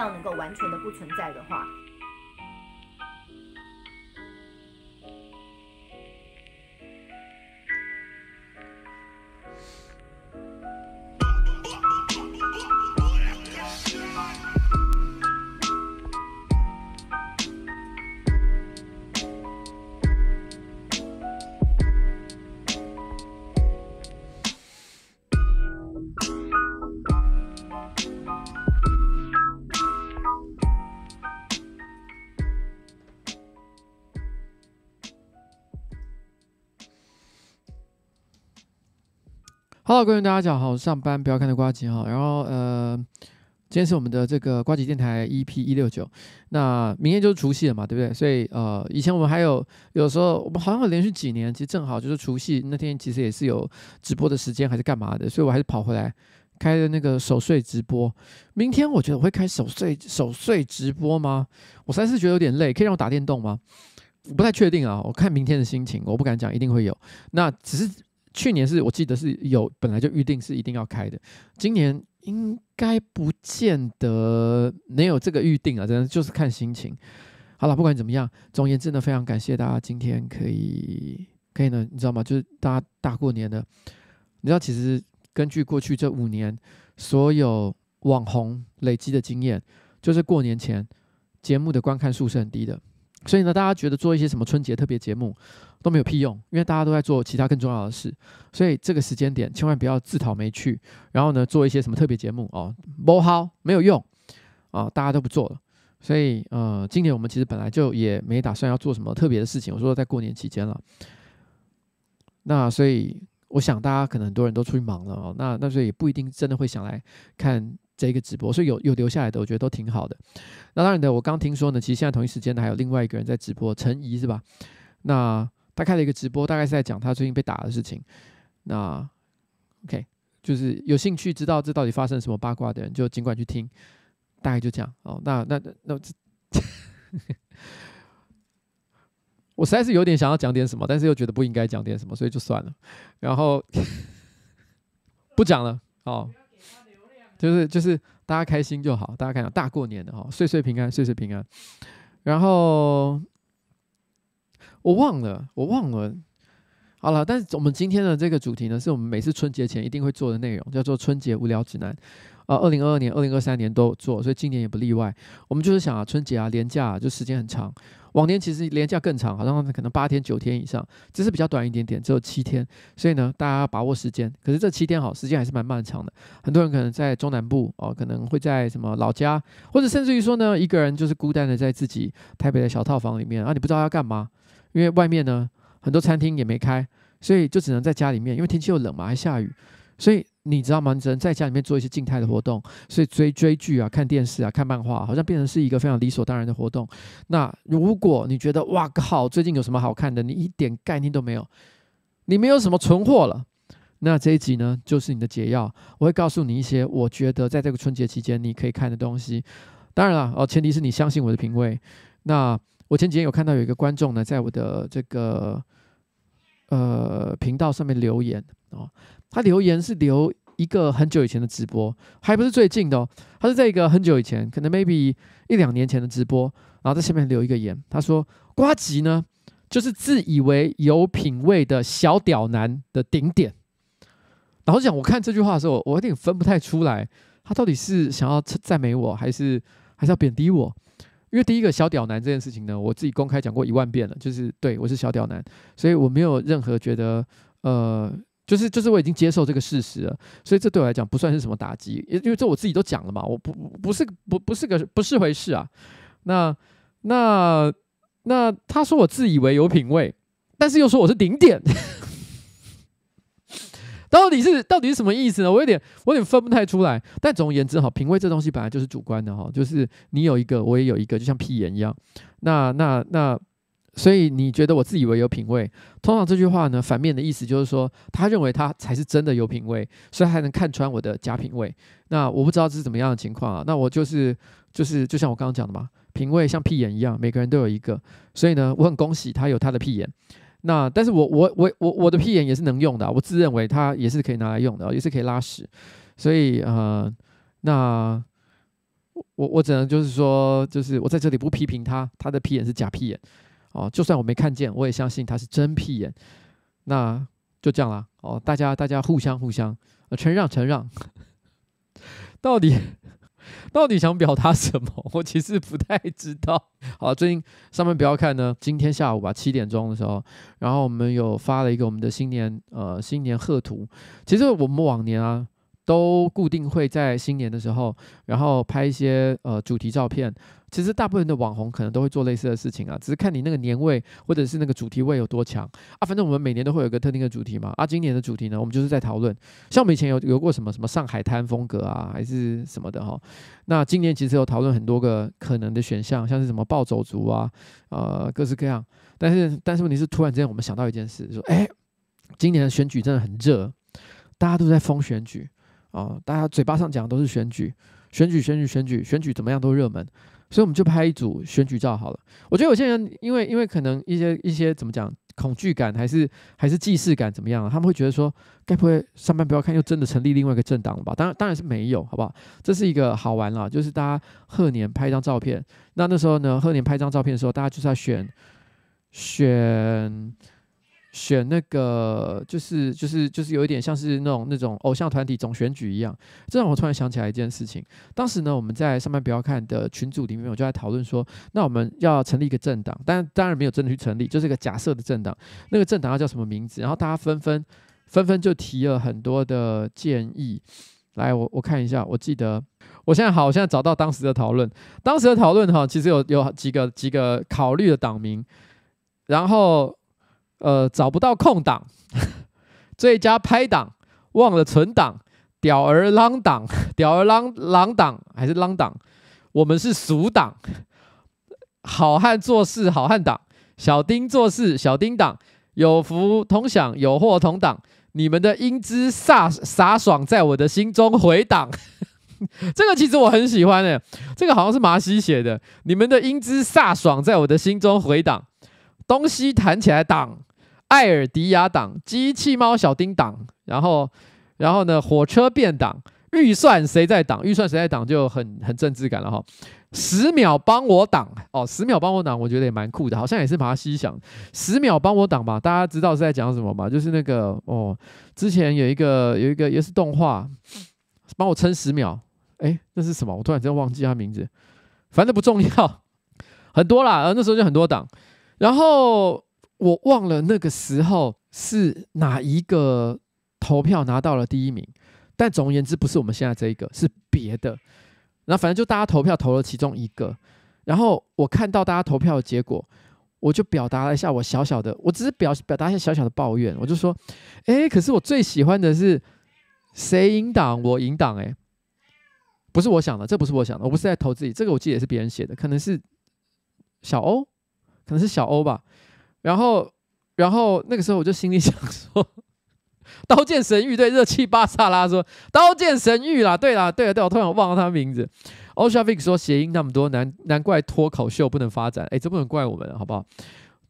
到能够完全的不存在的话。Hello，各位大家好，上班不要看的瓜吉哈，然后呃，今天是我们的这个瓜吉电台 EP 一六九，那明天就是除夕了嘛，对不对？所以呃，以前我们还有有时候我们好像连续几年，其实正好就是除夕那天，其实也是有直播的时间还是干嘛的，所以我还是跑回来开的那个守岁直播。明天我觉得我会开守岁守岁直播吗？我实在是觉得有点累，可以让我打电动吗？我不太确定啊，我看明天的心情，我不敢讲一定会有，那只是。去年是我记得是有本来就预定是一定要开的，今年应该不见得没有这个预定啊，真的就是看心情。好了，不管怎么样，总而言之呢，非常感谢大家今天可以可以呢，你知道吗？就是大家大过年的，你知道其实根据过去这五年所有网红累积的经验，就是过年前节目的观看数是很低的。所以呢，大家觉得做一些什么春节特别节目都没有屁用，因为大家都在做其他更重要的事。所以这个时间点千万不要自讨没趣，然后呢，做一些什么特别节目哦，不好，没有用啊，大家都不做了。所以呃，今年我们其实本来就也没打算要做什么特别的事情。我说在过年期间了，那所以我想大家可能很多人都出去忙了哦，那那所以也不一定真的会想来看。这个直播，所以有有留下来的，我觉得都挺好的。那当然的，我刚听说呢，其实现在同一时间呢，还有另外一个人在直播，陈怡是吧？那他开了一个直播，大概是在讲他最近被打的事情。那 OK，就是有兴趣知道这到底发生什么八卦的人，就尽管去听。大概就这样哦。那那那，我实在是有点想要讲点什么，但是又觉得不应该讲点什么，所以就算了。然后 不讲了哦。就是就是大家开心就好，大家看大过年的哈，岁岁平安，岁岁平安。然后我忘了，我忘了。好了，但是我们今天的这个主题呢，是我们每次春节前一定会做的内容，叫做春节无聊指南。啊，二零二二年、二零二三年都做，所以今年也不例外。我们就是想啊，春节啊，连假，就时间很长。往年其实连假更长，好像可能八天九天以上，只是比较短一点点，只有七天。所以呢，大家把握时间。可是这七天好，时间还是蛮漫长的。很多人可能在中南部哦，可能会在什么老家，或者甚至于说呢，一个人就是孤单的在自己台北的小套房里面啊，你不知道要干嘛，因为外面呢很多餐厅也没开，所以就只能在家里面，因为天气又冷嘛，还下雨，所以。你知道吗？只能在家里面做一些静态的活动，所以追追剧啊、看电视啊、看漫画，好像变成是一个非常理所当然的活动。那如果你觉得哇靠，最近有什么好看的？你一点概念都没有，你没有什么存货了。那这一集呢，就是你的解药。我会告诉你一些我觉得在这个春节期间你可以看的东西。当然了，哦，前提是你相信我的品味。那我前几天有看到有一个观众呢，在我的这个呃频道上面留言哦。他留言是留一个很久以前的直播，还不是最近的哦。他是在一个很久以前，可能 maybe 一两年前的直播，然后在下面留一个言，他说：“瓜吉呢，就是自以为有品味的小屌男的顶点。”然后讲我看这句话的时候，我有点分不太出来，他到底是想要赞美我，还是还是要贬低我？因为第一个小屌男这件事情呢，我自己公开讲过一万遍了，就是对我是小屌男，所以我没有任何觉得呃。就是就是我已经接受这个事实了，所以这对我来讲不算是什么打击，因为这我自己都讲了嘛，我不不是不不是个不是回事啊。那那那他说我自以为有品味，但是又说我是顶点，到底是到底是什么意思呢？我有点我有点分不太出来。但总而言之哈，品味这东西本来就是主观的哈，就是你有一个我也有一个，就像屁眼一样。那那那所以你觉得我自以为有品味？通常这句话呢，反面的意思就是说，他认为他才是真的有品味，所以还能看穿我的假品味。那我不知道这是怎么样的情况啊。那我就是就是就像我刚刚讲的嘛，品味像屁眼一样，每个人都有一个。所以呢，我很恭喜他有他的屁眼。那但是我我我我我的屁眼也是能用的，我自认为它也是可以拿来用的，也是可以拉屎。所以呃，那我我只能就是说，就是我在这里不批评他，他的屁眼是假屁眼。哦，就算我没看见，我也相信他是真屁眼。那就这样啦。哦，大家大家互相互相，呃，承让承让。到底 到底想表达什么？我其实不太知道。好，最近上面不要看呢。今天下午吧，七点钟的时候，然后我们有发了一个我们的新年呃新年贺图。其实我们往年啊。都固定会在新年的时候，然后拍一些呃主题照片。其实大部分的网红可能都会做类似的事情啊，只是看你那个年味或者是那个主题味有多强啊。反正我们每年都会有一个特定的主题嘛。啊，今年的主题呢，我们就是在讨论，像我们以前有有过什么什么上海滩风格啊，还是什么的哈。那今年其实有讨论很多个可能的选项，像是什么暴走族啊，呃，各式各样。但是但是问题是，突然之间我们想到一件事，说，哎，今年的选举真的很热，大家都在疯选举。啊，大家嘴巴上讲的都是选举，选举，选举，选举，选举怎么样都热门，所以我们就拍一组选举照好了。我觉得有些人因为因为可能一些一些怎么讲恐惧感还是还是既视感怎么样，他们会觉得说，该不会上班不要看又真的成立另外一个政党了吧？当然当然是没有，好不好？这是一个好玩啦，就是大家贺年拍一张照片。那那时候呢，贺年拍一张照片的时候，大家就是要选选。选那个就是就是就是有一点像是那种那种偶像团体总选举一样，这让我突然想起来一件事情。当时呢，我们在上班不要看的群组里面，我就在讨论说，那我们要成立一个政党，但当然没有真的去成立，就是一个假设的政党。那个政党要叫什么名字？然后大家纷纷纷纷就提了很多的建议。来，我我看一下，我记得我现在好，我现在找到当时的讨论。当时的讨论哈，其实有有几个几个考虑的党名，然后。呃，找不到空档，最佳拍档，忘了存档，吊儿郎当，吊儿郎郎当还是郎当？我们是俗党，好汉做事好汉党，小丁做事小丁党，有福同享，有祸同当。你们的英姿飒飒爽，在我的心中回荡。这个其实我很喜欢诶，这个好像是麻西写的。你们的英姿飒爽，在我的心中回荡，东西弹起来挡。艾尔迪亚党、机器猫小叮当，然后，然后呢？火车变党，预算谁在挡？预算谁在挡？就很很政治感了哈。十秒帮我挡哦，十秒帮我挡，我觉得也蛮酷的，好像也是马西想。十秒帮我挡吧，大家知道是在讲什么吗？就是那个哦，之前有一个有一个也是动画，帮我撑十秒。哎，那是什么？我突然间忘记他名字，反正不重要，很多啦。呃，那时候就很多党，然后。我忘了那个时候是哪一个投票拿到了第一名，但总而言之不是我们现在这一个，是别的。然后反正就大家投票投了其中一个，然后我看到大家投票的结果，我就表达了一下我小小的，我只是表表达一下小小的抱怨，我就说，哎，可是我最喜欢的是谁赢党我赢党，哎，不是我想的，这不是我想的，我不是在投自己，这个我记得也是别人写的，可能是小欧，可能是小欧吧。然后，然后那个时候我就心里想说，刀剑神域对热气巴萨拉说，刀剑神域啦，对啦，对啦，对，我突然忘了他名字。Oshavik 说谐音那么多，难难怪脱口秀不能发展，哎，这不能怪我们，好不好？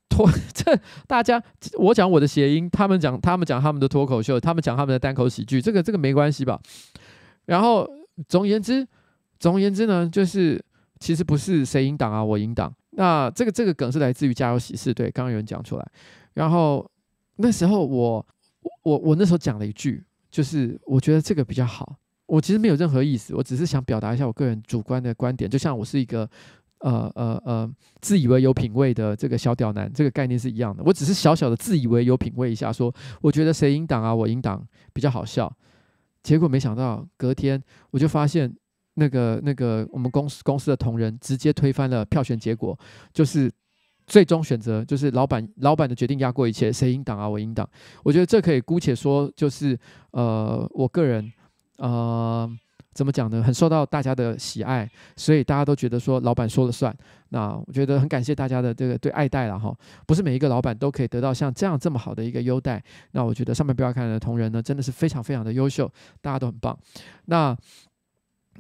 脱这大家，我讲我的谐音，他们讲他们讲他们的脱口秀，他们讲他们的单口喜剧，这个这个没关系吧？然后总而言之，总而言之呢，就是其实不是谁赢党啊，我赢党。那这个这个梗是来自于《家有喜事》，对，刚刚有人讲出来。然后那时候我我我那时候讲了一句，就是我觉得这个比较好。我其实没有任何意思，我只是想表达一下我个人主观的观点。就像我是一个呃呃呃自以为有品味的这个小屌男，这个概念是一样的。我只是小小的自以为有品味一下，说我觉得谁赢党啊，我赢党比较好笑。结果没想到隔天我就发现。那个那个，我们公司公司的同仁直接推翻了票选结果，就是最终选择就是老板老板的决定压过一切，谁赢党啊？我赢党。我觉得这可以姑且说，就是呃，我个人呃怎么讲呢？很受到大家的喜爱，所以大家都觉得说老板说了算。那我觉得很感谢大家的这个对爱戴了哈，不是每一个老板都可以得到像这样这么好的一个优待。那我觉得上面不要看的同仁呢，真的是非常非常的优秀，大家都很棒。那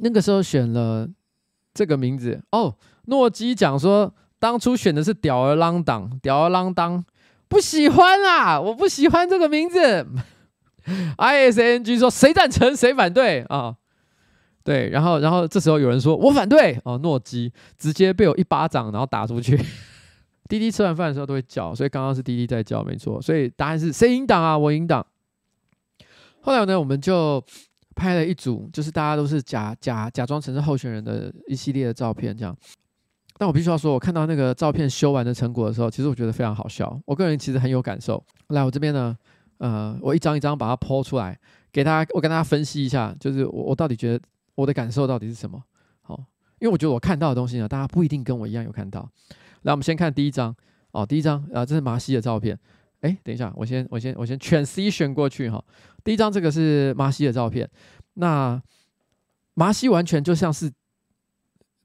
那个时候选了这个名字哦，诺基讲说当初选的是吊儿郎当，吊儿郎当，不喜欢啊，我不喜欢这个名字。ISNG 说谁赞成谁反对啊？对，然后然后这时候有人说我反对哦，诺基直接被我一巴掌然后打出去。滴滴吃完饭的时候都会叫，所以刚刚是滴滴在叫，没错。所以答案是谁赢档啊？我赢档。后来呢，我们就拍了一组，就是大家都是假假假装成是候选人的一系列的照片，这样。但我必须要说，我看到那个照片修完的成果的时候，其实我觉得非常好笑。我个人其实很有感受。来，我这边呢。呃，我一张一张把它抛出来给大家，我跟大家分析一下，就是我我到底觉得我的感受到底是什么？好，因为我觉得我看到的东西呢，大家不一定跟我一样有看到。来，我们先看第一张哦，第一张啊，这是麻西的照片。哎，等一下，我先我先我先全 C 选过去哈、第一张这个是麻西的照片，那麻西完全就像是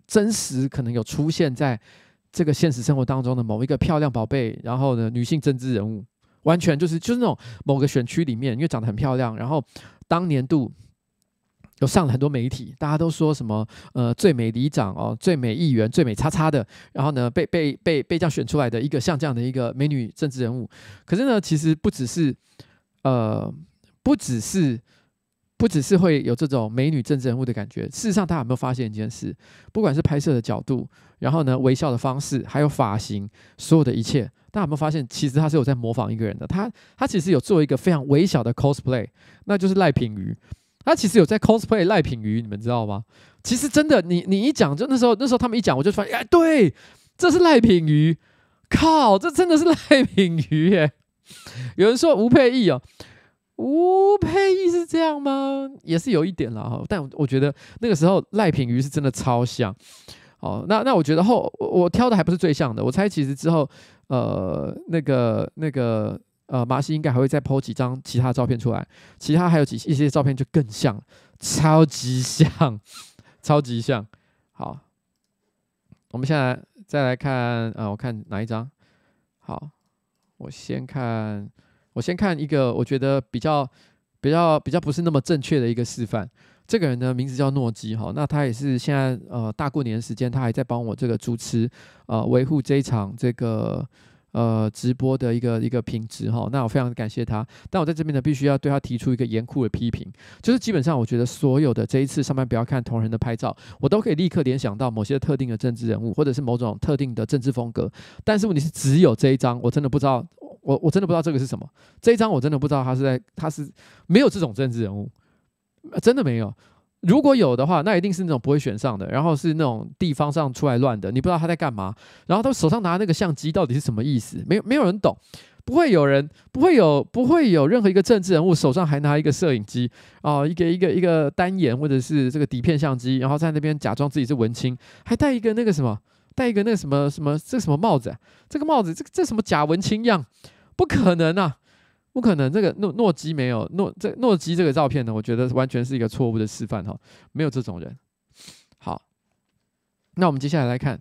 真实可能有出现在这个现实生活当中的某一个漂亮宝贝，然后呢，女性政治人物。完全就是就是那种某个选区里面，因为长得很漂亮，然后当年度有上了很多媒体，大家都说什么呃最美里长哦，最美议员，最美叉叉的，然后呢被被被被这样选出来的一个像这样的一个美女政治人物，可是呢其实不只是呃不只是不只是会有这种美女政治人物的感觉，事实上大家有没有发现一件事？不管是拍摄的角度，然后呢微笑的方式，还有发型，所有的一切。大家有没有发现，其实他是有在模仿一个人的？他他其实有做一个非常微小的 cosplay，那就是赖品妤。他其实有在 cosplay 赖品妤，你们知道吗？其实真的，你你一讲，就那时候那时候他们一讲，我就发现，哎，对，这是赖品妤。靠，这真的是赖品妤耶！有人说吴佩忆哦，吴佩忆是这样吗？也是有一点啦哈，但我觉得那个时候赖品妤是真的超像。哦，那那我觉得后我挑的还不是最像的，我猜其实之后。呃，那个那个呃，麻西应该还会再 po 几张其他照片出来，其他还有几一些照片就更像，超级像，超级像。好，我们现在再来看，呃，我看哪一张？好，我先看，我先看一个我觉得比较比较比较不是那么正确的一个示范。这个人呢，名字叫诺基哈，那他也是现在呃大过年的时间，他还在帮我这个主持呃维护这一场这个呃直播的一个一个品质哈，那我非常感谢他。但我在这边呢，必须要对他提出一个严酷的批评，就是基本上我觉得所有的这一次上班不要看同仁的拍照，我都可以立刻联想到某些特定的政治人物或者是某种特定的政治风格，但是问题是只有这一张，我真的不知道，我我真的不知道这个是什么，这一张我真的不知道他是在他是没有这种政治人物。真的没有，如果有的话，那一定是那种不会选上的，然后是那种地方上出来乱的，你不知道他在干嘛，然后他手上拿那个相机到底是什么意思？没有没有人懂，不会有人，不会有，不会有任何一个政治人物手上还拿一个摄影机啊，一个一个一个单眼或者是这个底片相机，然后在那边假装自己是文青，还戴一个那个什么，戴一个那个什么什么这什么帽子？这个帽子，这个这什么假文青样？不可能啊！不可能，这个诺诺基没有诺这诺基这个照片呢，我觉得完全是一个错误的示范哈，没有这种人。好，那我们接下来来看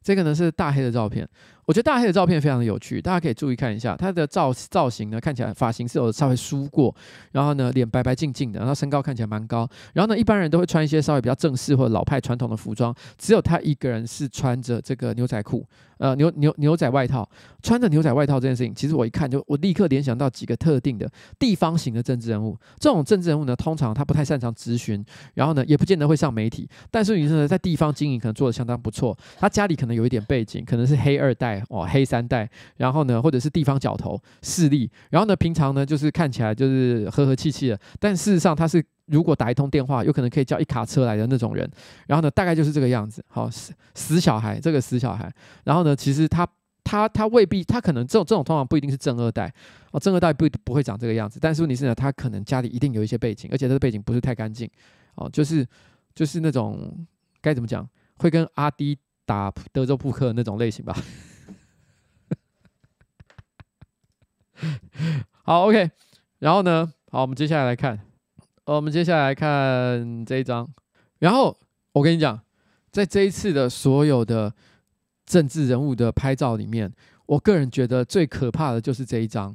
这个呢是大黑的照片。我觉得大黑的照片非常的有趣，大家可以注意看一下他的造造型呢，看起来发型是有稍微梳过，然后呢脸白白净净的，然后身高看起来蛮高，然后呢一般人都会穿一些稍微比较正式或者老派传统的服装，只有他一个人是穿着这个牛仔裤，呃牛牛牛仔外套，穿着牛仔外套这件事情，其实我一看就我立刻联想到几个特定的地方型的政治人物，这种政治人物呢，通常他不太擅长咨询，然后呢也不见得会上媒体，但是女生呢在地方经营可能做的相当不错，他家里可能有一点背景，可能是黑二代哦，黑三代，然后呢，或者是地方角头势力，然后呢，平常呢就是看起来就是和和气气的，但事实上他是如果打一通电话，有可能可以叫一卡车来的那种人。然后呢，大概就是这个样子。好，死死小孩，这个死小孩。然后呢，其实他他他未必，他可能这种这种通常不一定是正二代哦，正二代不不会长这个样子。但是问题是呢，他可能家里一定有一些背景，而且这个背景不是太干净哦，就是就是那种该怎么讲，会跟阿迪打德州扑克那种类型吧。好，OK，然后呢，好，我们接下来来看，呃，我们接下来看这一张，然后我跟你讲，在这一次的所有的政治人物的拍照里面，我个人觉得最可怕的就是这一张。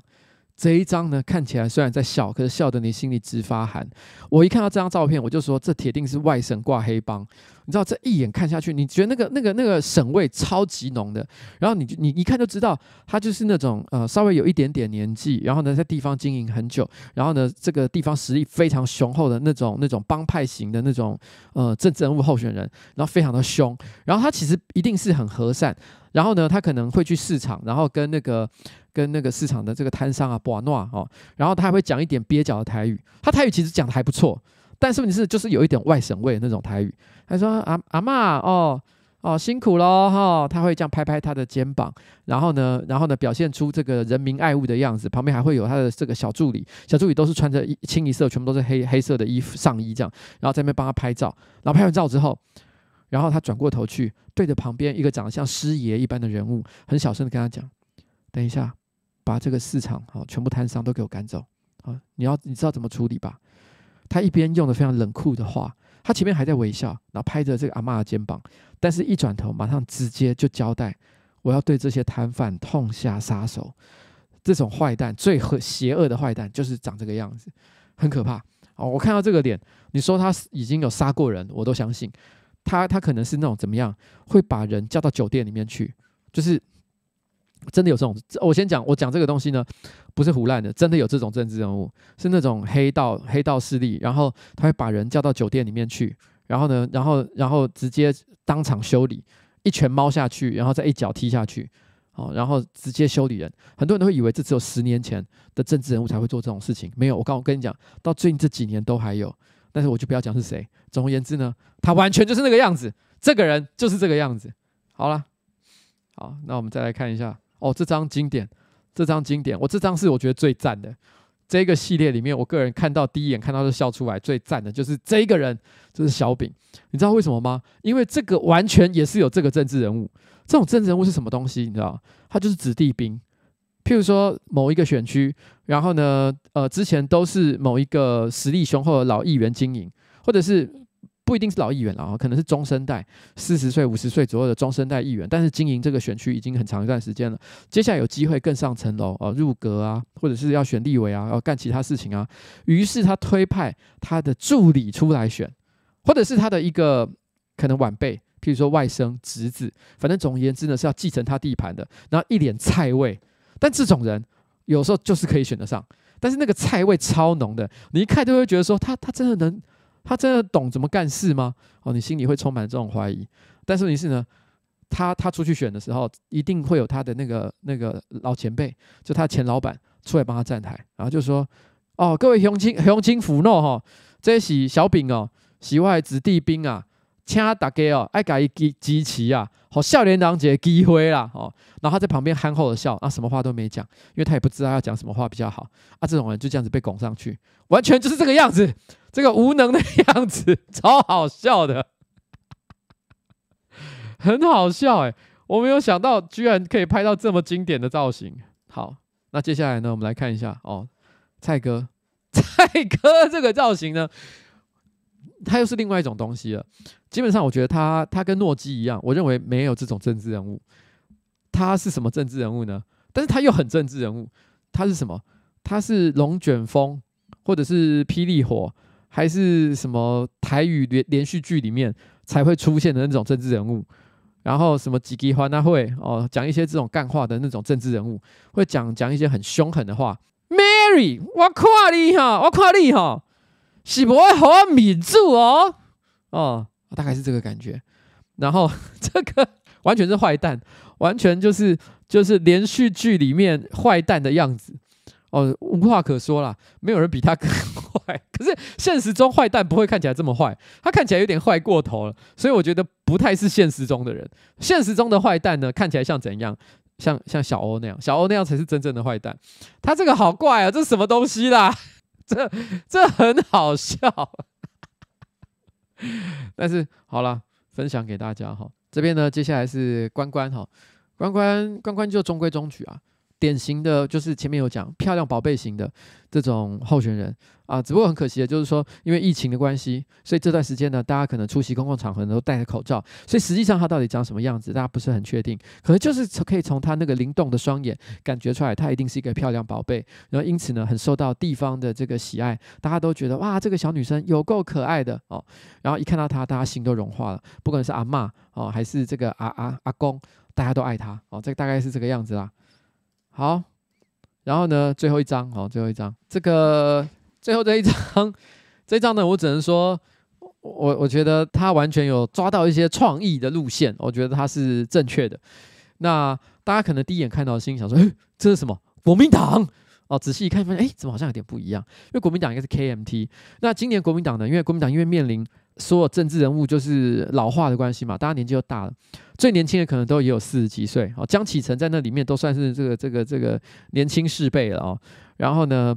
这一张呢，看起来虽然在笑，可是笑得你心里直发寒。我一看到这张照片，我就说这铁定是外省挂黑帮。你知道，这一眼看下去，你觉得那个那个那个省味超级浓的。然后你你一看就知道，他就是那种呃稍微有一点点年纪，然后呢在地方经营很久，然后呢这个地方实力非常雄厚的那种那种帮派型的那种呃政治人物候选人，然后非常的凶。然后他其实一定是很和善。然后呢他可能会去市场，然后跟那个。跟那个市场的这个摊商啊，布瓦诺哦，然后他还会讲一点蹩脚的台语，他台语其实讲的还不错，但是问题是就是有一点外省味那种台语。他说阿阿嬷哦哦辛苦喽哈、哦，他会这样拍拍他的肩膀，然后呢，然后呢表现出这个人民爱物的样子，旁边还会有他的这个小助理，小助理都是穿着一清一色，全部都是黑黑色的衣服上衣这样，然后在那边帮他拍照，然后拍完照之后，然后他转过头去对着旁边一个长得像师爷一般的人物，很小声的跟他讲，等一下。把这个市场好，全部摊商都给我赶走啊！你要你知道怎么处理吧？他一边用的非常冷酷的话，他前面还在微笑，然后拍着这个阿嬷的肩膀，但是一转头马上直接就交代：我要对这些摊贩痛下杀手。这种坏蛋，最和邪恶的坏蛋就是长这个样子，很可怕哦！我看到这个脸，你说他已经有杀过人，我都相信。他他可能是那种怎么样，会把人叫到酒店里面去，就是。真的有这种，我先讲，我讲这个东西呢，不是胡烂的，真的有这种政治人物，是那种黑道黑道势力，然后他会把人叫到酒店里面去，然后呢，然后然后直接当场修理，一拳猫下去，然后再一脚踢下去，哦，然后直接修理人。很多人都会以为这只有十年前的政治人物才会做这种事情，没有，我刚我跟你讲，到最近这几年都还有，但是我就不要讲是谁。总而言之呢，他完全就是那个样子，这个人就是这个样子。好了，好，那我们再来看一下。哦，这张经典，这张经典，我这张是我觉得最赞的。这个系列里面，我个人看到第一眼看到就笑出来，最赞的就是这个人，就是小饼。你知道为什么吗？因为这个完全也是有这个政治人物。这种政治人物是什么东西？你知道？他就是子弟兵。譬如说某一个选区，然后呢，呃，之前都是某一个实力雄厚的老议员经营，或者是。不一定是老议员了啊，可能是中生代，四十岁、五十岁左右的中生代议员，但是经营这个选区已经很长一段时间了。接下来有机会更上层楼啊，入阁啊，或者是要选立委啊，要干其他事情啊。于是他推派他的助理出来选，或者是他的一个可能晚辈，譬如说外甥、侄子，反正总而言之呢是要继承他地盘的。然后一脸菜味，但这种人有时候就是可以选得上，但是那个菜味超浓的，你一看就会觉得说他他真的能。他真的懂怎么干事吗？哦，你心里会充满这种怀疑。但是问题是呢，他他出去选的时候，一定会有他的那个那个老前辈，就他前老板出来帮他站台，然后就说：“哦，各位乡亲乡亲父老哈，这是小饼哦，席外子弟兵啊。”请大家哦，爱给伊支持啊，好少年郎一个机会啦，哦，然后他在旁边憨厚的笑，啊，什么话都没讲，因为他也不知道要讲什么话比较好，啊，这种人就这样子被拱上去，完全就是这个样子，这个无能的样子，超好笑的，很好笑哎，我没有想到居然可以拍到这么经典的造型。好，那接下来呢，我们来看一下哦，蔡哥，蔡哥这个造型呢。他又是另外一种东西了。基本上，我觉得他他跟诺基一样，我认为没有这种政治人物。他是什么政治人物呢？但是他又很政治人物。他是什么？他是龙卷风，或者是霹雳火，还是什么台语连连续剧里面才会出现的那种政治人物？然后什么几级欢他会哦，讲一些这种干话的那种政治人物，会讲讲一些很凶狠的话。Mary，我夸你哈，我夸你哈。是不会好抿住哦，哦，大概是这个感觉。然后 这个完全是坏蛋，完全就是就是连续剧里面坏蛋的样子哦，无话可说啦，没有人比他更坏。可是现实中坏蛋不会看起来这么坏，他看起来有点坏过头了，所以我觉得不太是现实中的人。现实中的坏蛋呢，看起来像怎样？像像小欧那样，小欧那样才是真正的坏蛋。他这个好怪啊，这是什么东西啦？这这很好笑，但是好了，分享给大家哈。这边呢，接下来是关关哈，关关关关就中规中矩啊。典型的就是前面有讲漂亮宝贝型的这种候选人啊，只不过很可惜的就是说，因为疫情的关系，所以这段时间呢，大家可能出席公共场合都戴着口罩，所以实际上他到底长什么样子，大家不是很确定。可能就是可以从他那个灵动的双眼感觉出来，他一定是一个漂亮宝贝，然后因此呢，很受到地方的这个喜爱，大家都觉得哇，这个小女生有够可爱的哦。然后一看到她，大家心都融化了，不管是阿嬷哦，还是这个阿阿阿公，大家都爱她哦。这大概是这个样子啦。好，然后呢，最后一张，好，最后一张，这个最后这一张，这一张呢，我只能说，我我觉得他完全有抓到一些创意的路线，我觉得他是正确的。那大家可能第一眼看到心想说，诶，这是什么？国民党哦，仔细一看发现，诶，怎么好像有点不一样？因为国民党应该是 KMT，那今年国民党呢？因为国民党因为面临。所有政治人物就是老化的关系嘛，大家年纪都大了，最年轻的可能都也有四十几岁哦。江启臣在那里面都算是这个这个这个年轻四辈了哦。然后呢，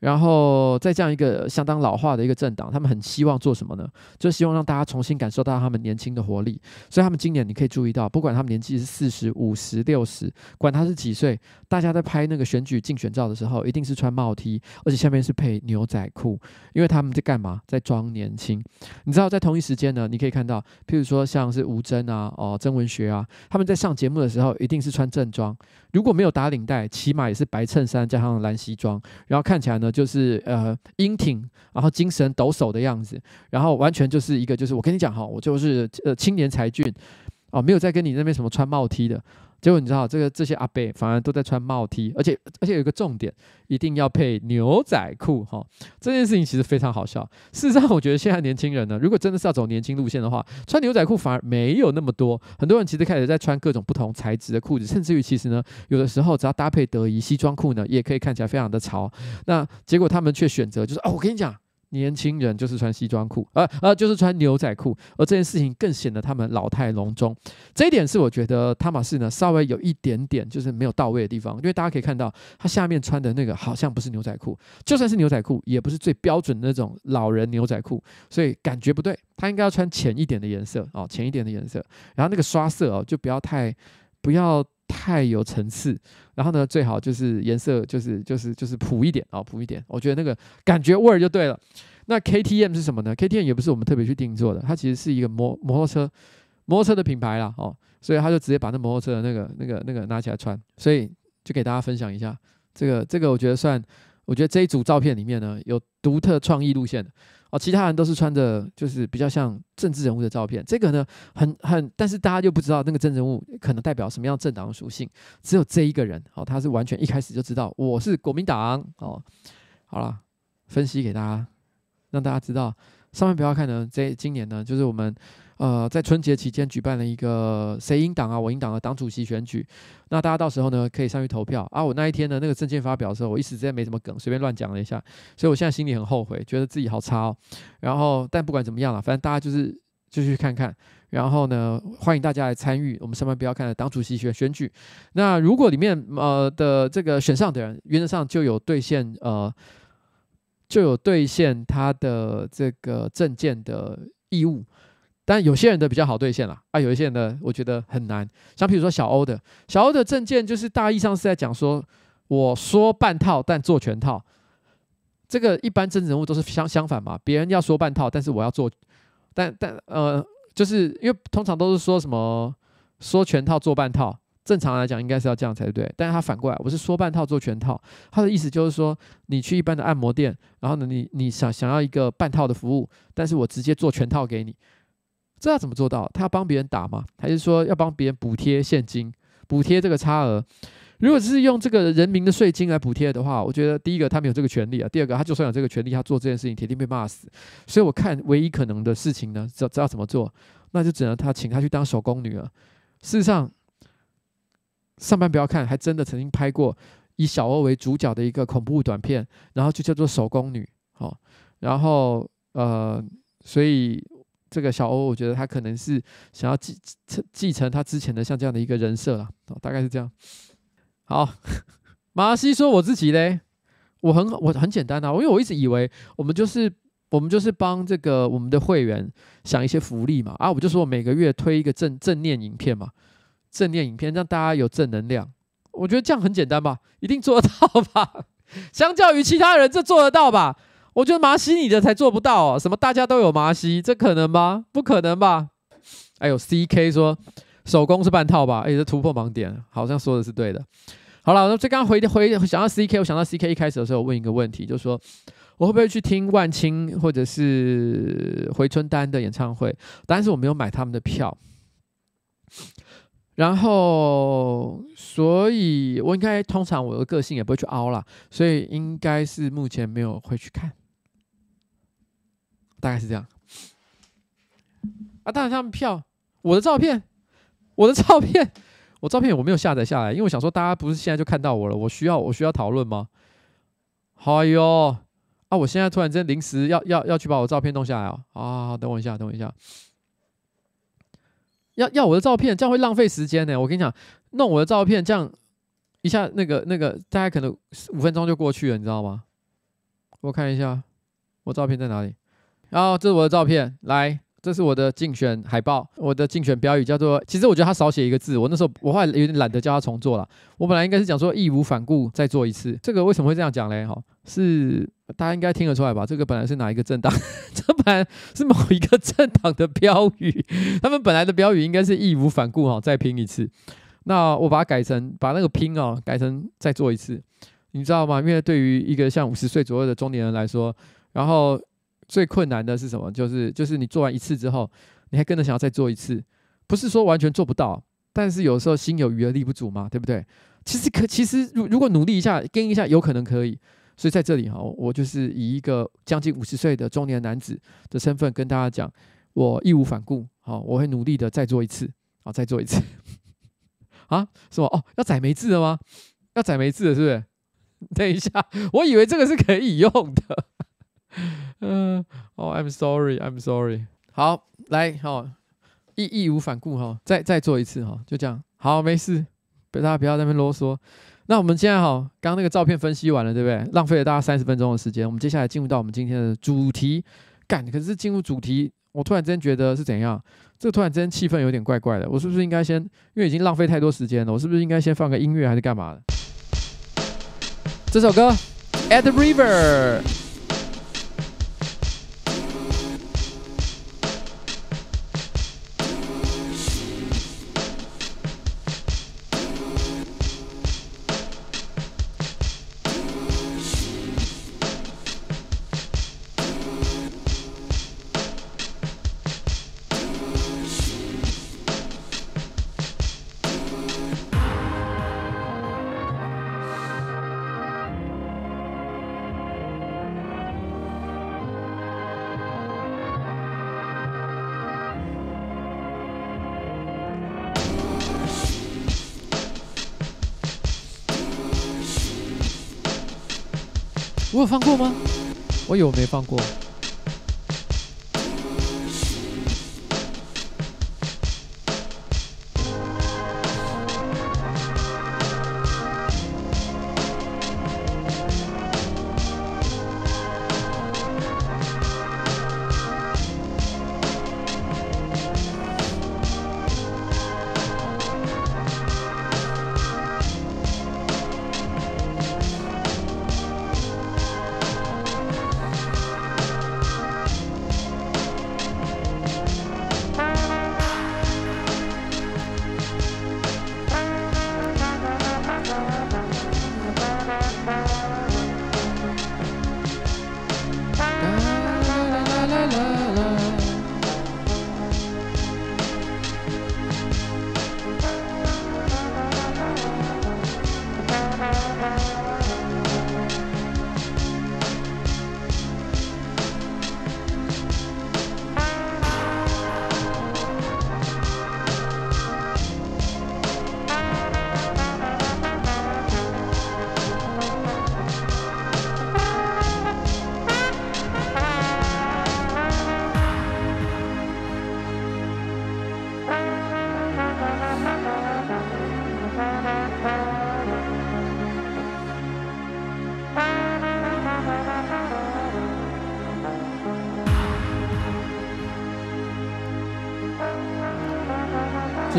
然后在这样一个相当老化的一个政党，他们很希望做什么呢？就希望让大家重新感受到他们年轻的活力。所以他们今年你可以注意到，不管他们年纪是四十五十六十，管他是几岁，大家在拍那个选举竞选照的时候，一定是穿帽 T，而且下面是配牛仔裤，因为他们在干嘛？在装年轻。你知道，在同一时间呢，你可以看到，譬如说像是吴峥啊、哦曾文学啊，他们在上节目的时候，一定是穿正装。如果没有打领带，起码也是白衬衫加上蓝西装，然后看起来呢就是呃英挺，然后精神抖擞的样子，然后完全就是一个就是我跟你讲哈，我就是呃青年才俊，哦没有在跟你那边什么穿帽 T 的。结果你知道这个这些阿伯反而都在穿帽 T，而且而且有一个重点，一定要配牛仔裤哈。这件事情其实非常好笑。事实上，我觉得现在年轻人呢，如果真的是要走年轻路线的话，穿牛仔裤反而没有那么多。很多人其实开始在穿各种不同材质的裤子，甚至于其实呢，有的时候只要搭配得宜西装裤呢，也可以看起来非常的潮。那结果他们却选择就是哦，我跟你讲。年轻人就是穿西装裤，呃呃，就是穿牛仔裤，而这件事情更显得他们老态龙钟。这一点是我觉得汤玛士呢稍微有一点点就是没有到位的地方，因为大家可以看到他下面穿的那个好像不是牛仔裤，就算是牛仔裤，也不是最标准的那种老人牛仔裤，所以感觉不对。他应该要穿浅一点的颜色哦，浅一点的颜色，然后那个刷色哦就不要太不要。太有层次，然后呢，最好就是颜色就是就是就是普一点啊，普一点。我觉得那个感觉味儿就对了。那 KTM 是什么呢？KTM 也不是我们特别去定做的，它其实是一个摩摩托车摩托车的品牌啦哦，所以他就直接把那摩托车的那个那个那个拿起来穿，所以就给大家分享一下这个这个，我觉得算，我觉得这一组照片里面呢有独特创意路线的。哦，其他人都是穿着就是比较像政治人物的照片，这个呢很很，但是大家就不知道那个政治人物可能代表什么样政党属性，只有这一个人，哦，他是完全一开始就知道我是国民党，哦，好了，分析给大家，让大家知道，上面不要看呢，这今年呢就是我们。呃，在春节期间举办了一个谁赢党啊，我赢党的党主席选举。那大家到时候呢，可以上去投票啊。我那一天呢，那个证件发表的时候，我一时之间没什么梗，随便乱讲了一下，所以我现在心里很后悔，觉得自己好差哦。然后，但不管怎么样了，反正大家就是就去看看。然后呢，欢迎大家来参与我们上班不要看的党主席选选举。那如果里面呃的这个选上的人，原则上就有兑现呃，就有兑现他的这个证件的义务。但有些人的比较好兑现啦，啊，有一些人的我觉得很难。像比如说小欧的，小欧的证件就是大意上是在讲说，我说半套但做全套。这个一般政治人物都是相相反嘛，别人要说半套，但是我要做，但但呃，就是因为通常都是说什么说全套做半套，正常来讲应该是要这样才对。但是他反过来，我是说半套做全套，他的意思就是说，你去一般的按摩店，然后呢，你你想想要一个半套的服务，但是我直接做全套给你。这要怎么做到？他要帮别人打吗？还是说要帮别人补贴现金，补贴这个差额？如果是用这个人民的税金来补贴的话，我觉得第一个他没有这个权利啊，第二个他就算有这个权利，他做这件事情铁定被骂死。所以我看唯一可能的事情呢，知道知道怎么做，那就只能他请他去当手工女了。事实上，上班不要看，还真的曾经拍过以小欧为主角的一个恐怖短片，然后就叫做手工女。好，然后呃，所以。这个小欧，我觉得他可能是想要继承继承他之前的像这样的一个人设了，哦，大概是这样。好，马西说我自己嘞，我很我很简单啊，因为我一直以为我们就是我们就是帮这个我们的会员想一些福利嘛，啊，我就说我每个月推一个正正念影片嘛，正念影片让大家有正能量。我觉得这样很简单吧，一定做得到吧？相较于其他人，这做得到吧？我觉得麻西你的才做不到哦。什么大家都有麻西，这可能吗？不可能吧？哎呦，CK 说手工是半套吧？哎，这突破盲点，好像说的是对的。好了，那这刚回回想到 CK，我想到 CK 一开始的时候，我问一个问题，就是说我会不会去听万青或者是回春丹的演唱会？但是我没有买他们的票。然后，所以我应该通常我的个性也不会去凹啦，所以应该是目前没有会去看，大概是这样。啊，当然他们票，我的照片，我的照片，我照片我没有下载下来，因为我想说大家不是现在就看到我了，我需要我需要讨论吗？哎呦，啊，我现在突然间临时要要要去把我照片弄下来哦，啊，等我一下，等我一下。要要我的照片，这样会浪费时间呢。我跟你讲，弄我的照片，这样一下那个那个，大概可能五分钟就过去了，你知道吗？我看一下，我照片在哪里？然后这是我的照片，来。这是我的竞选海报，我的竞选标语叫做……其实我觉得他少写一个字，我那时候我后来有点懒得叫他重做了。我本来应该是讲说义无反顾再做一次。这个为什么会这样讲嘞？哈，是大家应该听得出来吧？这个本来是哪一个政党？这本来是某一个政党的标语，他们本来的标语应该是义无反顾哈，再拼一次。那我把它改成把那个拼哦改成再做一次，你知道吗？因为对于一个像五十岁左右的中年人来说，然后。最困难的是什么？就是就是你做完一次之后，你还跟着想要再做一次，不是说完全做不到，但是有时候心有余而力不足嘛，对不对？其实可其实如如果努力一下，跟一下，有可能可以。所以在这里哈，我就是以一个将近五十岁的中年男子的身份跟大家讲，我义无反顾，好，我会努力的再做一次，好，再做一次。啊？什么？哦，要载没字了吗？要载没字了，是不是？等一下，我以为这个是可以用的。嗯，哦，I'm sorry，I'm sorry。好，来，好，义义无反顾哈，再再做一次哈，就这样。好，没事，大家不要在那边啰嗦。那我们现在哈，刚刚那个照片分析完了，对不对？浪费了大家三十分钟的时间。我们接下来进入到我们今天的主题。干，可是进入主题，我突然间觉得是怎样？这突然间气氛有点怪怪的。我是不是应该先，因为已经浪费太多时间了，我是不是应该先放个音乐，还是干嘛的？这首歌，At the River。没放过？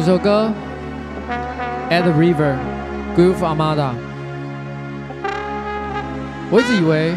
这首歌《At the River》 Groove Armada。我一直以为。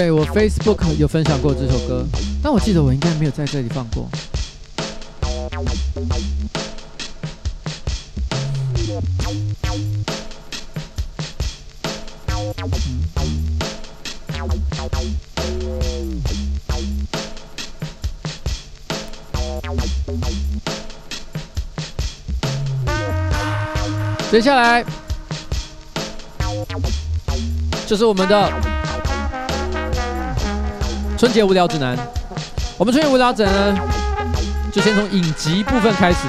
对，我 Facebook 有分享过这首歌，但我记得我应该没有在这里放过。接下来就是我们的。春节无聊指南，我们春节无聊指南呢，就先从影集部分开始。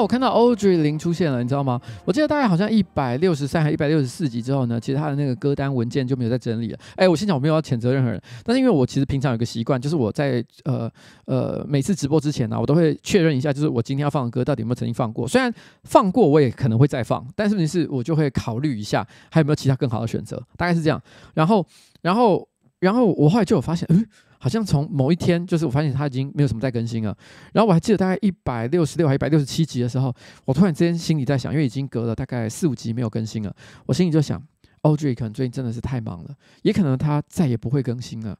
我看到 Audrey 零出现了，你知道吗？我记得大概好像一百六十三还一百六十四集之后呢，其实他的那个歌单文件就没有再整理了。哎，我先讲我没有要谴责任何人，但是因为我其实平常有个习惯，就是我在呃呃每次直播之前呢、我都会确认一下，就是我今天要放的歌到底有没有曾经放过。虽然放过，我也可能会再放，但是问题是，我就会考虑一下还有没有其他更好的选择，大概是这样。然后，然后，然后我后来就有发现，嗯。好像从某一天，就是我发现他已经没有什么在更新了。然后我还记得大概一百六十六还一百六十七集的时候，我突然之间心里在想，因为已经隔了大概四五集没有更新了，我心里就想，Audrey 可能最近真的是太忙了，也可能他再也不会更新了。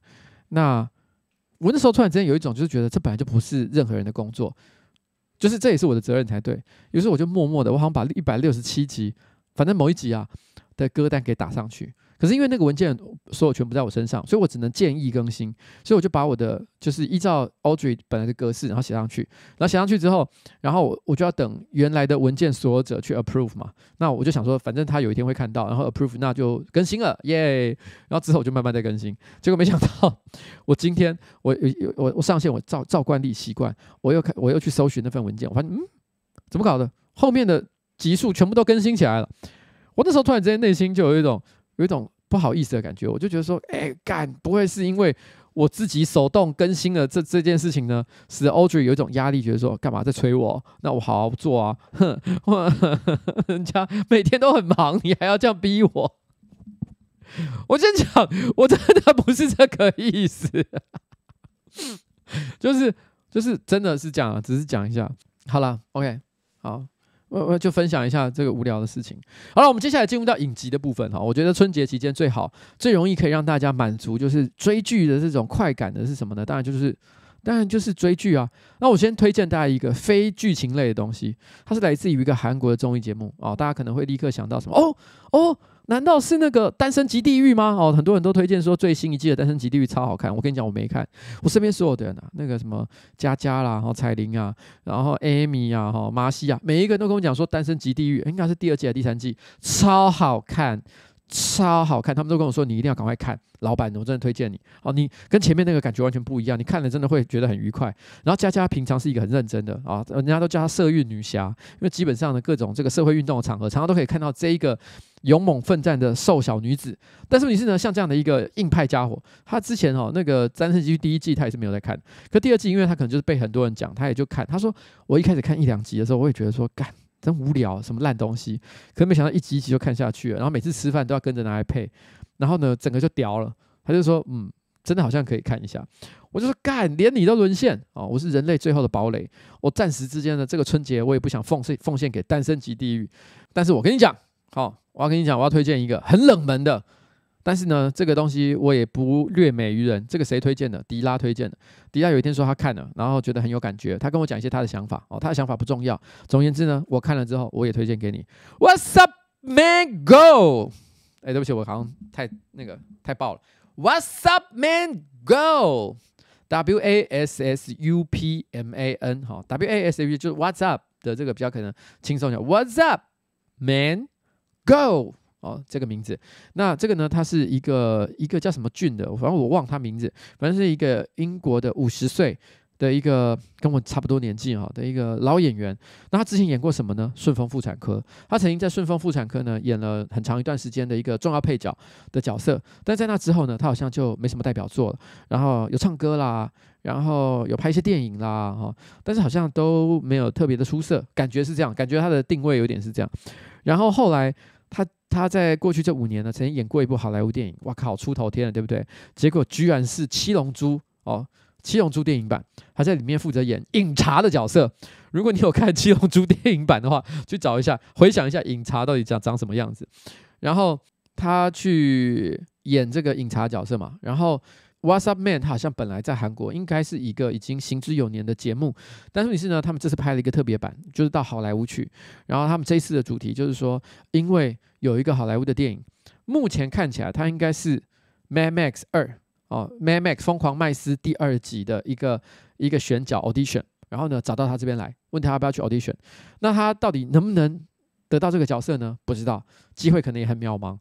那我那时候突然之间有一种就是觉得这本来就不是任何人的工作，就是这也是我的责任才对。于是我就默默的，我好像把一百六十七集，反正某一集啊的歌单给打上去。可是因为那个文件所有权不在我身上，所以我只能建议更新。所以我就把我的就是依照 Audrey 本来的格式，然后写上去。然后写上去之后，然后我就要等原来的文件所有者去 approve 嘛。那我就想说，反正他有一天会看到，然后 approve，那就更新了，耶！然后之后我就慢慢再更新。结果没想到，我今天我我我上线，我照照惯例习惯，我又看我又去搜寻那份文件，我发现嗯，怎么搞的？后面的集数全部都更新起来了。我那时候突然之间内心就有一种。有一种不好意思的感觉，我就觉得说，哎、干不会是因为我自己手动更新了这这件事情呢，使 Audrey 有一种压力，觉得说，干嘛在催我？那我好好做啊，哼，人家每天都很忙，你还要这样逼我？我先讲，我真的不是这个意思，就是就是真的是这样，只是讲一下，好了，OK，好。我我就分享一下这个无聊的事情。好了，我们接下来进入到影集的部分哈。我觉得春节期间最好、最容易可以让大家满足，就是追剧的这种快感的是什么呢？当然就是，当然就是追剧啊。那我先推荐大家一个非剧情类的东西，它是来自于一个韩国的综艺节目啊。大家可能会立刻想到什么？哦哦。难道是那个《单身即地狱》吗？哦，很多人都推荐说最新一季的《单身即地狱》超好看。我跟你讲，我没看。我身边所有的人啊，那个什么佳佳啦，然后彩玲啊，然后 Amy 啊，哈，马西啊，每一个人都跟我讲说《单身即地狱》应该是第二季还是第三季，超好看。超好看，他们都跟我说，你一定要赶快看，老板，我真的推荐你。哦，你跟前面那个感觉完全不一样，你看了真的会觉得很愉快。然后佳佳平常是一个很认真的啊，人家都叫她社运女侠，因为基本上呢，各种这个社会运动的场合，常常都可以看到这一个勇猛奋战的瘦小女子。但是问题是呢，像这样的一个硬派家伙，他之前哦那个《单身即地狱》第一季他也是没有在看，可第二季因为他可能就是被很多人讲，他也就看。他说我一开始看一两集的时候，我也觉得说干。真无聊，什么烂东西！可没想到一集一集就看下去了，然后每次吃饭都要跟着拿来配，然后呢，整个就屌了。他就说：“嗯，真的好像可以看一下。”我就说：“干，连你都沦陷哦！我是人类最后的堡垒。我暂时之间的这个春节，我也不想奉献奉献给单身级地狱。但是我跟你讲，好，我要跟你讲，我要推荐一个很冷门的。”但是呢，这个东西我也不略美于人。这个谁推荐的？迪拉推荐的。迪拉有一天说他看了，然后觉得很有感觉。他跟我讲一些他的想法哦，他的想法不重要。总而言之呢，我看了之后，我也推荐给你。What's up, man? Go！哎，对不起，我好像太那个太爆了。What's up, man? Go！W A S S U P M A N 哈，W A S S U 就是 What's up 的这个比较可能轻松一点。What's up, man? Go！哦，这个名字，那这个呢？他是一个一个叫什么俊的，反正我忘他名字，反正是一个英国的五十岁的一个跟我差不多年纪哈的一个老演员。那他之前演过什么呢？顺风妇产科，他曾经在顺风妇产科呢演了很长一段时间的一个重要配角的角色。但在那之后呢，他好像就没什么代表作了。然后有唱歌啦，然后有拍一些电影啦，哈，但是好像都没有特别的出色，感觉是这样，感觉他的定位有点是这样。然后后来。他他在过去这五年呢，曾经演过一部好莱坞电影，哇靠，出头天了，对不对？结果居然是《七龙珠》哦，《七龙珠》电影版，他在里面负责演饮茶的角色。如果你有看《七龙珠》电影版的话，去找一下，回想一下饮茶到底长长什么样子。然后他去演这个饮茶角色嘛，然后。What's Up Man，他好像本来在韩国应该是一个已经行之有年的节目，但是问题是呢，他们这次拍了一个特别版，就是到好莱坞去。然后他们这一次的主题就是说，因为有一个好莱坞的电影，目前看起来它应该是《Mad Max 二》哦，《Mad Max 疯狂麦斯》第二集的一个一个选角 audition，然后呢找到他这边来，问他要不要去 audition。那他到底能不能得到这个角色呢？不知道，机会可能也很渺茫。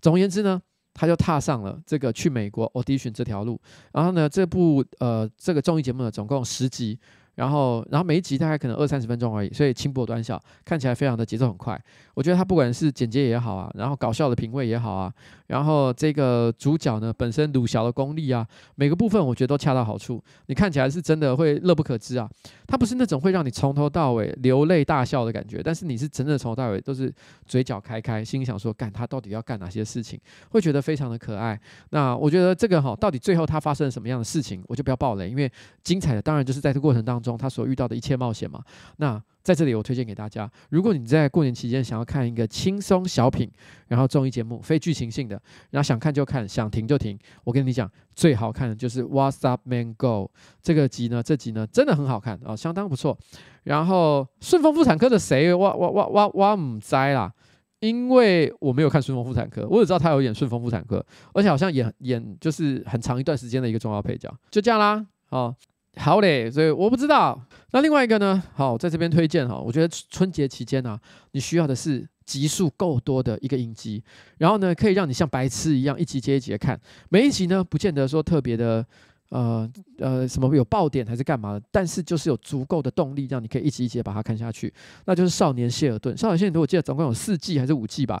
总而言之呢。他就踏上了这个去美国 audition 这条路，然后呢，这部呃这个综艺节目呢，总共十集。然后，然后每一集大概可能二三十分钟而已，所以轻薄短小，看起来非常的节奏很快。我觉得他不管是剪接也好啊，然后搞笑的品味也好啊，然后这个主角呢本身鲁小的功力啊，每个部分我觉得都恰到好处。你看起来是真的会乐不可支啊，他不是那种会让你从头到尾流泪大笑的感觉，但是你是真的从头到尾都是嘴角开开，心里想说干他到底要干哪些事情，会觉得非常的可爱。那我觉得这个哈，到底最后他发生了什么样的事情，我就不要爆雷，因为精彩的当然就是在这过程当。中他所遇到的一切冒险嘛，那在这里我推荐给大家，如果你在过年期间想要看一个轻松小品，然后综艺节目非剧情性的，然后想看就看，想停就停，我跟你讲，最好看的就是 What's Up Man Go 这个集呢，这集呢真的很好看啊，相当不错。然后顺风妇产科的谁，哇哇哇哇哇唔栽啦，因为我没有看《顺风妇产科》，我只知道他有演《顺风妇产科》，而且好像演演就是很长一段时间的一个重要配角，就这样啦。哦，好嘞，所以我不知道。那另外一个呢？好，在这边推荐哈，我觉得春节期间呢、啊，你需要的是集数够多的一个影集，然后呢，可以让你像白痴一样一集接一集的看，每一集呢，不见得说特别的。呃呃，什么有爆点还是干嘛的？但是就是有足够的动力，让你可以一集一集把它看下去。那就是《少年谢尔顿》。《少年谢尔顿》我记得总共有四季还是五季吧，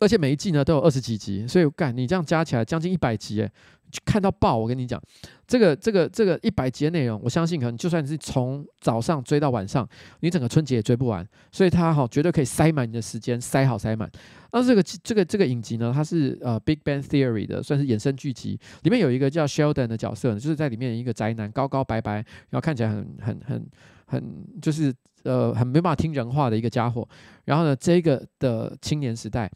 而且每一季呢都有二十几集，所以干你这样加起来将近一百集，哎。看到爆！我跟你讲，这个这个这个一百集的内容，我相信可能就算是从早上追到晚上，你整个春节也追不完。所以它哈绝对可以塞满你的时间，塞好塞满。那这个这个这个影集呢，它是呃《Big Bang Theory》的，算是衍生剧集。里面有一个叫 Sheldon 的角色呢，就是在里面一个宅男，高高白白，然后看起来很很很很就是呃很没办法听人话的一个家伙。然后呢，这个的青年时代。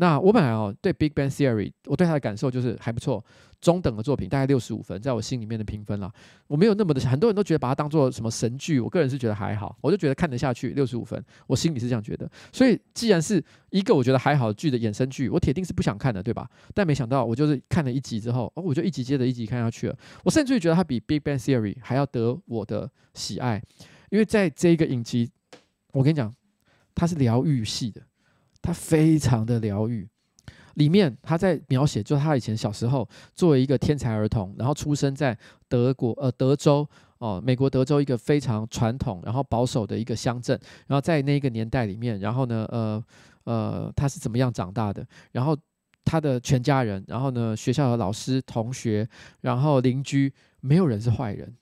那我本来哦对《Big Bang Theory》，我对他的感受就是还不错，中等的作品，大概六十五分，在我心里面的评分啦。我没有那么的，很多人都觉得把它当做什么神剧，我个人是觉得还好，我就觉得看得下去，六十五分，我心里是这样觉得。所以既然是一个我觉得还好剧的衍生剧，我铁定是不想看的，对吧？但没想到我就是看了一集之后，哦，我就一集接着一集看下去了。我甚至于觉得它比《Big Bang Theory》还要得我的喜爱，因为在这一个影集，我跟你讲，它是疗愈系的。他非常的疗愈，里面他在描写，就他以前小时候作为一个天才儿童，然后出生在德国呃德州哦，美国德州一个非常传统然后保守的一个乡镇，然后在那个年代里面，然后呢呃呃他是怎么样长大的，然后他的全家人，然后呢学校的老师同学，然后邻居，没有人是坏人，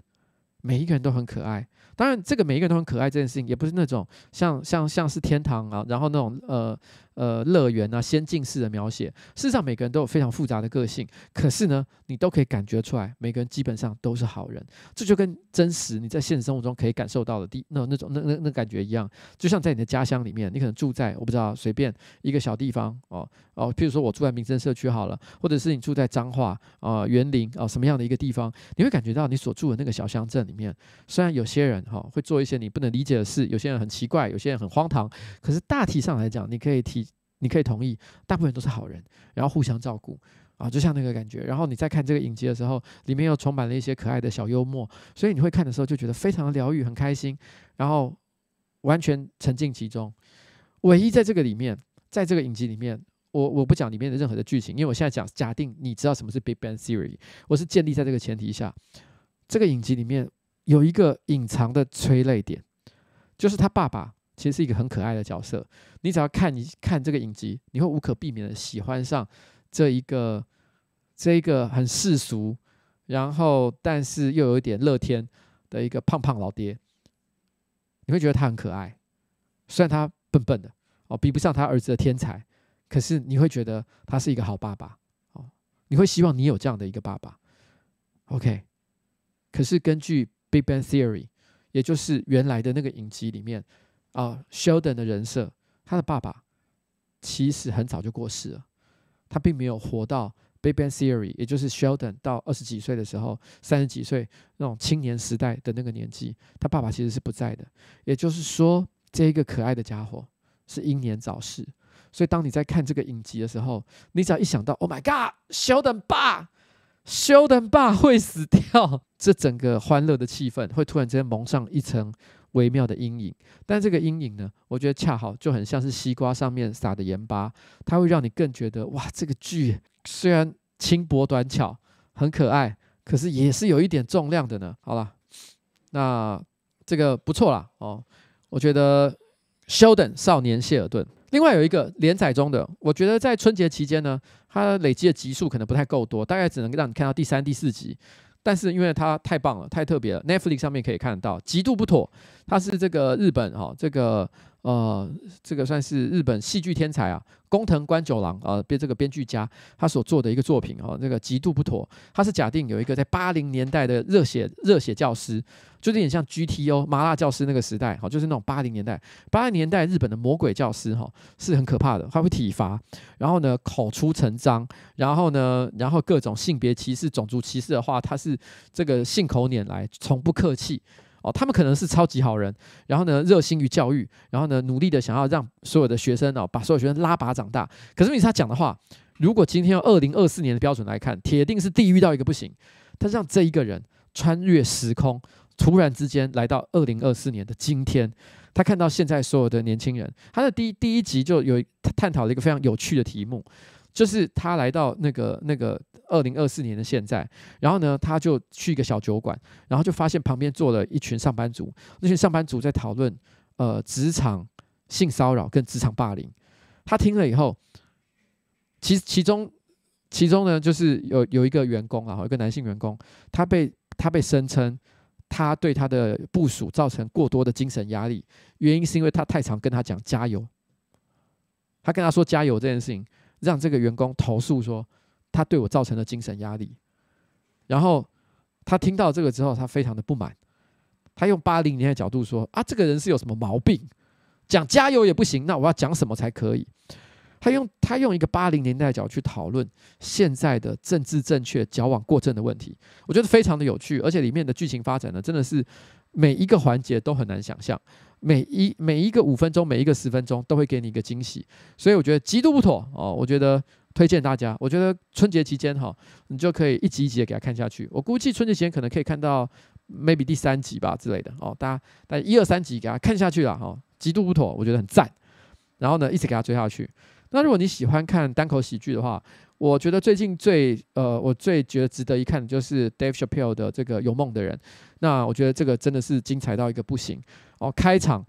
每一个人都很可爱。当然，这个每一个人都很可爱，这件事情也不是那种像像像是天堂啊，然后那种呃呃乐园啊，仙境式的描写。事实上，每个人都有非常复杂的个性，可是呢，你都可以感觉出来，每个人基本上都是好人。这就跟真实你在现实生活中可以感受到的地那那种那那那感觉一样。就像在你的家乡里面，你可能住在我不知道随便一个小地方哦哦，譬如说我住在民生社区好了，或者是你住在彰化啊园林啊什么样的一个地方，你会感觉到你所住的那个小乡镇里面，虽然有些人。哈，会做一些你不能理解的事。有些人很奇怪，有些人很荒唐。可是大体上来讲，你可以提，你可以同意，大部分都是好人，然后互相照顾啊，就像那个感觉。然后你在看这个影集的时候，里面又充满了一些可爱的小幽默，所以你会看的时候就觉得非常的疗愈，很开心，然后完全沉浸其中。唯一在这个里面，在这个影集里面，我我不讲里面的任何的剧情，因为我现在讲假定你知道什么是 Big Bang Theory，我是建立在这个前提下，这个影集里面。有一个隐藏的催泪点，就是他爸爸其实是一个很可爱的角色。你只要看一看这个影集，你会无可避免的喜欢上这一个这一个很世俗，然后但是又有一点乐天的一个胖胖老爹。你会觉得他很可爱，虽然他笨笨的哦，比不上他儿子的天才，可是你会觉得他是一个好爸爸哦。你会希望你有这样的一个爸爸。OK，可是根据 Big Bang Theory，也就是原来的那个影集里面啊，Sheldon 的人设，他的爸爸其实很早就过世了，他并没有活到 Big Bang Theory，也就是 Sheldon 到二十几岁的时候，三十几岁那种青年时代的那个年纪，他爸爸其实是不在的。也就是说，这一个可爱的家伙是英年早逝。所以当你在看这个影集的时候，你只要一想到 Oh my God，Sheldon 爸。休登爸会死掉，这整个欢乐的气氛会突然之间蒙上一层微妙的阴影。但这个阴影呢，我觉得恰好就很像是西瓜上面撒的盐巴，它会让你更觉得哇，这个剧虽然轻薄短巧，很可爱，可是也是有一点重量的呢。好了，那这个不错啦哦，我觉得休登少年谢尔顿。另外有一个连载中的，我觉得在春节期间呢，它累积的集数可能不太够多，大概只能让你看到第三、第四集。但是因为它太棒了，太特别了，Netflix 上面可以看得到，极度不妥。他是这个日本哈、哦，这个呃，这个算是日本戏剧天才啊，工藤官九郎啊，编这个编剧家他所做的一个作品哈、哦，这个极度不妥。他是假定有一个在八零年代的热血热血教师。就有点像 GTO 麻辣教师那个时代，哈，就是那种八零年代，八零年代日本的魔鬼教师，哈，是很可怕的，他会体罚，然后呢口出成章，然后呢，然后各种性别歧视、种族歧视的话，他是这个信口拈来，从不客气，哦，他们可能是超级好人，然后呢，热心于教育，然后呢，努力的想要让所有的学生哦，把所有学生拉拔长大。可是你他讲的话，如果今天用二零二四年的标准来看，铁定是地狱到一个不行。他让这一个人穿越时空，突然之间来到二零二四年的今天，他看到现在所有的年轻人，他的第一第一集就有探讨了一个非常有趣的题目，就是他来到那个那个二零二四年的现在，然后呢，他就去一个小酒馆，然后就发现旁边坐了一群上班族，那群上班族在讨论呃职场性骚扰跟职场霸凌，他听了以后，其其中。其中呢，就是有有一个员工啊，有一个男性员工，他被他被声称他对他的部署造成过多的精神压力，原因是因为他太常跟他讲加油，他跟他说加油这件事情，让这个员工投诉说他对我造成了精神压力，然后他听到这个之后，他非常的不满，他用八零年的角度说啊，这个人是有什么毛病，讲加油也不行，那我要讲什么才可以？他用他用一个八零年代的角去讨论现在的政治正确、矫枉过正的问题，我觉得非常的有趣，而且里面的剧情发展呢，真的是每一个环节都很难想象，每一每一个五分钟、每一个十分钟都会给你一个惊喜，所以我觉得极度不妥哦，我觉得推荐大家，我觉得春节期间哈，你就可以一集一集的给他看下去，我估计春节期间可能可以看到 maybe 第三集吧之类的哦，大家大家一二三集给他看下去了哈，极度不妥，我觉得很赞，然后呢一直给他追下去。那如果你喜欢看单口喜剧的话，我觉得最近最呃，我最觉得值得一看的就是 Dave Chappelle 的这个有梦的人。那我觉得这个真的是精彩到一个不行哦。开场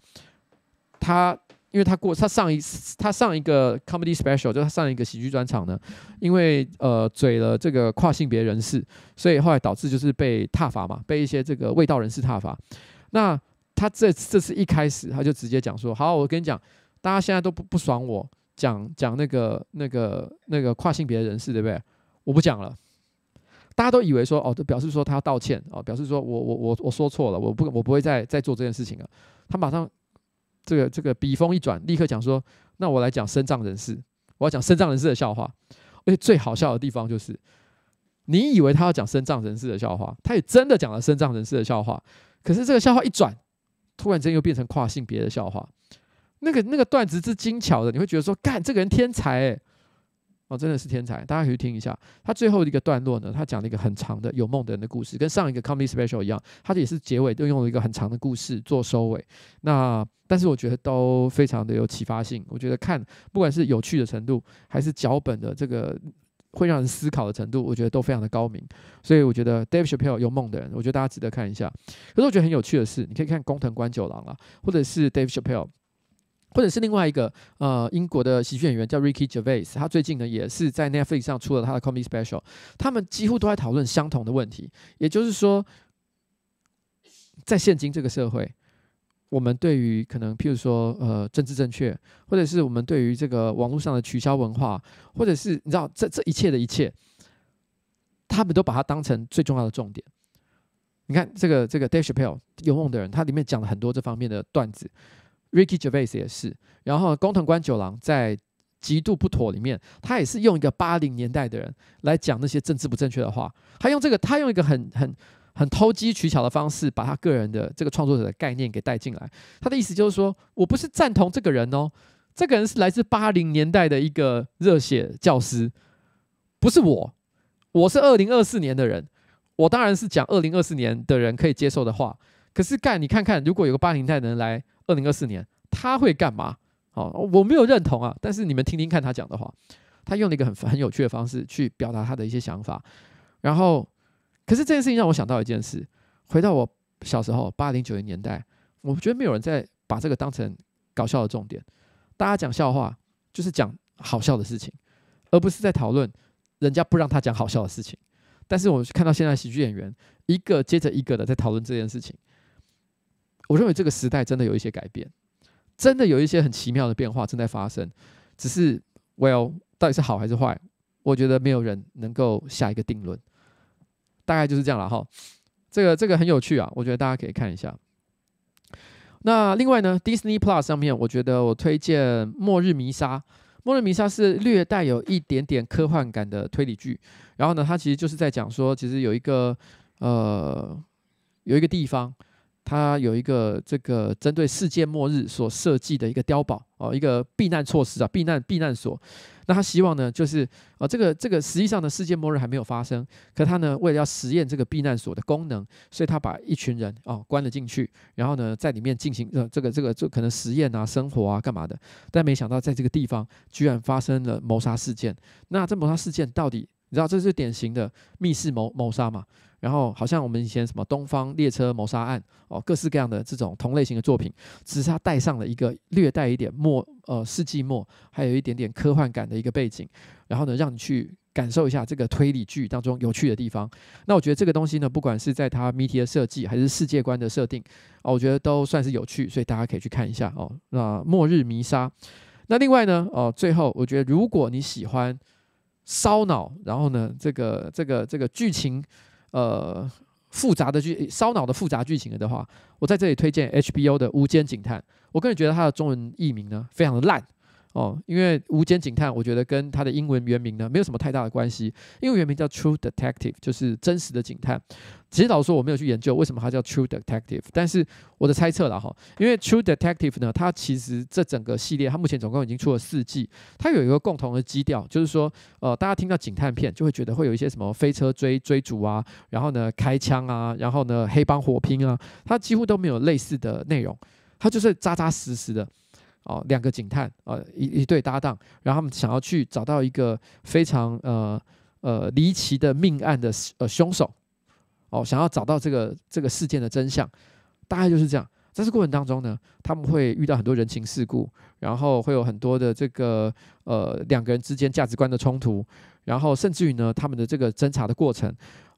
他因为他过他上一他上一个 comedy special 就他上一个喜剧专场呢，因为呃嘴了这个跨性别人士，所以后来导致就是被挞伐嘛，被一些这个卫道人士挞伐。那他这这次一开始他就直接讲说：好，我跟你讲，大家现在都不不爽我。讲讲那个那个那个跨性别人士对不对？我不讲了，大家都以为说哦，表示说他要道歉哦，表示说我我我我说错了，我不我不会再再做这件事情了。他马上这个这个笔锋一转，立刻讲说，那我来讲身障人士，我要讲身障人士的笑话。而且最好笑的地方就是，你以为他要讲身障人士的笑话，他也真的讲了身障人士的笑话。可是这个笑话一转，突然间又变成跨性别的笑话。那个那个段子是精巧的，你会觉得说，干这个人天才哎，哦，真的是天才，大家可以听一下。他最后一个段落呢，他讲了一个很长的有梦的人的故事，跟上一个 comedy special 一样，他也是结尾都用了一个很长的故事做收尾。那但是我觉得都非常的有启发性，我觉得看不管是有趣的程度，还是脚本的这个会让人思考的程度，我觉得都非常的高明。所以我觉得 Dave Chappelle 有梦的人，我觉得大家值得看一下。可是我觉得很有趣的是，你可以看工藤官九郎啊，或者是 Dave Chappelle。或者是另外一个呃英国的喜剧演员叫 Ricky Gervais，他最近呢也是在 Netflix 上出了他的 comedy special，他们几乎都在讨论相同的问题，也就是说，在现今这个社会，我们对于可能譬如说呃政治正确，或者是我们对于这个网络上的取消文化，或者是你知道这这一切的一切，他们都把它当成最重要的重点。你看这个这个 Dave Chappelle 有梦的人，他里面讲了很多这方面的段子。Ricky Gervais 也是，然后宫藤官九郎在《极度不妥》里面，他也是用一个八零年代的人来讲那些政治不正确的话。他用这个，他用一个很很很投机取巧的方式，把他个人的这个创作者的概念给带进来。他的意思就是说，我不是赞同这个人哦，这个人是来自八零年代的一个热血教师，不是我，我是二零二四年的人，我当然是讲二零二四年的人可以接受的话。可是干，你看看，如果有个八零代的人来。二零二四年他会干嘛？哦，我没有认同啊，但是你们听听看他讲的话，他用了一个很很有趣的方式去表达他的一些想法。然后，可是这件事情让我想到一件事，回到我小时候八零九零年代，我觉得没有人在把这个当成搞笑的重点，大家讲笑话就是讲好笑的事情，而不是在讨论人家不让他讲好笑的事情。但是我看到现在喜剧演员一个接着一个的在讨论这件事情。我认为这个时代真的有一些改变，真的有一些很奇妙的变化正在发生。只是，Well，到底是好还是坏？我觉得没有人能够下一个定论。大概就是这样了哈。这个这个很有趣啊，我觉得大家可以看一下。那另外呢，Disney Plus 上面，我觉得我推荐《末日迷杀》。《末日迷杀》是略带有一点点科幻感的推理剧。然后呢，它其实就是在讲说，其实有一个呃，有一个地方。它有一个这个针对世界末日所设计的一个碉堡哦，一个避难措施啊，避难避难所。那他希望呢，就是啊，这个这个实际上的世界末日还没有发生，可他呢为了要实验这个避难所的功能，所以他把一群人哦关了进去，然后呢在里面进行呃这个这个就可能实验啊、生活啊、干嘛的。但没想到在这个地方居然发生了谋杀事件。那这谋杀事件到底你知道这是典型的密室谋谋杀嘛？然后好像我们以前什么东方列车谋杀案哦，各式各样的这种同类型的作品，只是它带上了一个略带一点末呃世纪末，还有一点点科幻感的一个背景，然后呢，让你去感受一下这个推理剧当中有趣的地方。那我觉得这个东西呢，不管是在它谜题的设计，还是世界观的设定，哦，我觉得都算是有趣，所以大家可以去看一下哦。那末日迷杀，那另外呢，哦，最后我觉得如果你喜欢烧脑，然后呢，这个这个这个剧情。呃，复杂的剧烧脑的复杂剧情的话，我在这里推荐 HBO 的《无间警探》。我个人觉得它的中文译名呢非常的烂。哦，因为《无间警探》，我觉得跟它的英文原名呢没有什么太大的关系。英文原名叫 True Detective，就是真实的警探。其实老实说，我没有去研究为什么它叫 True Detective，但是我的猜测了哈，因为 True Detective 呢，它其实这整个系列，它目前总共已经出了四季，它有一个共同的基调，就是说，呃，大家听到警探片就会觉得会有一些什么飞车追追逐啊，然后呢开枪啊，然后呢黑帮火拼啊，它几乎都没有类似的内容，它就是扎扎实实的。哦，两个警探，呃，一一对搭档，然后他们想要去找到一个非常呃呃离奇的命案的呃凶手，哦，想要找到这个这个事件的真相，大概就是这样。在这过程当中呢，他们会遇到很多人情世故，然后会有很多的这个呃两个人之间价值观的冲突，然后甚至于呢，他们的这个侦查的过程。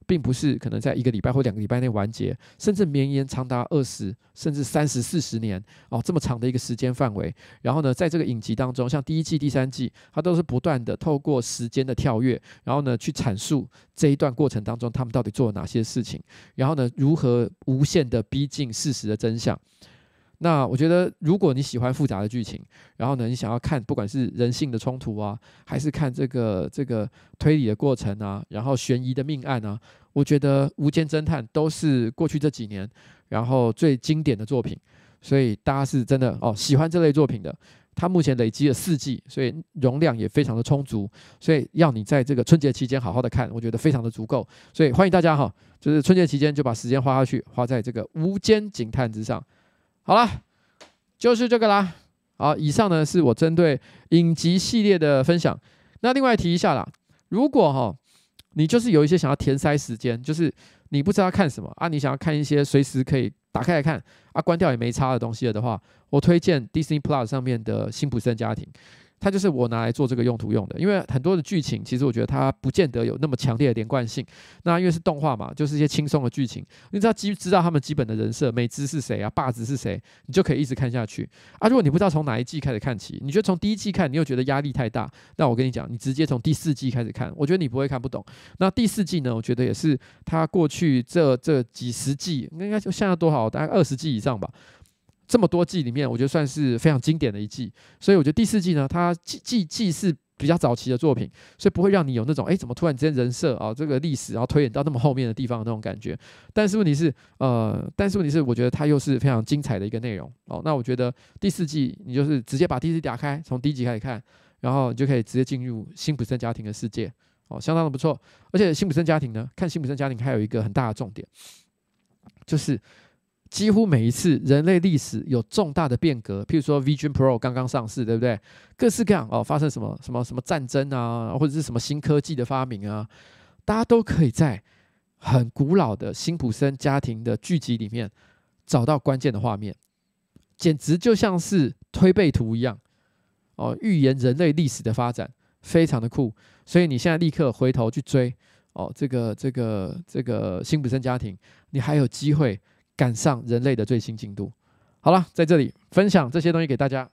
并不是可能在一个礼拜或两个礼拜内完结，甚至绵延长达二十甚至三十四十年哦，这么长的一个时间范围。然后呢，在这个影集当中，像第一季、第三季，它都是不断的透过时间的跳跃，然后呢去阐述这一段过程当中他们到底做了哪些事情，然后呢如何无限的逼近事实的真相。那我觉得，如果你喜欢复杂的剧情，然后呢，你想要看不管是人性的冲突啊，还是看这个这个推理的过程啊，然后悬疑的命案啊，我觉得《无间侦探》都是过去这几年然后最经典的作品。所以大家是真的哦，喜欢这类作品的。它目前累积了四季，所以容量也非常的充足，所以要你在这个春节期间好好的看，我觉得非常的足够。所以欢迎大家哈，就是春节期间就把时间花下去，花在这个《无间警探》之上。好了，就是这个啦。好，以上呢是我针对影集系列的分享。那另外提一下啦，如果哈你就是有一些想要填塞时间，就是你不知道看什么啊，你想要看一些随时可以打开来看啊，关掉也没差的东西了的话，我推荐 Disney Plus 上面的《辛普森家庭》。它就是我拿来做这个用途用的，因为很多的剧情其实我觉得它不见得有那么强烈的连贯性。那因为是动画嘛，就是一些轻松的剧情，你知道基知道他们基本的人设，美姿是谁啊，霸子是谁，你就可以一直看下去。啊，如果你不知道从哪一季开始看起，你觉得从第一季看你又觉得压力太大，那我跟你讲，你直接从第四季开始看，我觉得你不会看不懂。那第四季呢，我觉得也是它过去这这几十季，应该就现在多少，大概二十季以上吧。这么多季里面，我觉得算是非常经典的一季，所以我觉得第四季呢，它既既既是比较早期的作品，所以不会让你有那种哎，怎么突然之间人设啊，这个历史然后推演到那么后面的地方的那种感觉。但是问题是，呃，但是问题是，我觉得它又是非常精彩的一个内容哦。那我觉得第四季你就是直接把第四季打开，从第一集开始看，然后你就可以直接进入辛普森家庭的世界哦，相当的不错。而且辛普森家庭呢，看辛普森家庭还有一个很大的重点，就是。几乎每一次人类历史有重大的变革，譬如说 Vision Pro 刚刚上市，对不对？各式各样哦，发生什么什么什么战争啊，或者是什么新科技的发明啊，大家都可以在很古老的辛普森家庭的剧集里面找到关键的画面，简直就像是推背图一样哦，预言人类历史的发展，非常的酷。所以你现在立刻回头去追哦，这个这个这个辛普森家庭，你还有机会。赶上人类的最新进度。好了，在这里分享这些东西给大家。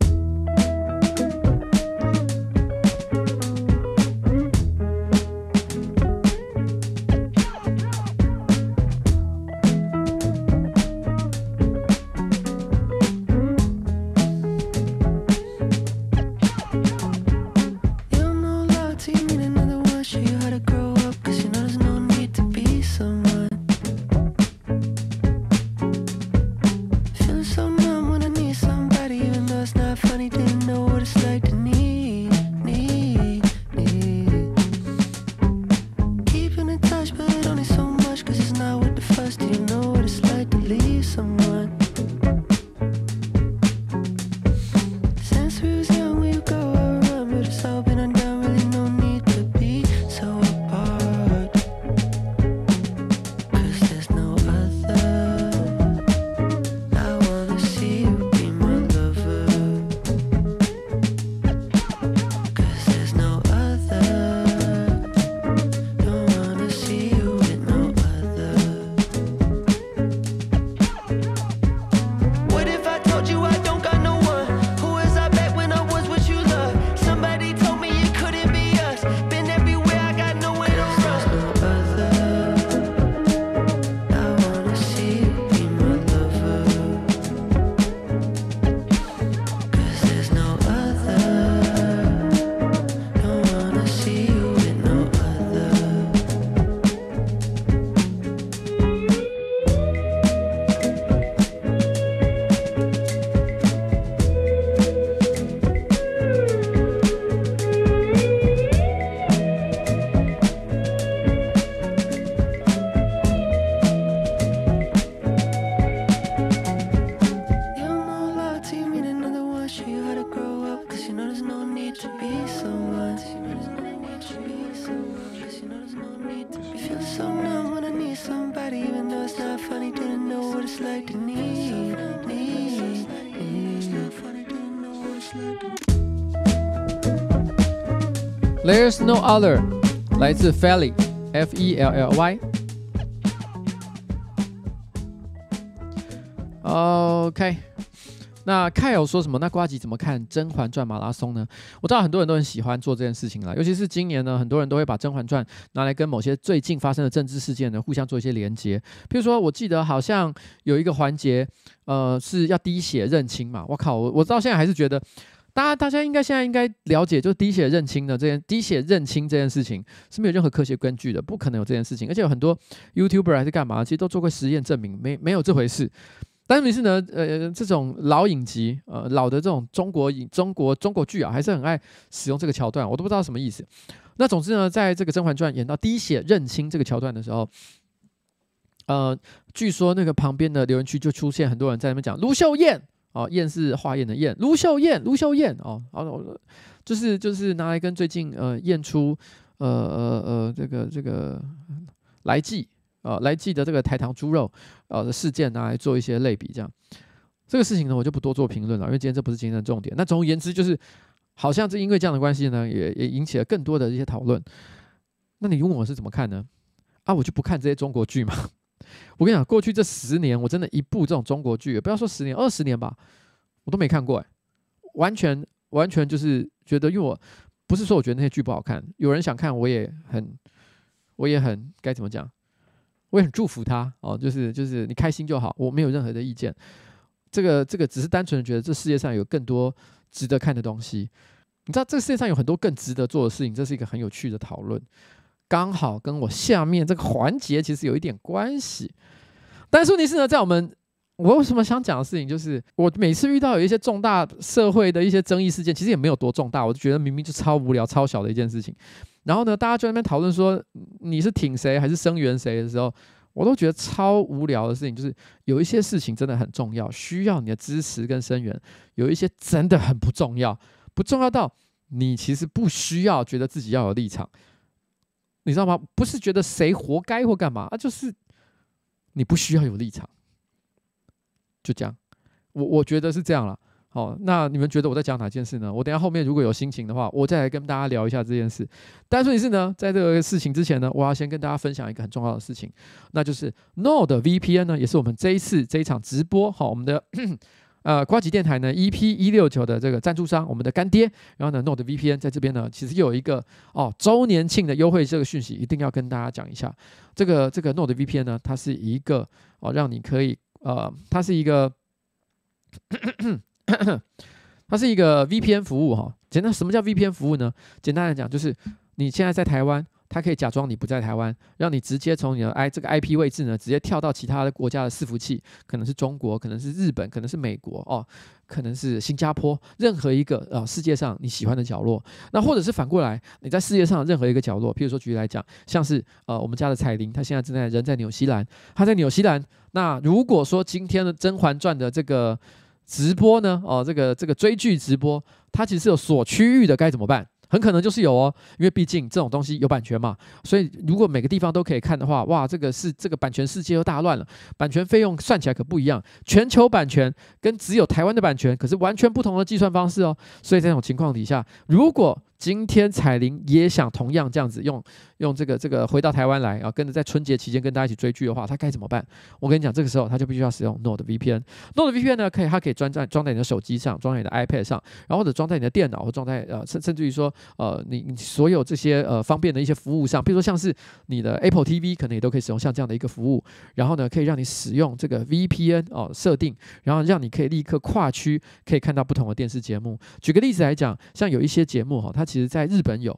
There's no other，来自 Felly，F E L L Y。OK，那凯有说什么？那瓜吉怎么看《甄嬛传》马拉松呢？我知道很多人都很喜欢做这件事情啦，尤其是今年呢，很多人都会把《甄嬛传》拿来跟某些最近发生的政治事件呢互相做一些连接。譬如说，我记得好像有一个环节，呃，是要滴血认亲嘛。我靠，我我到现在还是觉得。大家大家应该现在应该了解，就是滴血认亲的这件滴血认亲这件事情是没有任何科学根据的，不可能有这件事情。而且有很多 YouTuber 还是干嘛，其实都做过实验证明没没有这回事。但是呢，呃，这种老影集，呃，老的这种中国影中国中国剧啊，还是很爱使用这个桥段，我都不知道什么意思。那总之呢，在这个《甄嬛传》演到滴血认亲这个桥段的时候，呃，据说那个旁边的留言区就出现很多人在那边讲卢秀燕。哦，燕是化验的燕，卢秀燕，卢秀燕哦，好，就是就是拿来跟最近呃验出呃呃呃这个这个来记呃来记的这个台糖猪肉呃的事件拿来做一些类比，这样这个事情呢，我就不多做评论了，因为今天这不是今天的重点。那总而言之，就是好像是因为这样的关系呢，也也引起了更多的一些讨论。那你问我是怎么看呢？啊，我就不看这些中国剧嘛。我跟你讲，过去这十年，我真的一部这种中国剧，不要说十年，二十年吧，我都没看过。哎，完全完全就是觉得，因为我不是说我觉得那些剧不好看，有人想看，我也很，我也很该怎么讲，我也很祝福他哦，就是就是你开心就好，我没有任何的意见。这个这个只是单纯的觉得这世界上有更多值得看的东西。你知道，这个世界上有很多更值得做的事情，这是一个很有趣的讨论。刚好跟我下面这个环节其实有一点关系，但是问题是呢，在我们我为什么想讲的事情，就是我每次遇到有一些重大社会的一些争议事件，其实也没有多重大，我就觉得明明就超无聊、超小的一件事情。然后呢，大家就在那边讨论说你是挺谁还是声援谁的时候，我都觉得超无聊的事情。就是有一些事情真的很重要，需要你的支持跟声援；有一些真的很不重要，不重要到你其实不需要觉得自己要有立场。你知道吗？不是觉得谁活该或干嘛，啊，就是你不需要有立场，就这样。我我觉得是这样了。好，那你们觉得我在讲哪件事呢？我等下后面如果有心情的话，我再来跟大家聊一下这件事。但是是呢，在这个事情之前呢，我要先跟大家分享一个很重要的事情，那就是 Nord VPN 呢，也是我们这一次这一场直播，好，我们的。呃，瓜吉电台呢，EP 一六九的这个赞助商，我们的干爹，然后呢，Nord VPN 在这边呢，其实有一个哦周年庆的优惠，这个讯息一定要跟大家讲一下。这个这个 Nord VPN 呢，它是一个哦，让你可以呃，它是一个，它是一个 VPN 服务哈、哦。简单，什么叫 VPN 服务呢？简单来讲，就是你现在在台湾。它可以假装你不在台湾，让你直接从你的 i 这个 IP 位置呢，直接跳到其他的国家的伺服器，可能是中国，可能是日本，可能是美国哦，可能是新加坡，任何一个呃世界上你喜欢的角落。那或者是反过来，你在世界上任何一个角落，譬如说举例来讲，像是呃我们家的彩铃，她现在正在人在纽西兰，她在纽西兰。那如果说今天的《甄嬛传》的这个直播呢，哦这个这个追剧直播，它其实是有锁区域的，该怎么办？很可能就是有哦，因为毕竟这种东西有版权嘛，所以如果每个地方都可以看的话，哇，这个是这个版权世界又大乱了，版权费用算起来可不一样，全球版权跟只有台湾的版权可是完全不同的计算方式哦，所以这种情况底下，如果今天彩铃也想同样这样子用用这个这个回到台湾来啊，跟着在春节期间跟大家一起追剧的话，他该怎么办？我跟你讲，这个时候他就必须要使用 Nord VPN。Nord VPN 呢，可以它可以装在装在你的手机上，装在你的 iPad 上，然后或者装在你的电脑，或装在呃甚甚至于说呃你你所有这些呃方便的一些服务上，比如说像是你的 Apple TV，可能也都可以使用像这样的一个服务。然后呢，可以让你使用这个 VPN 哦设定，然后让你可以立刻跨区可以看到不同的电视节目。举个例子来讲，像有一些节目哈，它其实在日本有。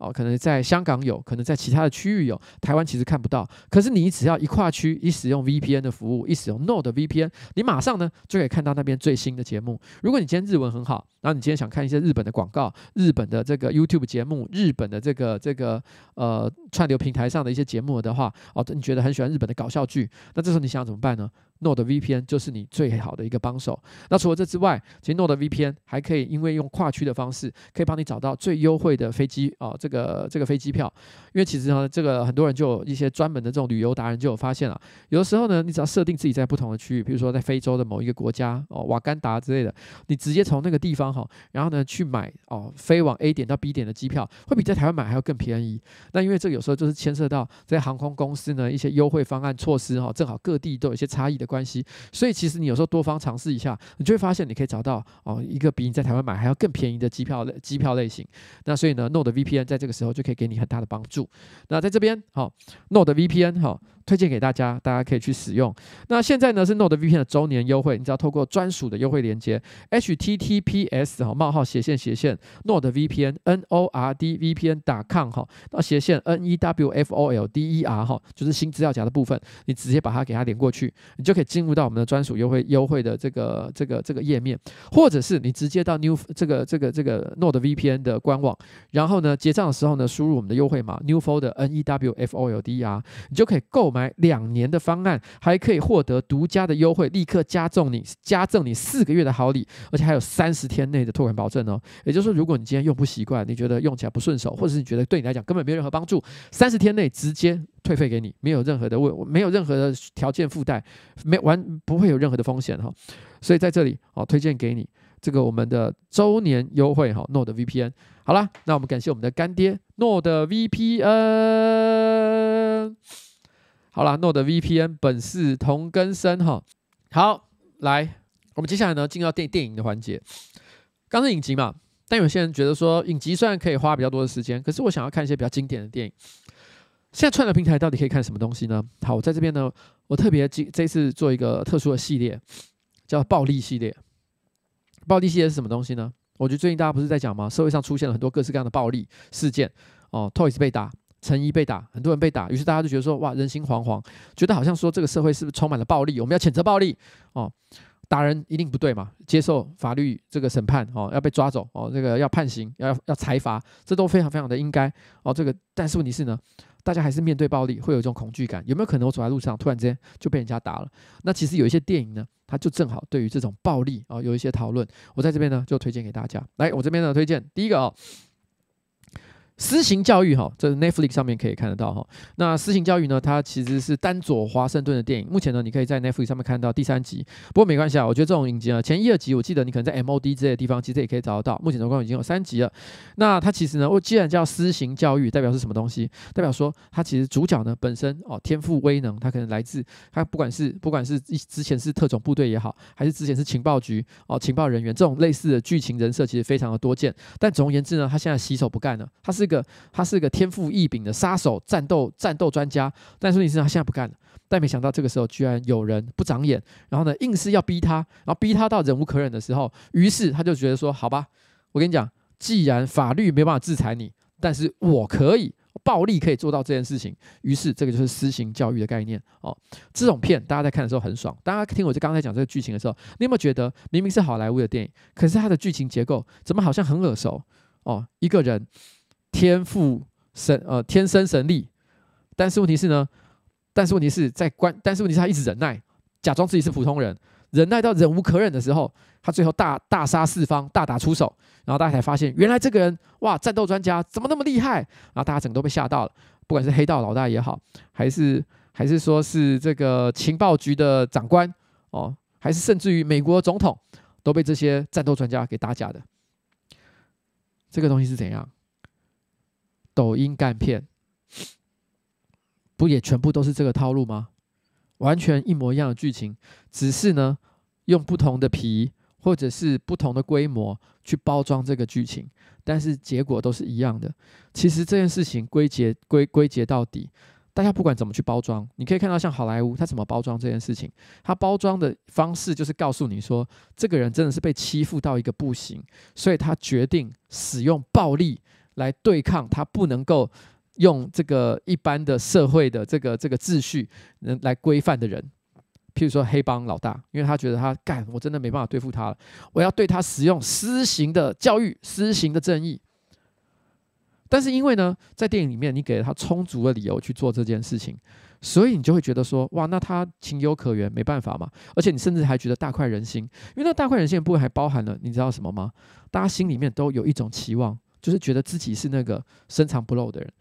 哦，可能在香港有，可能在其他的区域有，台湾其实看不到。可是你只要一跨区，一使用 VPN 的服务，一使用 Nord VPN，你马上呢就可以看到那边最新的节目。如果你今天日文很好，然后你今天想看一些日本的广告、日本的这个 YouTube 节目、日本的这个这个呃串流平台上的一些节目的话，哦，你觉得很喜欢日本的搞笑剧，那这时候你想怎么办呢？Nord VPN 就是你最好的一个帮手。那除了这之外，其实 Nord VPN 还可以因为用跨区的方式，可以帮你找到最优惠的飞机、哦，这个这个飞机票，因为其实呢，这个很多人就有一些专门的这种旅游达人就有发现了，有的时候呢，你只要设定自己在不同的区域，比如说在非洲的某一个国家哦，瓦干达之类的，你直接从那个地方哈，然后呢去买哦飞往 A 点到 B 点的机票，会比在台湾买还要更便宜。那因为这个有时候就是牵涉到在航空公司呢一些优惠方案措施哈，正好各地都有一些差异的关系，所以其实你有时候多方尝试一下，你就会发现你可以找到哦一个比你在台湾买还要更便宜的机票类机票类型。那所以呢，Node VPN 在这个时候就可以给你很大的帮助。那在这边好，Node VPN，好。推荐给大家，大家可以去使用。那现在呢是 NordVPN 的周年优惠，你只要透过专属的优惠链接，https 哈冒号斜线斜线 NordVPN n o r d v p n dot com 哈，到斜线 n e w f o l d e r 哈，就是新资料夹的部分，你直接把它给它连过去，你就可以进入到我们的专属优惠优惠的这个这个这个页面，或者是你直接到 New 这个这个这个 NordVPN 的官网，然后呢结账的时候呢输入我们的优惠码 NEWFOLDER n e w f o l d e r，你就可以购买。买两年的方案，还可以获得独家的优惠，立刻加赠你加赠你四个月的好礼，而且还有三十天内的退款保证哦。也就是说，如果你今天用不习惯，你觉得用起来不顺手，或者是你觉得对你来讲根本没有任何帮助，三十天内直接退费给你，没有任何的问，没有任何的条件附带，没完不会有任何的风险哈。所以在这里哦，推荐给你这个我们的周年优惠哈，NordVPN。好了，那我们感谢我们的干爹 NordVPN。好了，NordVPN 本是同根生哈。好，来，我们接下来呢，进入到电电影的环节。刚是影集嘛，但有些人觉得说，影集虽然可以花比较多的时间，可是我想要看一些比较经典的电影。现在串流平台到底可以看什么东西呢？好，我在这边呢，我特别这这次做一个特殊的系列，叫暴力系列。暴力系列是什么东西呢？我觉得最近大家不是在讲吗？社会上出现了很多各式各样的暴力事件哦，Toys 被打。陈怡被打，很多人被打，于是大家就觉得说，哇，人心惶惶，觉得好像说这个社会是不是充满了暴力？我们要谴责暴力哦，打人一定不对嘛，接受法律这个审判哦，要被抓走哦，这个要判刑，要要裁罚，这都非常非常的应该哦。这个，但是问题是呢，大家还是面对暴力会有一种恐惧感，有没有可能我走在路上突然之间就被人家打了？那其实有一些电影呢，它就正好对于这种暴力啊、有一些讨论，我在这边呢就推荐给大家。来，我这边呢推荐第一个哦。私刑教育哈，这 Netflix 上面可以看得到哈。那私刑教育呢，它其实是丹佐华盛顿的电影。目前呢，你可以在 Netflix 上面看到第三集。不过没关系啊，我觉得这种影集啊，前一二集我记得你可能在 MOD 之类的地方，其实也可以找得到。目前总共已经有三集了。那它其实呢，我既然叫私刑教育，代表是什么东西？代表说它其实主角呢本身哦天赋威能，他可能来自他不管是不管是之前是特种部队也好，还是之前是情报局哦情报人员，这种类似的剧情人设其实非常的多见。但总而言之呢，他现在洗手不干了，他是个他是一个。天赋异禀的杀手、战斗战斗专家，但是你知道他现在不干了，但没想到这个时候居然有人不长眼，然后呢硬是要逼他，然后逼他到忍无可忍的时候，于是他就觉得说：“好吧，我跟你讲，既然法律没办法制裁你，但是我可以暴力可以做到这件事情。”于是这个就是私刑教育的概念哦。这种片大家在看的时候很爽，大家听我这刚才讲这个剧情的时候，你有没有觉得明明是好莱坞的电影，可是它的剧情结构怎么好像很耳熟哦？一个人天赋。神呃，天生神力，但是问题是呢，但是问题是在关，但是问题是他一直忍耐，假装自己是普通人，忍耐到忍无可忍的时候，他最后大大杀四方，大打出手，然后大家才发现，原来这个人哇，战斗专家怎么那么厉害？然后大家整个都被吓到了，不管是黑道老大也好，还是还是说是这个情报局的长官哦，还是甚至于美国总统，都被这些战斗专家给打假的。这个东西是怎样？抖音干片不也全部都是这个套路吗？完全一模一样的剧情，只是呢用不同的皮或者是不同的规模去包装这个剧情，但是结果都是一样的。其实这件事情归结归归结到底，大家不管怎么去包装，你可以看到像好莱坞，他怎么包装这件事情，他包装的方式就是告诉你说，这个人真的是被欺负到一个不行，所以他决定使用暴力。来对抗他不能够用这个一般的社会的这个这个秩序能来规范的人，譬如说黑帮老大，因为他觉得他干，我真的没办法对付他了，我要对他使用私刑的教育、私刑的正义。但是因为呢，在电影里面你给了他充足的理由去做这件事情，所以你就会觉得说，哇，那他情有可原，没办法嘛。而且你甚至还觉得大快人心，因为那大快人心的部分还包含了，你知道什么吗？大家心里面都有一种期望。就是觉得自己是那个深藏不露的人。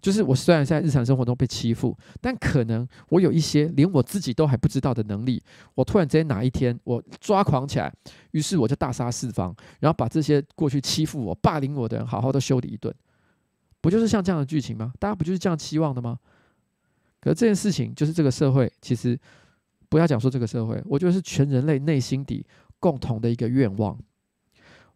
就是我虽然在日常生活中被欺负，但可能我有一些连我自己都还不知道的能力。我突然之间哪一天我抓狂起来，于是我就大杀四方，然后把这些过去欺负我、霸凌我的人好好的修理一顿。不就是像这样的剧情吗？大家不就是这样期望的吗？可是这件事情就是这个社会，其实不要讲说这个社会，我觉得是全人类内心底共同的一个愿望。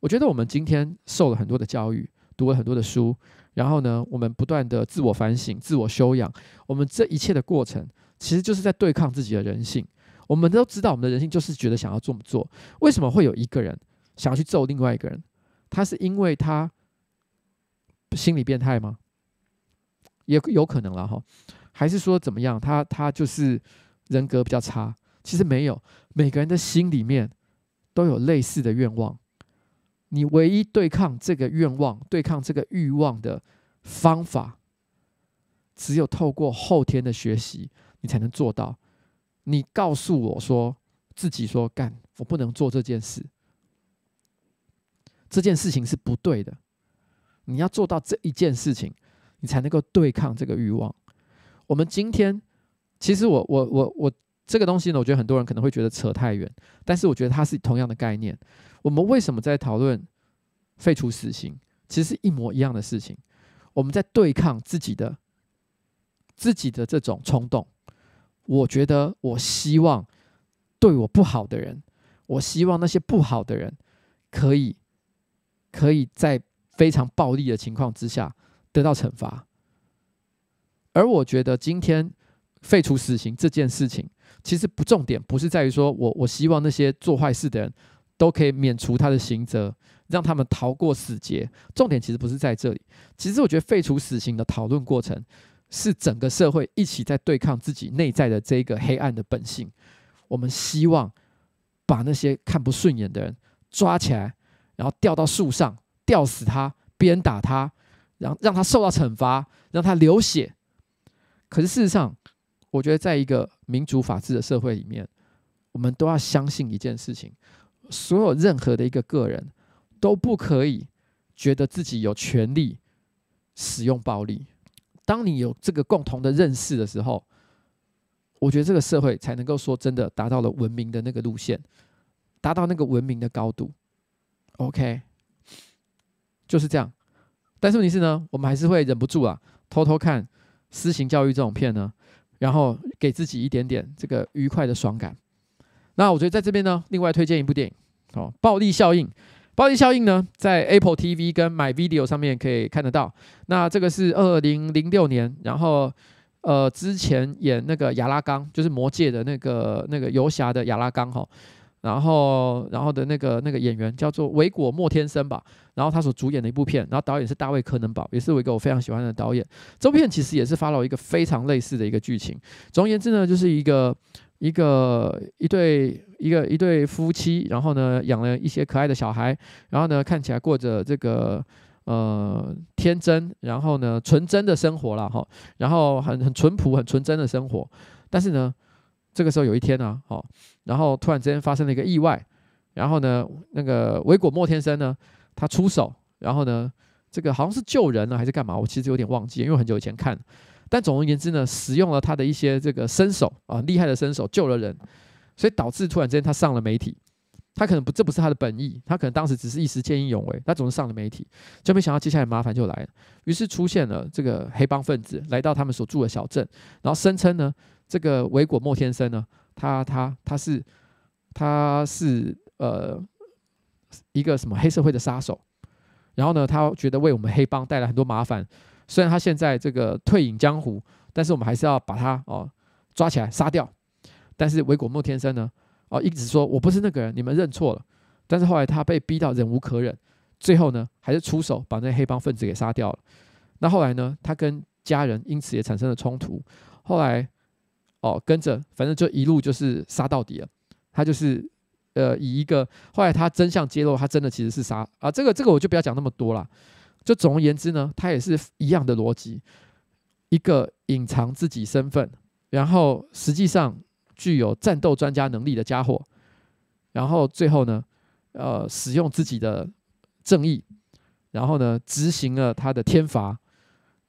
我觉得我们今天受了很多的教育，读了很多的书。然后呢，我们不断的自我反省、自我修养，我们这一切的过程，其实就是在对抗自己的人性。我们都知道，我们的人性就是觉得想要这么做。为什么会有一个人想要去揍另外一个人？他是因为他心理变态吗？也有可能了哈。还是说怎么样？他他就是人格比较差？其实没有，每个人的心里面都有类似的愿望。你唯一对抗这个愿望、对抗这个欲望的方法，只有透过后天的学习，你才能做到。你告诉我说，自己说干，我不能做这件事，这件事情是不对的。你要做到这一件事情，你才能够对抗这个欲望。我们今天，其实我我我我这个东西呢，我觉得很多人可能会觉得扯太远，但是我觉得它是同样的概念。我们为什么在讨论废除死刑？其实是一模一样的事情。我们在对抗自己的、自己的这种冲动。我觉得，我希望对我不好的人，我希望那些不好的人，可以可以在非常暴力的情况之下得到惩罚。而我觉得，今天废除死刑这件事情，其实不重点，不是在于说我我希望那些做坏事的人。都可以免除他的刑责，让他们逃过死劫。重点其实不是在这里。其实我觉得废除死刑的讨论过程，是整个社会一起在对抗自己内在的这一个黑暗的本性。我们希望把那些看不顺眼的人抓起来，然后吊到树上，吊死他，鞭打他，然后让他受到惩罚，让他流血。可是事实上，我觉得在一个民主法治的社会里面，我们都要相信一件事情。所有任何的一个个人都不可以觉得自己有权利使用暴力。当你有这个共同的认识的时候，我觉得这个社会才能够说真的达到了文明的那个路线，达到那个文明的高度。OK，就是这样。但是问题是呢，我们还是会忍不住啊，偷偷看私刑教育这种片呢，然后给自己一点点这个愉快的爽感。那我觉得在这边呢，另外推荐一部电影，哦，《暴力效应》。《暴力效应》呢，在 Apple TV 跟 My Video 上面可以看得到。那这个是二零零六年，然后呃，之前演那个亚拉冈，就是《魔界》的那个那个游侠的亚拉冈哈。然后，然后的那个那个演员叫做维果·莫天森吧。然后他所主演的一部片，然后导演是大卫·柯能堡，也是我一个我非常喜欢的导演。这部片其实也是 follow 一个非常类似的一个剧情。总而言之呢，就是一个。一个一对一个一对夫妻，然后呢养了一些可爱的小孩，然后呢看起来过着这个呃天真，然后呢纯真的生活了哈，然后很很淳朴、很纯真的生活。但是呢，这个时候有一天呢，好，然后突然之间发生了一个意外，然后呢那个维果莫天生呢他出手，然后呢这个好像是救人呢还是干嘛？我其实有点忘记，因为很久以前看。但总而言之呢，使用了他的一些这个身手啊，厉害的身手救了人，所以导致突然之间他上了媒体。他可能不，这不是他的本意，他可能当时只是一时见义勇为，他总是上了媒体，就没想到接下来麻烦就来了。于是出现了这个黑帮分子来到他们所住的小镇，然后声称呢，这个维果莫天生呢，他他他是他是呃一个什么黑社会的杀手，然后呢，他觉得为我们黑帮带来很多麻烦。虽然他现在这个退隐江湖，但是我们还是要把他哦抓起来杀掉。但是维果莫天生呢，哦一直说我不是那个人，你们认错了。但是后来他被逼到忍无可忍，最后呢还是出手把那黑帮分子给杀掉了。那后来呢，他跟家人因此也产生了冲突。后来哦跟着，反正就一路就是杀到底了。他就是呃以一个后来他真相揭露，他真的其实是杀啊。这个这个我就不要讲那么多了。就总而言之呢，他也是一样的逻辑，一个隐藏自己身份，然后实际上具有战斗专家能力的家伙，然后最后呢，呃，使用自己的正义，然后呢执行了他的天罚，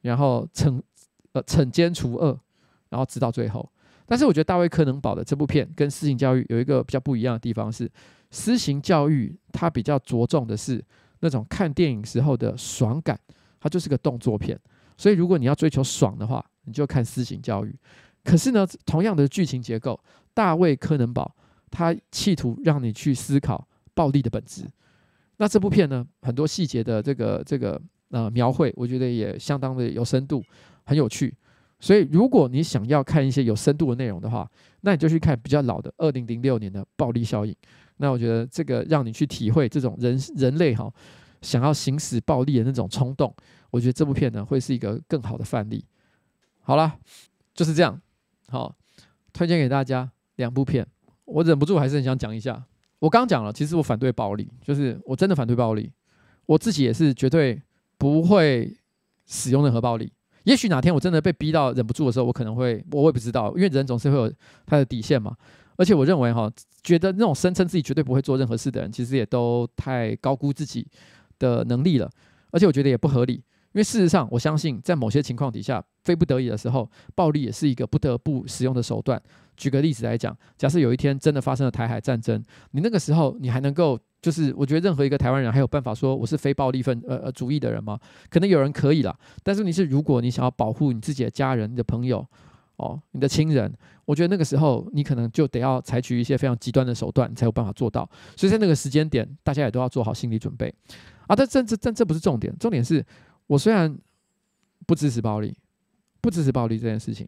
然后惩呃惩奸除恶，然后直到最后。但是我觉得大卫柯能堡的这部片跟私刑教育有一个比较不一样的地方是，私刑教育它比较着重的是那种看电影时候的爽感，它就是个动作片。所以如果你要追求爽的话，你就看私刑教育。可是呢，同样的剧情结构，大卫柯能堡他企图让你去思考暴力的本质。那这部片呢，很多细节的这个这个呃描绘，我觉得也相当的有深度，很有趣。所以如果你想要看一些有深度的内容的话，那你就去看比较老的二零零六年的《暴力效应》。那我觉得这个让你去体会这种人人类哈想要行使暴力的那种冲动，我觉得这部片呢会是一个更好的范例。好啦，就是这样。好，推荐给大家两部片，我忍不住还是很想讲一下。我刚讲了，其实我反对暴力，就是我真的反对暴力，我自己也是绝对不会使用任何暴力。也许哪天我真的被逼到忍不住的时候，我可能会，我也不知道，因为人总是会有他的底线嘛。而且我认为哈，觉得那种声称自己绝对不会做任何事的人，其实也都太高估自己的能力了。而且我觉得也不合理，因为事实上，我相信在某些情况底下，非不得已的时候，暴力也是一个不得不使用的手段。举个例子来讲，假设有一天真的发生了台海战争，你那个时候你还能够，就是我觉得任何一个台湾人还有办法说我是非暴力分呃呃主义的人吗？可能有人可以啦，但是你是如果你想要保护你自己的家人、你的朋友。哦，你的亲人，我觉得那个时候你可能就得要采取一些非常极端的手段，你才有办法做到。所以在那个时间点，大家也都要做好心理准备啊。但这这这这不是重点，重点是我虽然不支持暴力，不支持暴力这件事情，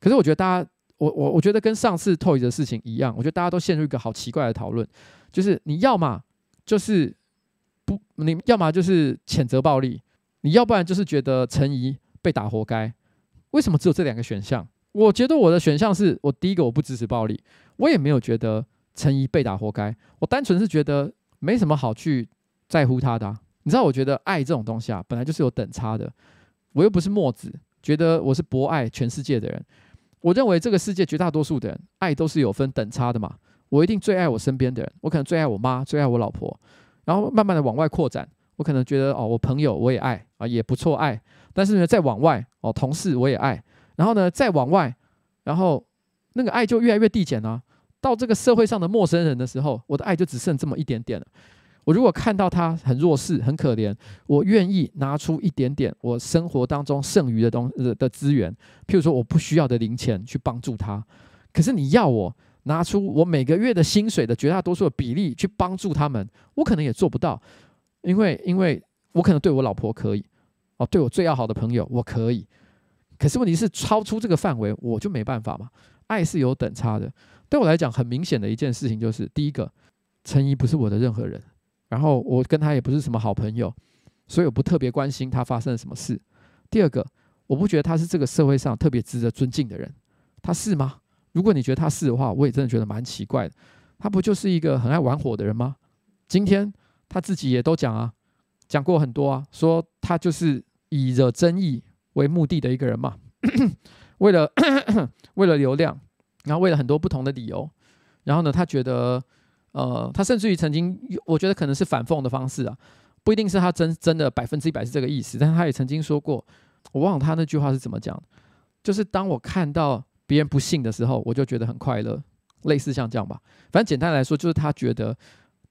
可是我觉得大家，我我我觉得跟上次 Toy 的事情一样，我觉得大家都陷入一个好奇怪的讨论，就是你要么就是不，你要么就是谴责暴力，你要不然就是觉得陈怡被打活该。为什么只有这两个选项？我觉得我的选项是我第一个，我不支持暴力，我也没有觉得陈怡被打活该，我单纯是觉得没什么好去在乎他的。你知道，我觉得爱这种东西啊，本来就是有等差的。我又不是墨子，觉得我是博爱全世界的人。我认为这个世界绝大多数的人爱都是有分等差的嘛。我一定最爱我身边的人，我可能最爱我妈，最爱我老婆，然后慢慢的往外扩展。我可能觉得哦，我朋友我也爱啊，也不错爱。但是呢，再往外哦，同事我也爱，然后呢，再往外，然后那个爱就越来越递减啊。到这个社会上的陌生人的时候，我的爱就只剩这么一点点了。我如果看到他很弱势、很可怜，我愿意拿出一点点我生活当中剩余的东的的资源，譬如说我不需要的零钱去帮助他。可是你要我拿出我每个月的薪水的绝大多数的比例去帮助他们，我可能也做不到，因为因为我可能对我老婆可以。哦，对我最要好的朋友，我可以。可是问题是，超出这个范围，我就没办法嘛。爱是有等差的。对我来讲，很明显的一件事情就是：第一个，陈怡不是我的任何人，然后我跟他也不是什么好朋友，所以我不特别关心他发生了什么事。第二个，我不觉得他是这个社会上特别值得尊敬的人。他是吗？如果你觉得他是的话，我也真的觉得蛮奇怪的。他不就是一个很爱玩火的人吗？今天他自己也都讲啊。讲过很多啊，说他就是以惹争议为目的的一个人嘛，为了 为了流量，然后为了很多不同的理由，然后呢，他觉得，呃，他甚至于曾经，我觉得可能是反讽的方式啊，不一定是他真真的百分之一百是这个意思，但是他也曾经说过，我忘了他那句话是怎么讲，就是当我看到别人不幸的时候，我就觉得很快乐，类似像这样吧，反正简单来说，就是他觉得。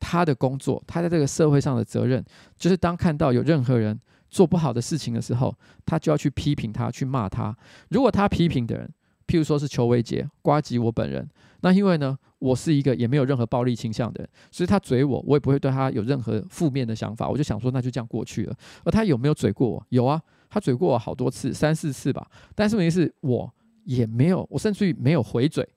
他的工作，他在这个社会上的责任，就是当看到有任何人做不好的事情的时候，他就要去批评他，去骂他。如果他批评的人，譬如说是邱维杰、瓜吉我本人，那因为呢，我是一个也没有任何暴力倾向的人，所以他嘴我，我也不会对他有任何负面的想法。我就想说，那就这样过去了。而他有没有嘴过我？有啊，他嘴过我好多次，三四次吧。但是问题是，我也没有，我甚至于没有回嘴。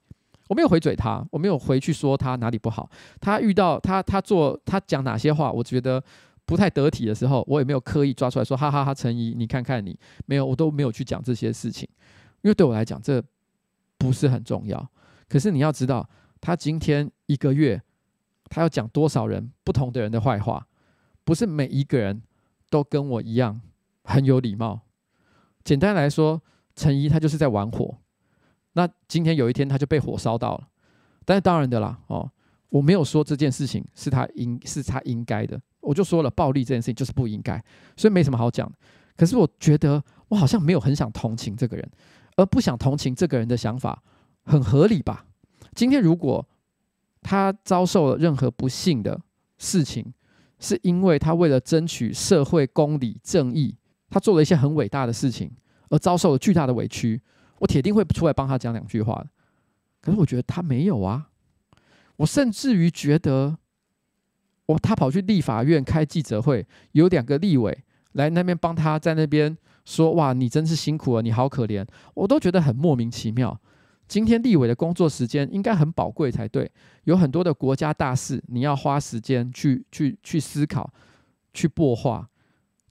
我没有回嘴他，我没有回去说他哪里不好。他遇到他他做他讲哪些话，我觉得不太得体的时候，我也没有刻意抓出来说哈哈哈，陈怡，你看看你没有，我都没有去讲这些事情，因为对我来讲这不是很重要。可是你要知道，他今天一个月他要讲多少人不同的人的坏话，不是每一个人都跟我一样很有礼貌。简单来说，陈怡他就是在玩火。那今天有一天他就被火烧到了，但是当然的啦，哦，我没有说这件事情是他应是他应该的，我就说了，暴力这件事情就是不应该，所以没什么好讲。可是我觉得我好像没有很想同情这个人，而不想同情这个人的想法很合理吧？今天如果他遭受了任何不幸的事情，是因为他为了争取社会公理正义，他做了一些很伟大的事情，而遭受了巨大的委屈，我铁定会出来帮他讲两句话。可是我觉得他没有啊，我甚至于觉得。我他跑去立法院开记者会，有两个立委来那边帮他在那边说：“哇，你真是辛苦了，你好可怜。”我都觉得很莫名其妙。今天立委的工作时间应该很宝贵才对，有很多的国家大事，你要花时间去去去思考、去擘画，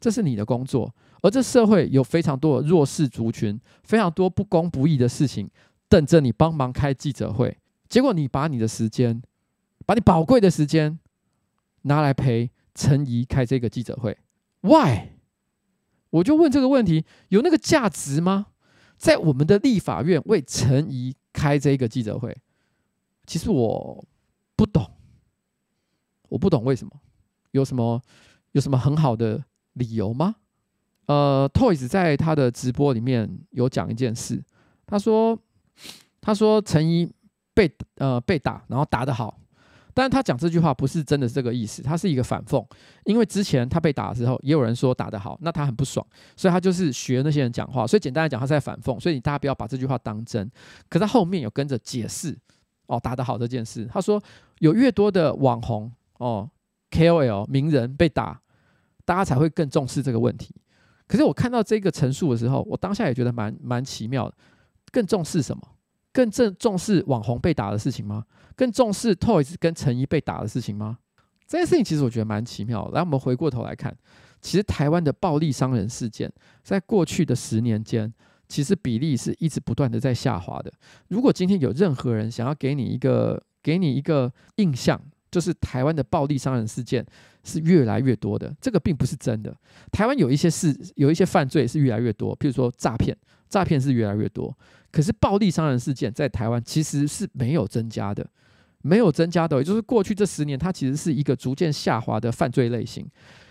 这是你的工作。而这社会有非常多的弱势族群，非常多不公不义的事情等着你帮忙开记者会，结果你把你的时间，把你宝贵的时间。拿来陪陈怡开这个记者会，Why？我就问这个问题，有那个价值吗？在我们的立法院为陈怡开这个记者会，其实我不懂，我不懂为什么，有什么有什么很好的理由吗？呃，Toys 在他的直播里面有讲一件事，他说他说陈怡被呃被打，然后打得好。但是他讲这句话不是真的是这个意思，他是一个反讽。因为之前他被打的时候，也有人说打得好，那他很不爽，所以他就是学那些人讲话。所以简单来讲，他是在反讽。所以你大家不要把这句话当真。可是他后面有跟着解释哦，打得好这件事。他说有越多的网红哦，KOL 名人被打，大家才会更重视这个问题。可是我看到这个陈述的时候，我当下也觉得蛮蛮奇妙的。更重视什么？更正重视网红被打的事情吗？更重视 Toys 跟陈怡被打的事情吗？这件事情其实我觉得蛮奇妙。来，我们回过头来看，其实台湾的暴力伤人事件，在过去的十年间，其实比例是一直不断的在下滑的。如果今天有任何人想要给你一个给你一个印象，就是台湾的暴力伤人事件是越来越多的，这个并不是真的。台湾有一些事，有一些犯罪是越来越多，譬如说诈骗，诈骗是越来越多。可是暴力伤人事件在台湾其实是没有增加的，没有增加的，也就是过去这十年，它其实是一个逐渐下滑的犯罪类型。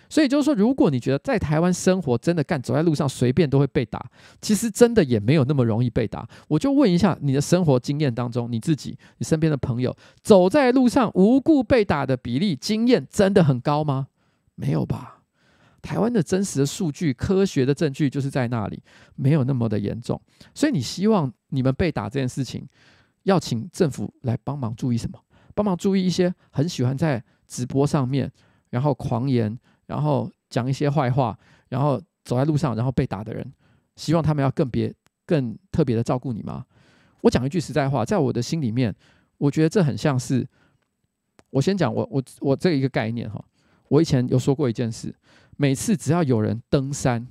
所以就是说，如果你觉得在台湾生活真的干，走在路上随便都会被打，其实真的也没有那么容易被打。我就问一下，你的生活经验当中，你自己、你身边的朋友，走在路上无故被打的比例经验真的很高吗？没有吧。台湾的真实的数据、科学的证据就是在那里，没有那么的严重。所以你希望你们被打这件事情，要请政府来帮忙注意什么？帮忙注意一些很喜欢在直播上面，然后狂言，然后讲一些坏话，然后走在路上然后被打的人，希望他们要更别、更特别的照顾你吗？我讲一句实在话，在我的心里面，我觉得这很像是，我先讲我我我这一个概念哈。我以前有说过一件事。每次只要有人登山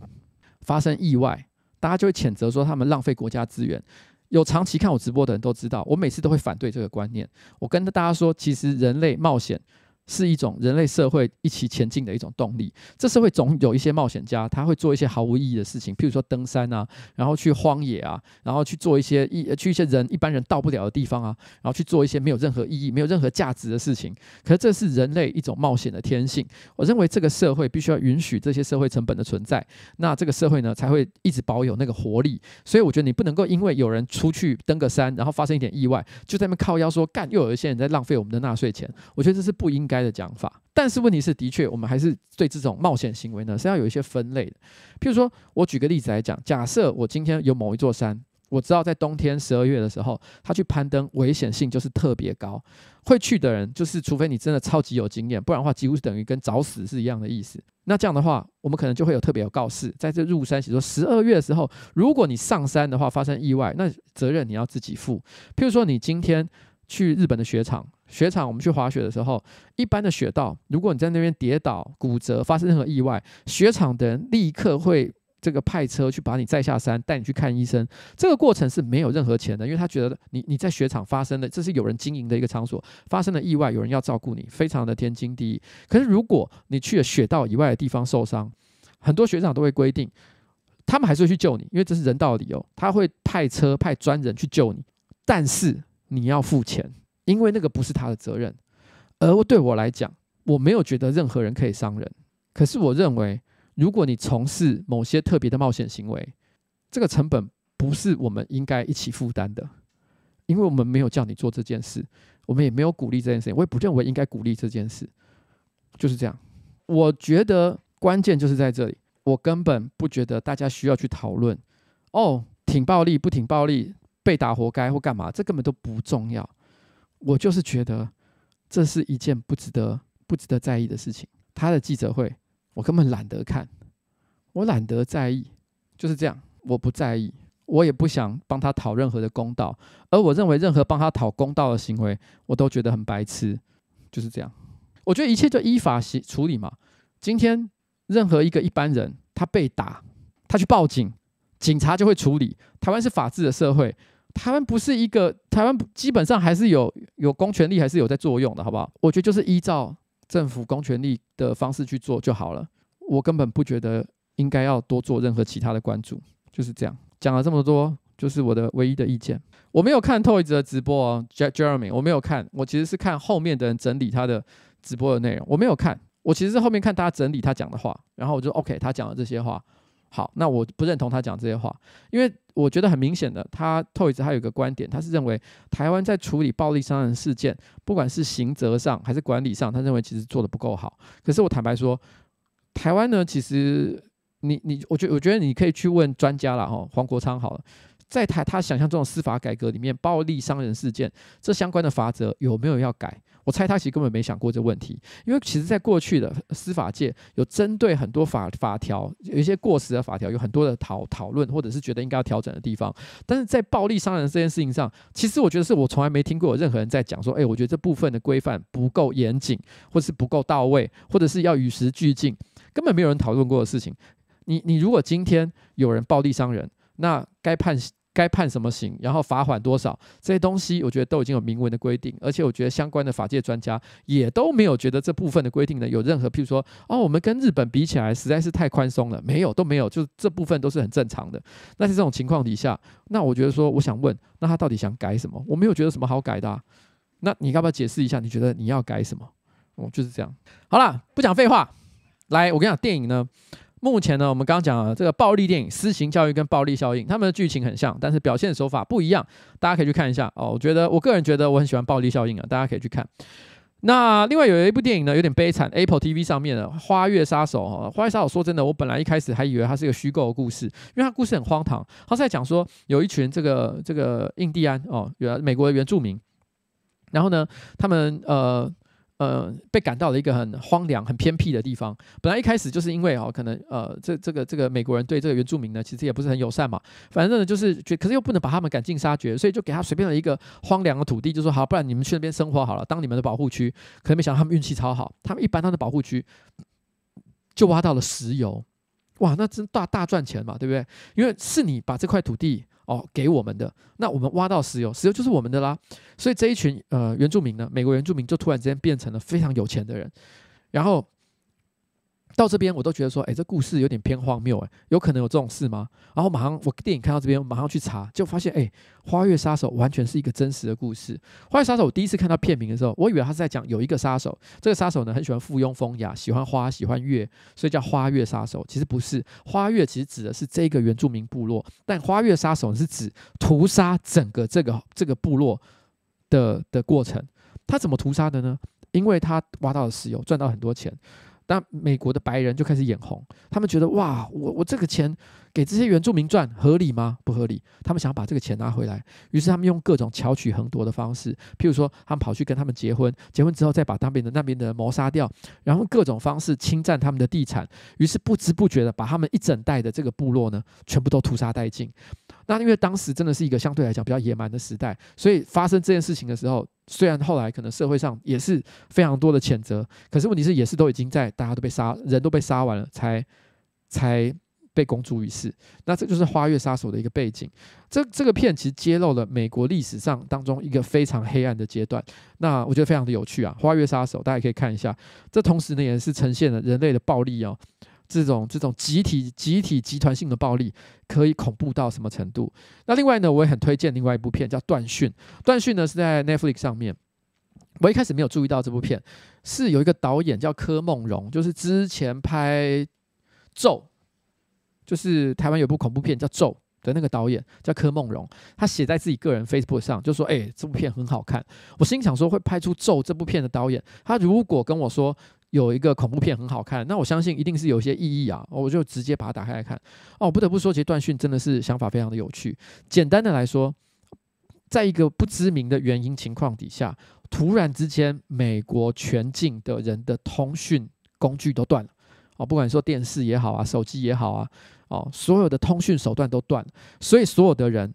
发生意外，大家就会谴责说他们浪费国家资源。有长期看我直播的人都知道，我每次都会反对这个观念。我跟大家说，其实人类冒险。是一种人类社会一起前进的一种动力。这社会总有一些冒险家，他会做一些毫无意义的事情，譬如说登山啊，然后去荒野啊，然后去做一些一去一些人一般人到不了的地方啊，然后去做一些没有任何意义、没有任何价值的事情。可是这是人类一种冒险的天性。我认为这个社会必须要允许这些社会成本的存在，那这个社会呢才会一直保有那个活力。所以我觉得你不能够因为有人出去登个山，然后发生一点意外，就在那边靠腰说干，又有一些人在浪费我们的纳税钱。我觉得这是不应该的讲法，但是问题是，的确，我们还是对这种冒险行为呢是要有一些分类的。譬如说，我举个例子来讲，假设我今天有某一座山，我知道在冬天十二月的时候，他去攀登危险性就是特别高，会去的人就是除非你真的超级有经验，不然的话几乎是等于跟找死是一样的意思。那这样的话，我们可能就会有特别有告示，在这入山写说十二月的时候，如果你上山的话发生意外，那责任你要自己负。譬如说，你今天去日本的雪场。雪场，我们去滑雪的时候，一般的雪道，如果你在那边跌倒、骨折、发生任何意外，雪场的人立刻会这个派车去把你载下山，带你去看医生。这个过程是没有任何钱的，因为他觉得你你在雪场发生的，这是有人经营的一个场所，发生了意外，有人要照顾你，非常的天经地义。可是如果你去了雪道以外的地方受伤，很多雪场都会规定，他们还是会去救你，因为这是人道的理由，他会派车派专人去救你，但是你要付钱。因为那个不是他的责任，而对我来讲，我没有觉得任何人可以伤人。可是我认为，如果你从事某些特别的冒险行为，这个成本不是我们应该一起负担的，因为我们没有叫你做这件事，我们也没有鼓励这件事情，我也不认为应该鼓励这件事，就是这样。我觉得关键就是在这里，我根本不觉得大家需要去讨论，哦，挺暴力不挺暴力，被打活该或干嘛，这根本都不重要。我就是觉得这是一件不值得、不值得在意的事情。他的记者会，我根本懒得看，我懒得在意，就是这样。我不在意，我也不想帮他讨任何的公道。而我认为，任何帮他讨公道的行为，我都觉得很白痴，就是这样。我觉得一切就依法行处理嘛。今天任何一个一般人，他被打，他去报警，警察就会处理。台湾是法治的社会，台湾不是一个台湾，基本上还是有有公权力，还是有在作用的，好不好？我觉得就是依照政府公权力的方式去做就好了。我根本不觉得应该要多做任何其他的关注，就是这样。讲了这么多，就是我的唯一的意见。我没有看 Toyz 的直播哦，Jeremy，我没有看，我其实是看后面的人整理他的。直播的内容我没有看，我其实是后面看大家整理他讲的话，然后我就 OK，他讲的这些话，好，那我不认同他讲这些话，因为我觉得很明显的，他 Toyz 他有一个观点，他是认为台湾在处理暴力伤人事件，不管是刑责上还是管理上，他认为其实做得不够好。可是我坦白说，台湾呢，其实你你，我觉我觉得你可以去问专家了哈，黄国昌好了。在台他想象中的司法改革里面，暴力伤人事件这相关的法则有没有要改？我猜他其实根本没想过这问题，因为其实，在过去的司法界有针对很多法法条有一些过时的法条，有很多的讨讨论，或者是觉得应该要调整的地方。但是在暴力伤人这件事情上，其实我觉得是我从来没听过有任何人在讲说，哎，我觉得这部分的规范不够严谨，或者是不够到位，或者是要与时俱进，根本没有人讨论过的事情。你你如果今天有人暴力伤人，那该判。该判什么刑，然后罚款多少，这些东西我觉得都已经有明文的规定，而且我觉得相关的法界专家也都没有觉得这部分的规定呢有任何，譬如说哦，我们跟日本比起来实在是太宽松了，没有都没有，就这部分都是很正常的。那在这种情况底下，那我觉得说，我想问，那他到底想改什么？我没有觉得什么好改的啊，那你要不要解释一下？你觉得你要改什么？哦，就是这样。好了，不讲废话，来，我跟你讲，电影呢。目前呢，我们刚刚讲了这个暴力电影《私刑教育》跟《暴力效应》，他们的剧情很像，但是表现手法不一样。大家可以去看一下哦。我觉得，我个人觉得我很喜欢《暴力效应》啊，大家可以去看。那另外有一部电影呢，有点悲惨，Apple TV 上面的《花月杀手》哦，《花月杀手》说真的，我本来一开始还以为它是一个虚构的故事，因为它故事很荒唐。它是在讲说，有一群这个这个印第安哦，原美国的原住民，然后呢，他们呃。呃，被赶到了一个很荒凉、很偏僻的地方。本来一开始就是因为哦，可能呃，这这个这个美国人对这个原住民呢，其实也不是很友善嘛。反正呢，就是觉，可是又不能把他们赶尽杀绝，所以就给他随便了一个荒凉的土地，就说好，不然你们去那边生活好了，当你们的保护区。可能没想到他们运气超好，他们一搬到的保护区，就挖到了石油。哇，那真大大赚钱嘛，对不对？因为是你把这块土地。哦，给我们的，那我们挖到石油，石油就是我们的啦。所以这一群呃原住民呢，美国原住民就突然之间变成了非常有钱的人，然后。到这边我都觉得说，哎，这故事有点偏荒谬，哎，有可能有这种事吗？然后马上我电影看到这边，我马上去查，就发现，哎，《花月杀手》完全是一个真实的故事。《花月杀手》我第一次看到片名的时候，我以为他是在讲有一个杀手，这个杀手呢很喜欢附庸风雅，喜欢花，喜欢月，所以叫花月杀手。其实不是，花月其实指的是这个原住民部落，但花月杀手是指屠杀整个这个这个部落的的过程。他怎么屠杀的呢？因为他挖到了石油，赚到很多钱。那美国的白人就开始眼红，他们觉得哇，我我这个钱给这些原住民赚合理吗？不合理。他们想要把这个钱拿回来，于是他们用各种巧取横夺的方式，譬如说他们跑去跟他们结婚，结婚之后再把那边的那边的人谋杀掉，然后各种方式侵占他们的地产，于是不知不觉的把他们一整代的这个部落呢，全部都屠杀殆尽。那因为当时真的是一个相对来讲比较野蛮的时代，所以发生这件事情的时候。虽然后来可能社会上也是非常多的谴责，可是问题是也是都已经在大家都被杀，人都被杀完了，才才被公诸于世。那这就是《花月杀手》的一个背景。这这个片其实揭露了美国历史上当中一个非常黑暗的阶段。那我觉得非常的有趣啊，《花月杀手》大家可以看一下。这同时呢也是呈现了人类的暴力哦。这种这种集体集体集团性的暴力可以恐怖到什么程度？那另外呢，我也很推荐另外一部片叫《断讯》。《断讯》呢是在 Netflix 上面。我一开始没有注意到这部片，是有一个导演叫柯梦荣，就是之前拍《咒》，就是台湾有部恐怖片叫《咒》的那个导演叫柯梦荣，他写在自己个人 Facebook 上，就说：“哎、这部片很好看。”我心想说，会拍出《咒》这部片的导演，他如果跟我说有一个恐怖片很好看，那我相信一定是有一些意义啊，我就直接把它打开来看。哦，不得不说，其实断讯真的是想法非常的有趣。简单的来说，在一个不知名的原因情况底下，突然之间，美国全境的人的通讯工具都断了。哦，不管说电视也好啊，手机也好啊。哦，所有的通讯手段都断，所以所有的人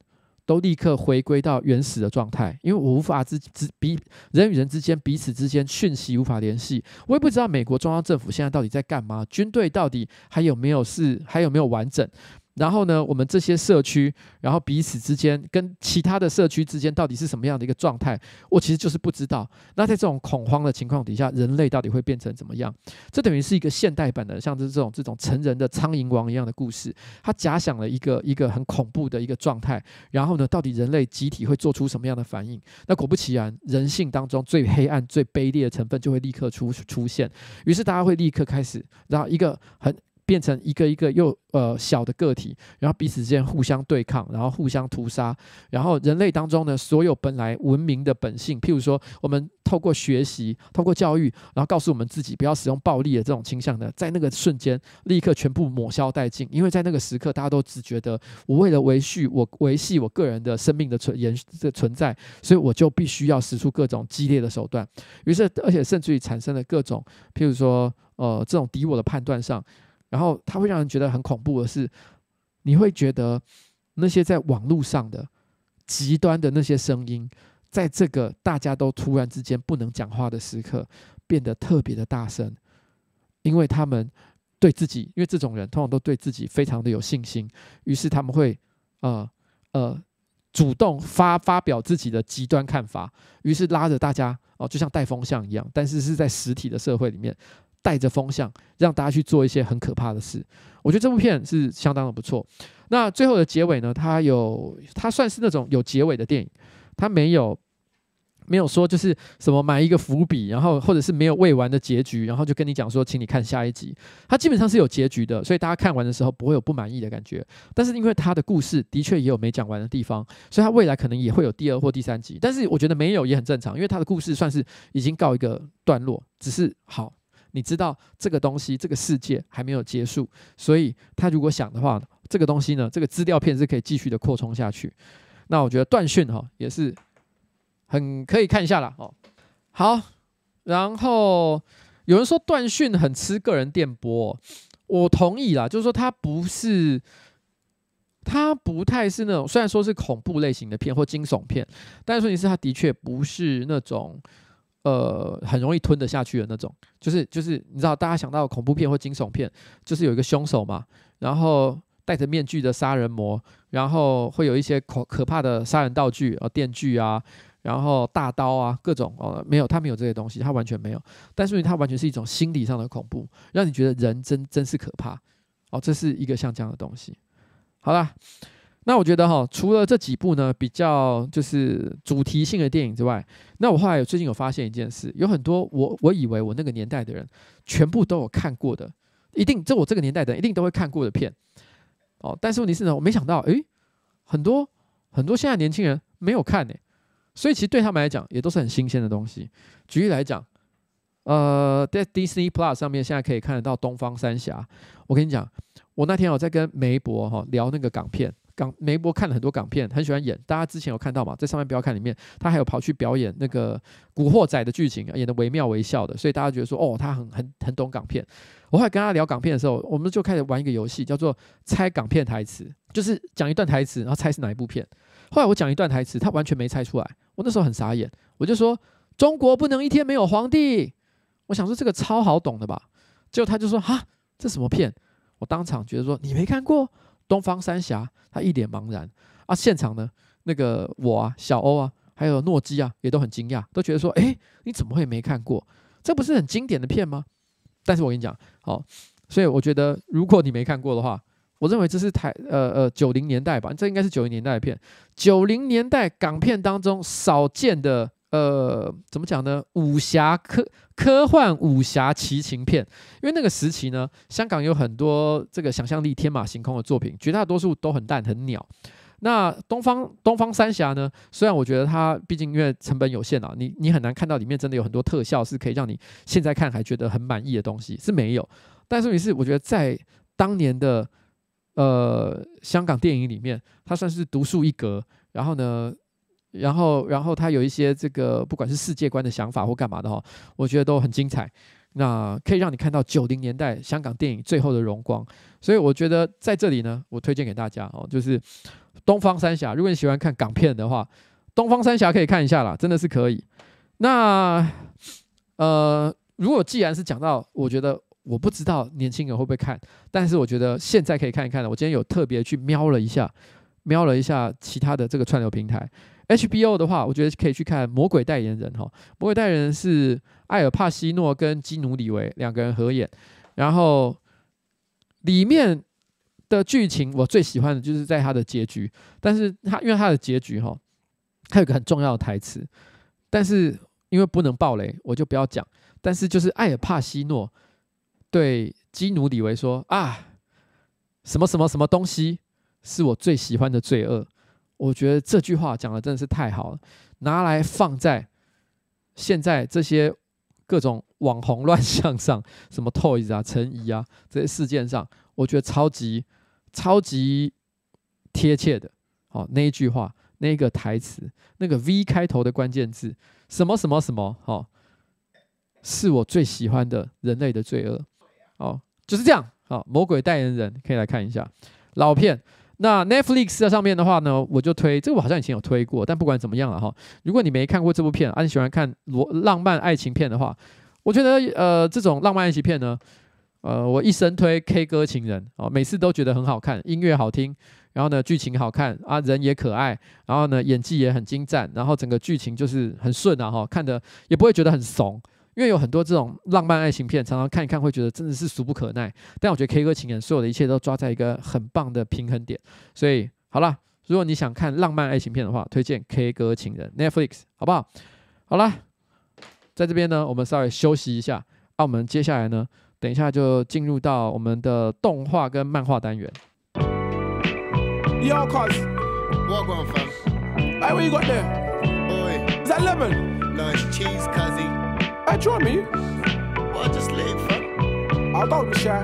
都立刻回归到原始的状态，因为我无法之之比人与人之间彼此之间讯息无法联系，我也不知道美国中央政府现在到底在干嘛，军队到底还有没有是还有没有完整。然后呢，我们这些社区，然后彼此之间跟其他的社区之间到底是什么样的一个状态？我其实就是不知道。那在这种恐慌的情况底下，人类到底会变成怎么样？这等于是一个现代版的，像是这种这种成人的苍蝇王一样的故事。它假想了一个一个很恐怖的一个状态。然后呢，到底人类集体会做出什么样的反应？那果不其然，人性当中最黑暗、最卑劣的成分就会立刻出出现。于是大家会立刻开始，然后一个很。变成一个一个又呃小的个体，然后彼此之间互相对抗，然后互相屠杀，然后人类当中呢，所有本来文明的本性，譬如说我们透过学习、透过教育，然后告诉我们自己不要使用暴力的这种倾向呢，在那个瞬间立刻全部抹消殆尽，因为在那个时刻，大家都只觉得我为了维续我维系我个人的生命的存延的存在，所以我就必须要使出各种激烈的手段。于是，而且甚至于产生了各种譬如说呃这种敌我的判断上。然后它会让人觉得很恐怖的是，你会觉得那些在网络上的极端的那些声音，在这个大家都突然之间不能讲话的时刻，变得特别的大声，因为他们对自己，因为这种人通常都对自己非常的有信心，于是他们会呃呃主动发发表自己的极端看法，于是拉着大家哦，就像带风向一样，但是是在实体的社会里面。带着风向，让大家去做一些很可怕的事。我觉得这部片是相当的不错。那最后的结尾呢？它有，它算是那种有结尾的电影，它没有没有说就是什么埋一个伏笔，然后或者是没有未完的结局，然后就跟你讲说，请你看下一集。它基本上是有结局的，所以大家看完的时候不会有不满意的感觉。但是因为它的故事的确也有没讲完的地方，所以它未来可能也会有第二或第三集。但是我觉得没有也很正常，因为它的故事算是已经告一个段落，只是好。你知道这个东西，这个世界还没有结束，所以他如果想的话，这个东西呢，这个资料片是可以继续的扩充下去。那我觉得断讯哈也是很可以看一下啦。哦。好，然后有人说断讯很吃个人电波，我同意啦，就是说它不是，它不太是那种，虽然说是恐怖类型的片或惊悚片，但是问题是它的确不是那种。呃，很容易吞得下去的那种，就是就是，你知道，大家想到恐怖片或惊悚片，就是有一个凶手嘛，然后戴着面具的杀人魔，然后会有一些可可怕的杀人道具啊，电锯啊，然后大刀啊，各种哦，没有，他没有这些东西，他完全没有。但是他完全是一种心理上的恐怖，让你觉得人真真是可怕哦，这是一个像这样的东西。好啦。那我觉得哈，除了这几部呢，比较就是主题性的电影之外，那我后来最近有发现一件事，有很多我我以为我那个年代的人全部都有看过的，一定这我这个年代的人一定都会看过的片，哦，但是问题是呢，我没想到，诶，很多很多现在年轻人没有看呢，所以其实对他们来讲也都是很新鲜的东西。举例来讲，呃，在 Disney Plus 上面现在可以看得到《东方三侠》，我跟你讲，我那天我在跟梅博哈聊那个港片。港梅博看了很多港片，很喜欢演。大家之前有看到吗？在上面不要看里面，他还有跑去表演那个《古惑仔》的剧情，演得惟妙惟肖的。所以大家觉得说，哦，他很很很懂港片。我后来跟他聊港片的时候，我们就开始玩一个游戏，叫做猜港片台词，就是讲一段台词，然后猜是哪一部片。后来我讲一段台词，他完全没猜出来。我那时候很傻眼，我就说：“中国不能一天没有皇帝。”我想说这个超好懂的吧？结果他就说：“哈，这什么片？”我当场觉得说：“你没看过？”东方三侠，他一脸茫然啊！现场呢，那个我啊，小欧啊，还有诺基啊，也都很惊讶，都觉得说：“哎，你怎么会没看过？这不是很经典的片吗？”但是我跟你讲，好，所以我觉得，如果你没看过的话，我认为这是台呃呃九零年代吧，这应该是九零年代的片，九零年代港片当中少见的呃，怎么讲呢？武侠科科幻武侠奇情片，因为那个时期呢，香港有很多这个想象力天马行空的作品，绝大多数都很淡很鸟。那东方东方三侠呢？虽然我觉得它毕竟因为成本有限啊，你你很难看到里面真的有很多特效是可以让你现在看还觉得很满意的东西是没有。但是于是我觉得在当年的呃香港电影里面，它算是独树一格。然后呢？然后，然后他有一些这个不管是世界观的想法或干嘛的哈，我觉得都很精彩。那可以让你看到九零年代香港电影最后的荣光。所以我觉得在这里呢，我推荐给大家哦，就是《东方三侠》。如果你喜欢看港片的话，《东方三侠》可以看一下啦，真的是可以。那呃，如果既然是讲到，我觉得我不知道年轻人会不会看，但是我觉得现在可以看一看的。我今天有特别去瞄了一下，瞄了一下其他的这个串流平台。HBO 的话，我觉得可以去看《魔鬼代言人》哈，《魔鬼代言人》是艾尔帕西诺跟基努里维两个人合演，然后里面的剧情我最喜欢的就是在他的结局，但是他因为他的结局哈，他有个很重要的台词，但是因为不能爆雷，我就不要讲。但是就是艾尔帕西诺对基努里维说啊，什么什么什么东西是我最喜欢的罪恶。我觉得这句话讲的真的是太好了，拿来放在现在这些各种网红乱象上，什么 Toys 啊、陈怡啊这些事件上，我觉得超级超级贴切的。好，那一句话，那个台词，那个 V 开头的关键字，什么什么什么，好，是我最喜欢的人类的罪恶。哦，就是这样。好，魔鬼代言人可以来看一下老片。那 Netflix 在上面的话呢，我就推这个，我好像以前有推过，但不管怎么样了哈，如果你没看过这部片，啊，你喜欢看罗浪漫爱情片的话，我觉得呃这种浪漫爱情片呢，呃我一生推 K 歌情人哦，每次都觉得很好看，音乐好听，然后呢剧情好看啊，人也可爱，然后呢演技也很精湛，然后整个剧情就是很顺啊哈，看的也不会觉得很怂。因为有很多这种浪漫爱情片，常常看一看会觉得真的是俗不可耐。但我觉得《K 歌情人》所有的一切都抓在一个很棒的平衡点。所以好了，如果你想看浪漫爱情片的话，推荐《K 歌情人》Netflix，好不好？好了，在这边呢，我们稍微休息一下。那、啊、我们接下来呢，等一下就进入到我们的动画跟漫画单元。Yo, cuz. Welcome, fam. Hey, what you got there? Oi. Is that lemon? No, it's cheese, cuzzy. Hey, join me. Well, I just lit, fam. I don't be shy.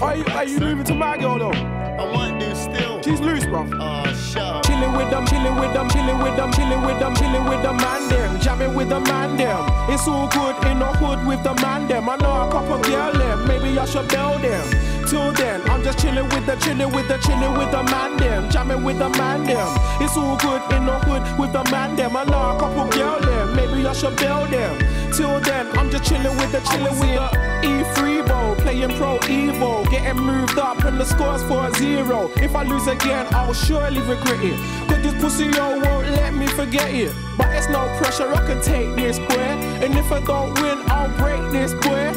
Are you, are you moving to my girl, though? I want to still. She's loose, bro. Oh, shut Chilling with them, chilling with them, chilling with them, chilling with them, chilling with the man them. Jamming with the man them. It's all good in the hood with the man them. I know a couple girl them. Maybe I should build them. Till then, I'm just chilling with the, chilling with the, chilling with the man them, jamming with the man them. It's all good in the hood with the man them. I know a couple girl them, maybe I should build them. Till then, I'm just chilling with the, chilling with the E3 bowl, playing pro Evo, getting moved up and the scores for a zero. If I lose again, I'll surely regret it. Cause this pussy yo won't let me forget it. But it's no pressure, I can take this boy. And if I don't win, I'll break this boy.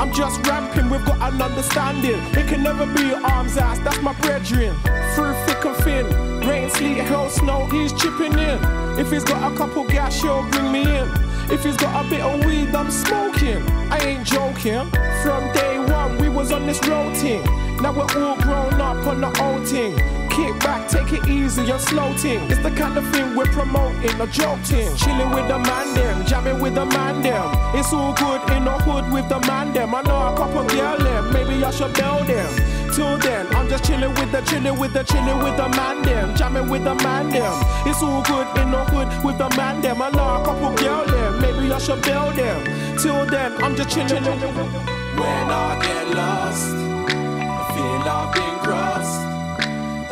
I'm just ramping, we've got an understanding. It can never be arms ass, that's my brethren. Through thick and thin, rain, sleet, hell, snow, he's chipping in. If he's got a couple gas, he'll bring me in. If he's got a bit of weed, I'm smoking. I ain't joking. From day one, we was on this road thing. Now we're all grown up on the old thing kick back, take it easy, you're slow ting. It's the kind of thing we're promoting, a joke ting. Chilling with the man them, jamming with the man them. It's all good in the hood with the man them. I know a couple girl them, maybe I should build them. Till then, I'm just chilling with the, chilling with the, chilling with the man them, jamming with the man them. It's all good in the hood with the man them. I know a couple girl them, maybe I should build them. Till then, I'm just chilling. When I get lost, I feel I've been crossed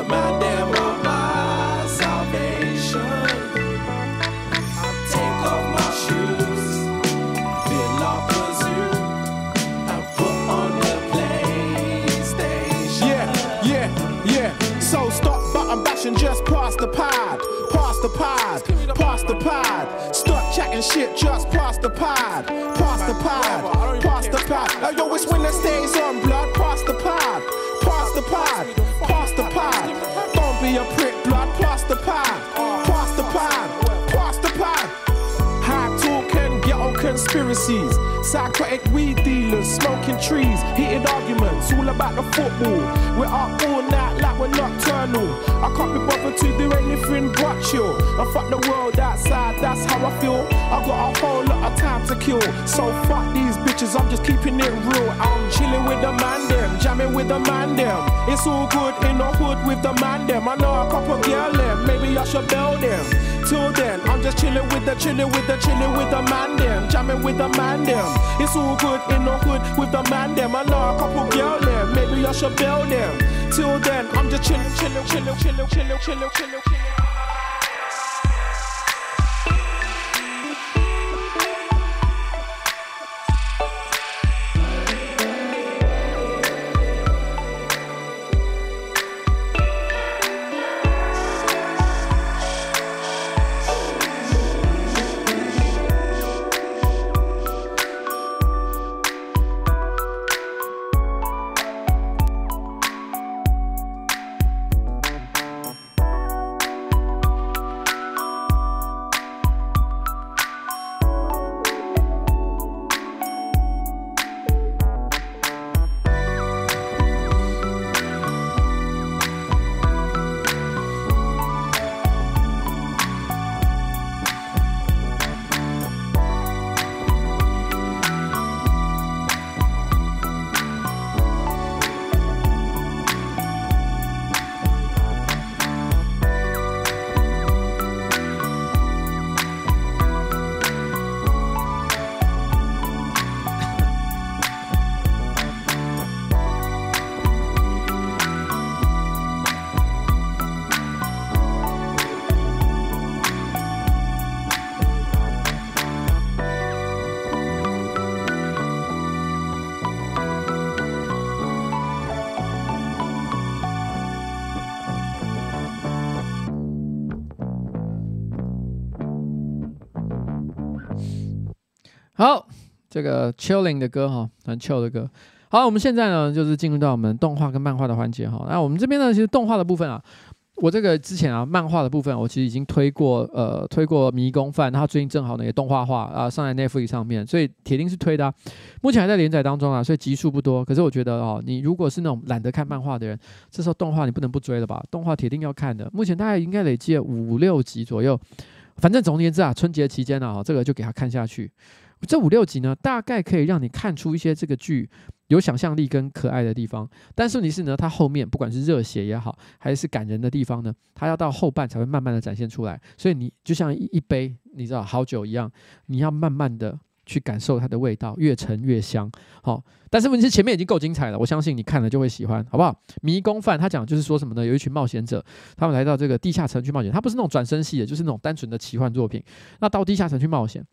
my damn of my salvation. I'll take off my shoes, fill up a zoo, and put on the PlayStation. Yeah, yeah, yeah. So stop button bashing, just pass the pad, pass the pad, pass the pad. Chatting shit, just pass the pad, pass the pad, pass the pad. Oh, yo, it's when it stays on, blood, pass the pad, pass the pad cross the pad. Don't be a prick, blood, pass the pad. Pass the pad, pass the pad. Token, get all conspiracies. Psychotic weed dealers, smoking trees, heated arguments, all about the football. We're up all night like we're nocturnal. I can't be bothered to do anything but chill. And fuck the world outside, that's how I feel. I got a whole lot of time to kill. So fuck these bitches, I'm just keeping it real. I'm chilling with the man them, jamming with the man them. It's all good in the hood with the man them. I know a couple girl them, maybe I should bail them. Till then, I'm just chilling with the chilling with the chilling with the man them, jamming with the man them. It's all good in the hood with the man them. I know a couple girl them, maybe I should bail them. Till then, I'm just chilling, chilling, chilling, chilling, chilling, chilling, chilling, 好，这个 chilling 的歌哈，很 chill 的歌。好，我们现在呢，就是进入到我们动画跟漫画的环节哈。那我们这边呢，其实动画的部分啊，我这个之前啊，漫画的部分我其实已经推过，呃，推过《迷宫饭》，他最近正好呢也动画化啊，上在 Netflix 上面，所以铁定是推的。目前还在连载当中啊，所以集数不多。可是我觉得哦，你如果是那种懒得看漫画的人，这时候动画你不能不追了吧？动画铁定要看的。目前大概应该累计五六集左右，反正总而言之啊，春节期间啊，这个就给他看下去。这五六集呢，大概可以让你看出一些这个剧有想象力跟可爱的地方。但是问题是呢，它后面不管是热血也好，还是感人的地方呢，它要到后半才会慢慢的展现出来。所以你就像一一杯你知道好酒一样，你要慢慢的去感受它的味道，越陈越香。好，但是问题是前面已经够精彩了，我相信你看了就会喜欢，好不好？迷宫饭他讲就是说什么呢？有一群冒险者，他们来到这个地下城去冒险，他不是那种转生系的，就是那种单纯的奇幻作品。那到地下城去冒险。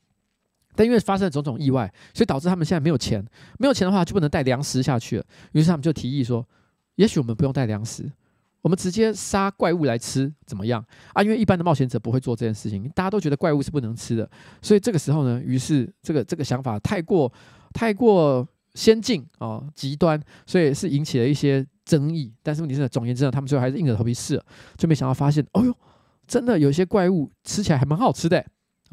但因为发生了种种意外，所以导致他们现在没有钱。没有钱的话，就不能带粮食下去了。于是他们就提议说：“也许我们不用带粮食，我们直接杀怪物来吃，怎么样？”啊，因为一般的冒险者不会做这件事情，大家都觉得怪物是不能吃的。所以这个时候呢，于是这个这个想法太过太过先进啊、哦，极端，所以是引起了一些争议。但是问题是，总言之呢，他们最后还是硬着头皮试了，就没想到发现，哦哟，真的有些怪物吃起来还蛮好吃的。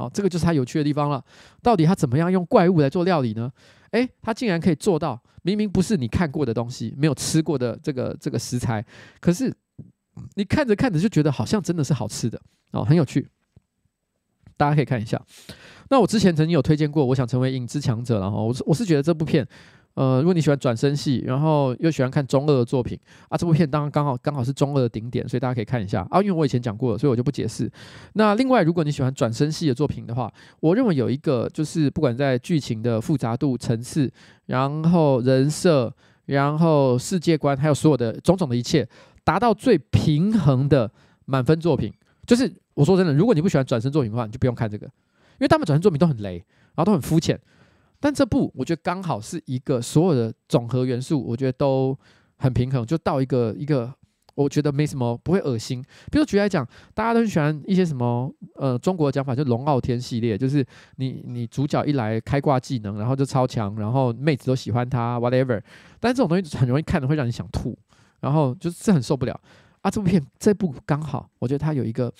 好，这个就是它有趣的地方了。到底它怎么样用怪物来做料理呢？诶，它竟然可以做到，明明不是你看过的东西，没有吃过的这个这个食材，可是你看着看着就觉得好像真的是好吃的哦，很有趣。大家可以看一下。那我之前曾经有推荐过，我想成为影之强者，然后我是我是觉得这部片。呃，如果你喜欢转身系，然后又喜欢看中二的作品啊，这部片当然刚好刚好是中二的顶点，所以大家可以看一下啊。因为我以前讲过了，所以我就不解释。那另外，如果你喜欢转身系的作品的话，我认为有一个就是不管在剧情的复杂度、层次，然后人设，然后世界观，还有所有的种种的一切，达到最平衡的满分作品，就是我说真的，如果你不喜欢转身作品的话，你就不用看这个，因为他们转身作品都很雷，然后都很肤浅。但这部我觉得刚好是一个所有的总和元素，我觉得都很平衡，就到一个一个，我觉得没什么不会恶心。比如举例来讲，大家都很喜欢一些什么呃中国的讲法，就龙傲天系列，就是你你主角一来开挂技能，然后就超强，然后妹子都喜欢他，whatever。但这种东西很容易看的会让你想吐，然后就是很受不了啊。这部片这部刚好，我觉得它有一个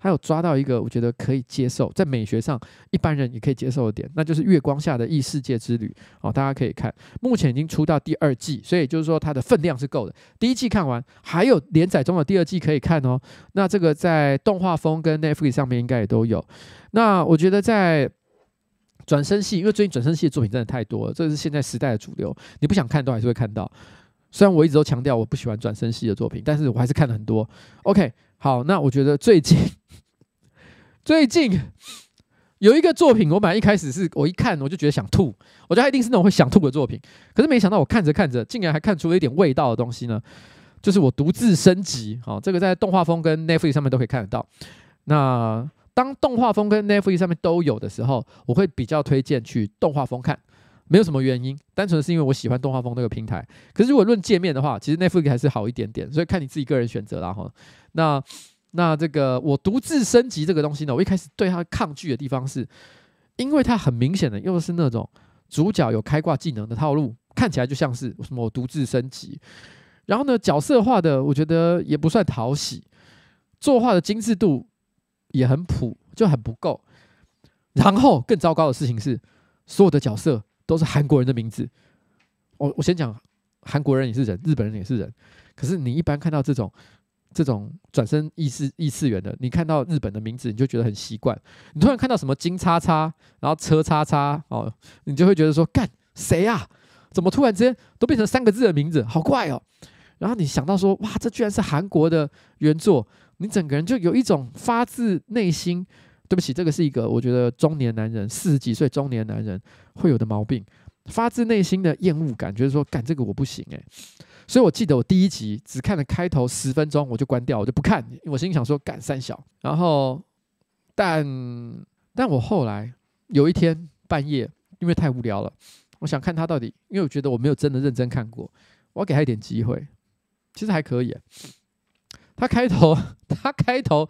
还有抓到一个我觉得可以接受，在美学上一般人也可以接受的点，那就是《月光下的异世界之旅》哦，大家可以看，目前已经出到第二季，所以就是说它的分量是够的。第一季看完，还有连载中的第二季可以看哦。那这个在动画风跟 Netflix 上面应该也都有。那我觉得在转身系，因为最近转身系的作品真的太多了，这是现在时代的主流，你不想看都还是会看到。虽然我一直都强调我不喜欢转身系的作品，但是我还是看了很多。OK，好，那我觉得最近。最近有一个作品，我本来一开始是我一看我就觉得想吐，我觉得它一定是那种会想吐的作品。可是没想到我看着看着，竟然还看出了一点味道的东西呢，就是我独自升级。好，这个在动画风跟 Netflix 上面都可以看得到。那当动画风跟 Netflix 上面都有的时候，我会比较推荐去动画风看，没有什么原因，单纯是因为我喜欢动画风那个平台。可是如果论界面的话，其实 Netflix 还是好一点点，所以看你自己个人选择啦哈。那。那这个我独自升级这个东西呢，我一开始对它抗拒的地方是，因为它很明显的又是那种主角有开挂技能的套路，看起来就像是什么我独自升级，然后呢角色画的我觉得也不算讨喜，作画的精致度也很普，就很不够。然后更糟糕的事情是，所有的角色都是韩国人的名字。我我先讲，韩国人也是人，日本人也是人，可是你一般看到这种。这种转身异世异次元的，你看到日本的名字，你就觉得很习惯。你突然看到什么金叉叉，然后车叉叉哦，你就会觉得说，干谁啊？怎么突然之间都变成三个字的名字，好怪哦。然后你想到说，哇，这居然是韩国的原作，你整个人就有一种发自内心，对不起，这个是一个我觉得中年男人四十几岁中年男人会有的毛病，发自内心的厌恶感，觉得说，干这个我不行诶。所以我记得我第一集只看了开头十分钟，我就关掉，我就不看。我心想说干三小，然后但但我后来有一天半夜，因为太无聊了，我想看他到底，因为我觉得我没有真的认真看过，我要给他一点机会。其实还可以，他开头 他开头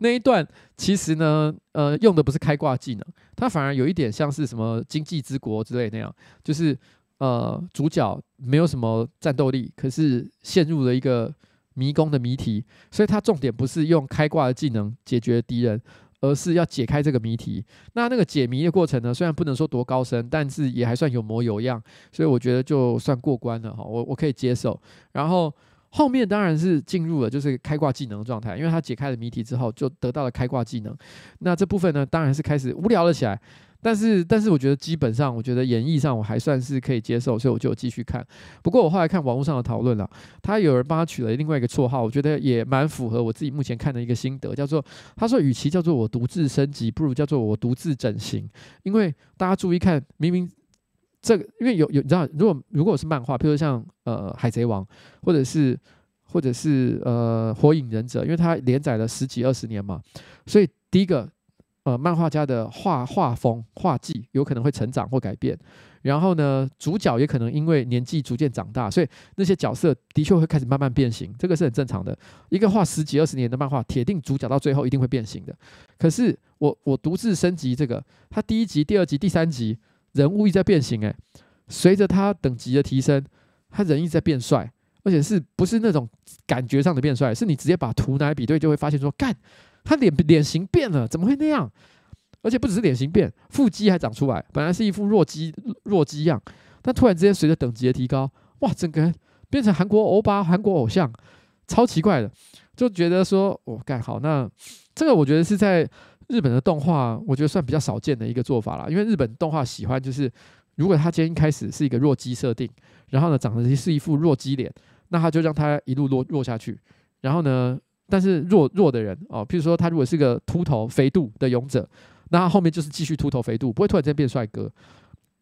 那一段其实呢，呃，用的不是开挂技能，它反而有一点像是什么经济之国之类那样，就是。呃，主角没有什么战斗力，可是陷入了一个迷宫的谜题，所以他重点不是用开挂的技能解决敌人，而是要解开这个谜题。那那个解谜的过程呢，虽然不能说多高深，但是也还算有模有样，所以我觉得就算过关了哈，我我可以接受。然后后面当然是进入了就是开挂技能状态，因为他解开了谜题之后，就得到了开挂技能。那这部分呢，当然是开始无聊了起来。但是，但是我觉得基本上，我觉得演绎上我还算是可以接受，所以我就继续看。不过我后来看网络上的讨论了，他有人帮他取了另外一个绰号，我觉得也蛮符合我自己目前看的一个心得，叫做他说，与其叫做我独自升级，不如叫做我独自整形。因为大家注意看，明明这个，因为有有你知道，如果如果是漫画，譬如像呃海贼王，或者是或者是呃火影忍者，因为它连载了十几二十年嘛，所以第一个。呃，漫画家的画画风、画技有可能会成长或改变，然后呢，主角也可能因为年纪逐渐长大，所以那些角色的确会开始慢慢变形，这个是很正常的。一个画十几二十年的漫画，铁定主角到最后一定会变形的。可是我我独自升级这个，他第一集、第二集、第三集人物一直在变形，诶，随着他等级的提升，他人一直在变帅，而且是不是那种感觉上的变帅？是你直接把图拿来比对，就会发现说干。他脸脸型变了，怎么会那样？而且不只是脸型变，腹肌还长出来。本来是一副弱鸡弱鸡样，但突然之间随着等级的提高，哇，整个人变成韩国欧巴、韩国偶像，超奇怪的。就觉得说，我、哦、干好，那这个我觉得是在日本的动画，我觉得算比较少见的一个做法啦。因为日本动画喜欢就是，如果他今天一开始是一个弱鸡设定，然后呢长得是一副弱鸡脸，那他就让他一路弱弱下去，然后呢。但是弱弱的人哦，譬如说他如果是个秃头肥肚的勇者，那他后面就是继续秃头肥肚，不会突然间变帅哥。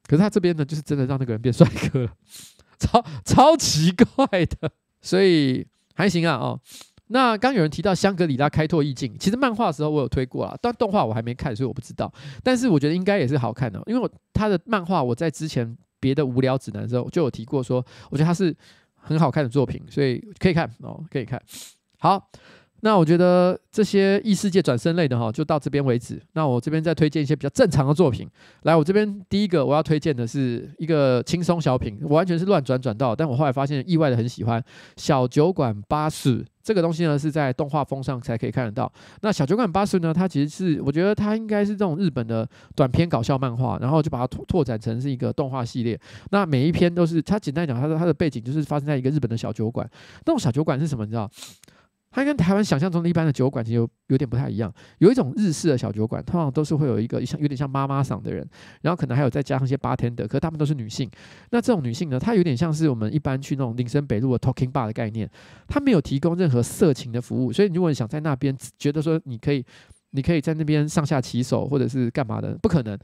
可是他这边呢，就是真的让那个人变帅哥，超超奇怪的，所以还行啊哦。那刚有人提到香格里拉开拓意境，其实漫画的时候我有推过啊，但动画我还没看，所以我不知道。但是我觉得应该也是好看的，因为我他的漫画我在之前别的无聊指南的时候就有提过，说我觉得他是很好看的作品，所以可以看哦，可以看。好。那我觉得这些异世界转生类的哈，就到这边为止。那我这边再推荐一些比较正常的作品。来，我这边第一个我要推荐的是一个轻松小品，我完全是乱转转到，但我后来发现意外的很喜欢《小酒馆巴士》这个东西呢是在动画风上才可以看得到。那小酒馆巴士呢，它其实是我觉得它应该是这种日本的短篇搞笑漫画，然后就把它拓拓展成是一个动画系列。那每一篇都是它简单讲，它的它的背景就是发生在一个日本的小酒馆。那种小酒馆是什么？你知道？它跟台湾想象中的一般的酒馆其实有有点不太一样。有一种日式的小酒馆，通常都是会有一个像有点像妈妈桑的人，然后可能还有再加上一些 bartender，可是他们都是女性。那这种女性呢，她有点像是我们一般去那种林森北路的 talking bar 的概念，她没有提供任何色情的服务。所以如果你想在那边觉得说你可以，你可以在那边上下其手或者是干嘛的，不可能。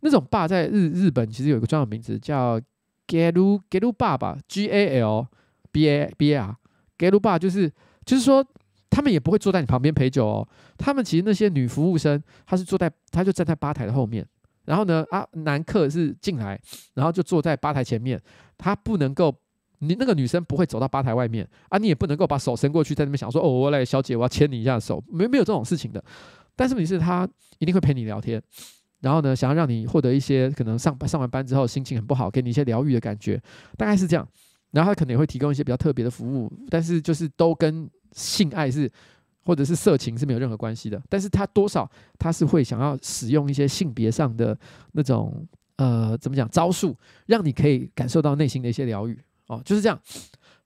那种 bar 在日日本其实有一个专有名字叫 galu Galu Bar，G A L B A B A R，galu bar 就是。就是说，他们也不会坐在你旁边陪酒哦。他们其实那些女服务生，她是坐在，她就站在吧台的后面。然后呢，啊，男客是进来，然后就坐在吧台前面。他不能够，你那个女生不会走到吧台外面啊，你也不能够把手伸过去，在那边想说，哦，我来，小姐，我要牵你一下手，没没有这种事情的。但是问题是，她一定会陪你聊天，然后呢，想要让你获得一些可能上上完班之后心情很不好，给你一些疗愈的感觉，大概是这样。然后她可能也会提供一些比较特别的服务，但是就是都跟。性爱是，或者是色情是没有任何关系的，但是他多少他是会想要使用一些性别上的那种呃怎么讲招数，让你可以感受到内心的一些疗愈哦，就是这样。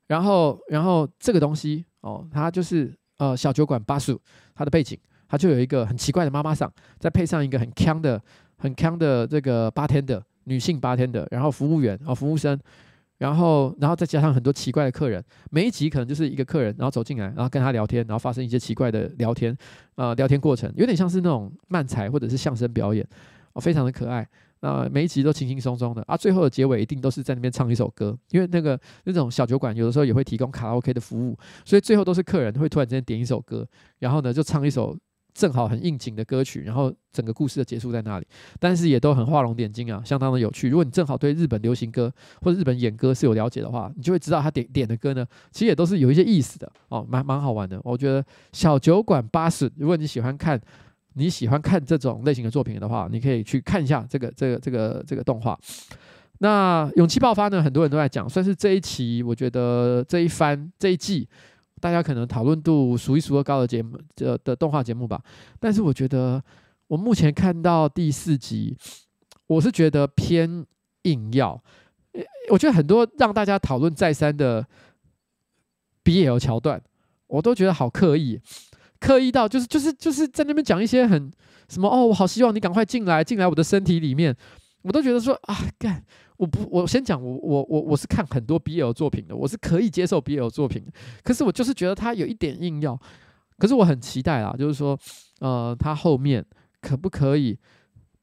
然后然后这个东西哦，它就是呃小酒馆巴蜀它的背景，它就有一个很奇怪的妈妈桑，再配上一个很锵的很锵的这个 bartender 女性 bartender，然后服务员哦服务生。然后，然后再加上很多奇怪的客人，每一集可能就是一个客人，然后走进来，然后跟他聊天，然后发生一些奇怪的聊天，呃，聊天过程有点像是那种漫才或者是相声表演，哦，非常的可爱。那每一集都轻轻松松的啊，最后的结尾一定都是在那边唱一首歌，因为那个那种小酒馆有的时候也会提供卡拉 OK 的服务，所以最后都是客人会突然之间点一首歌，然后呢就唱一首。正好很应景的歌曲，然后整个故事的结束在那里，但是也都很画龙点睛啊，相当的有趣。如果你正好对日本流行歌或者日本演歌是有了解的话，你就会知道他点点的歌呢，其实也都是有一些意思的哦，蛮蛮好玩的。我觉得小酒馆巴士，如果你喜欢看你喜欢看这种类型的作品的话，你可以去看一下这个这个这个这个动画。那勇气爆发呢，很多人都在讲，算是这一期，我觉得这一番这一季。大家可能讨论度数一数二高的节目，这的动画节目吧。但是我觉得，我目前看到第四集，我是觉得偏硬要。我觉得很多让大家讨论再三的 BL 桥段，我都觉得好刻意，刻意到就是就是就是在那边讲一些很什么哦，我好希望你赶快进来，进来我的身体里面。我都觉得说啊，干，我不，我先讲，我我我我是看很多 BL 作品的，我是可以接受 BL 作品，可是我就是觉得他有一点硬要，可是我很期待啊，就是说，呃，他后面可不可以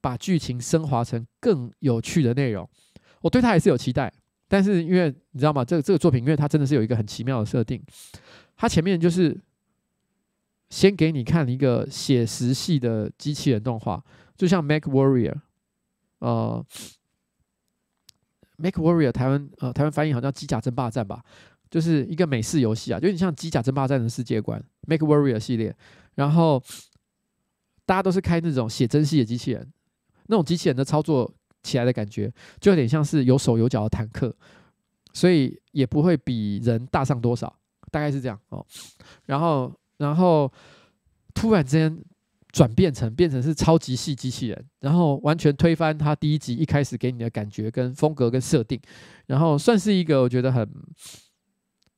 把剧情升华成更有趣的内容？我对他还是有期待，但是因为你知道吗？这个这个作品，因为它真的是有一个很奇妙的设定，它前面就是先给你看一个写实系的机器人动画，就像 MechWarrior。呃 Make Warrior 台湾呃台湾翻译好像叫机甲争霸战吧，就是一个美式游戏啊，有点像机甲争霸战的世界观 Make Warrior 系列。然后大家都是开那种写真系的机器人，那种机器人的操作起来的感觉，就有点像是有手有脚的坦克，所以也不会比人大上多少，大概是这样哦。然后然后突然之间。转变成变成是超级系机器人，然后完全推翻他第一集一开始给你的感觉跟风格跟设定，然后算是一个我觉得很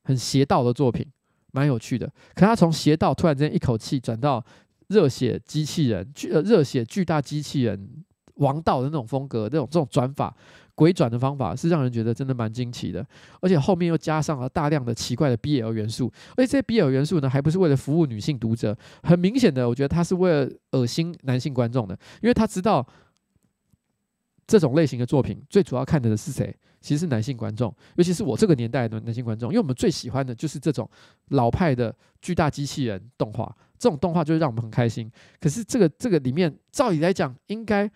很邪道的作品，蛮有趣的。可他从邪道突然间一口气转到热血机器人，巨呃热血巨大机器人王道的那种风格，那种这种转法。鬼转的方法是让人觉得真的蛮惊奇的，而且后面又加上了大量的奇怪的 BL 元素，而且这些 BL 元素呢，还不是为了服务女性读者，很明显的，我觉得他是为了恶心男性观众的，因为他知道这种类型的作品最主要看的是谁，其实是男性观众，尤其是我这个年代的男性观众，因为我们最喜欢的就是这种老派的巨大机器人动画，这种动画就会让我们很开心。可是这个这个里面，照理来讲，应该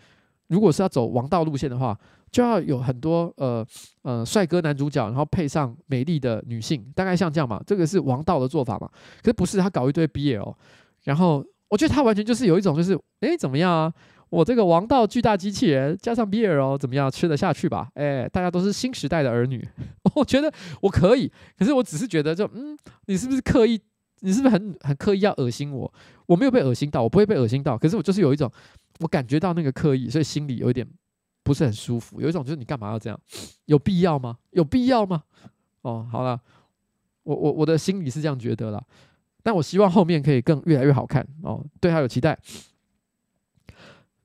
如果是要走王道路线的话。就要有很多呃呃帅哥男主角，然后配上美丽的女性，大概像这样嘛，这个是王道的做法嘛。可是不是他搞一堆 BL，然后我觉得他完全就是有一种就是，诶，怎么样啊？我这个王道巨大机器人加上 BL 怎么样，吃得下去吧？诶，大家都是新时代的儿女，我觉得我可以。可是我只是觉得就嗯，你是不是刻意你是不是很很刻意要恶心我？我没有被恶心到，我不会被恶心到，可是我就是有一种，我感觉到那个刻意，所以心里有一点不是很舒服，有一种就是你干嘛要这样？有必要吗？有必要吗？哦，好了，我我我的心里是这样觉得了，但我希望后面可以更越来越好看哦，对他有期待。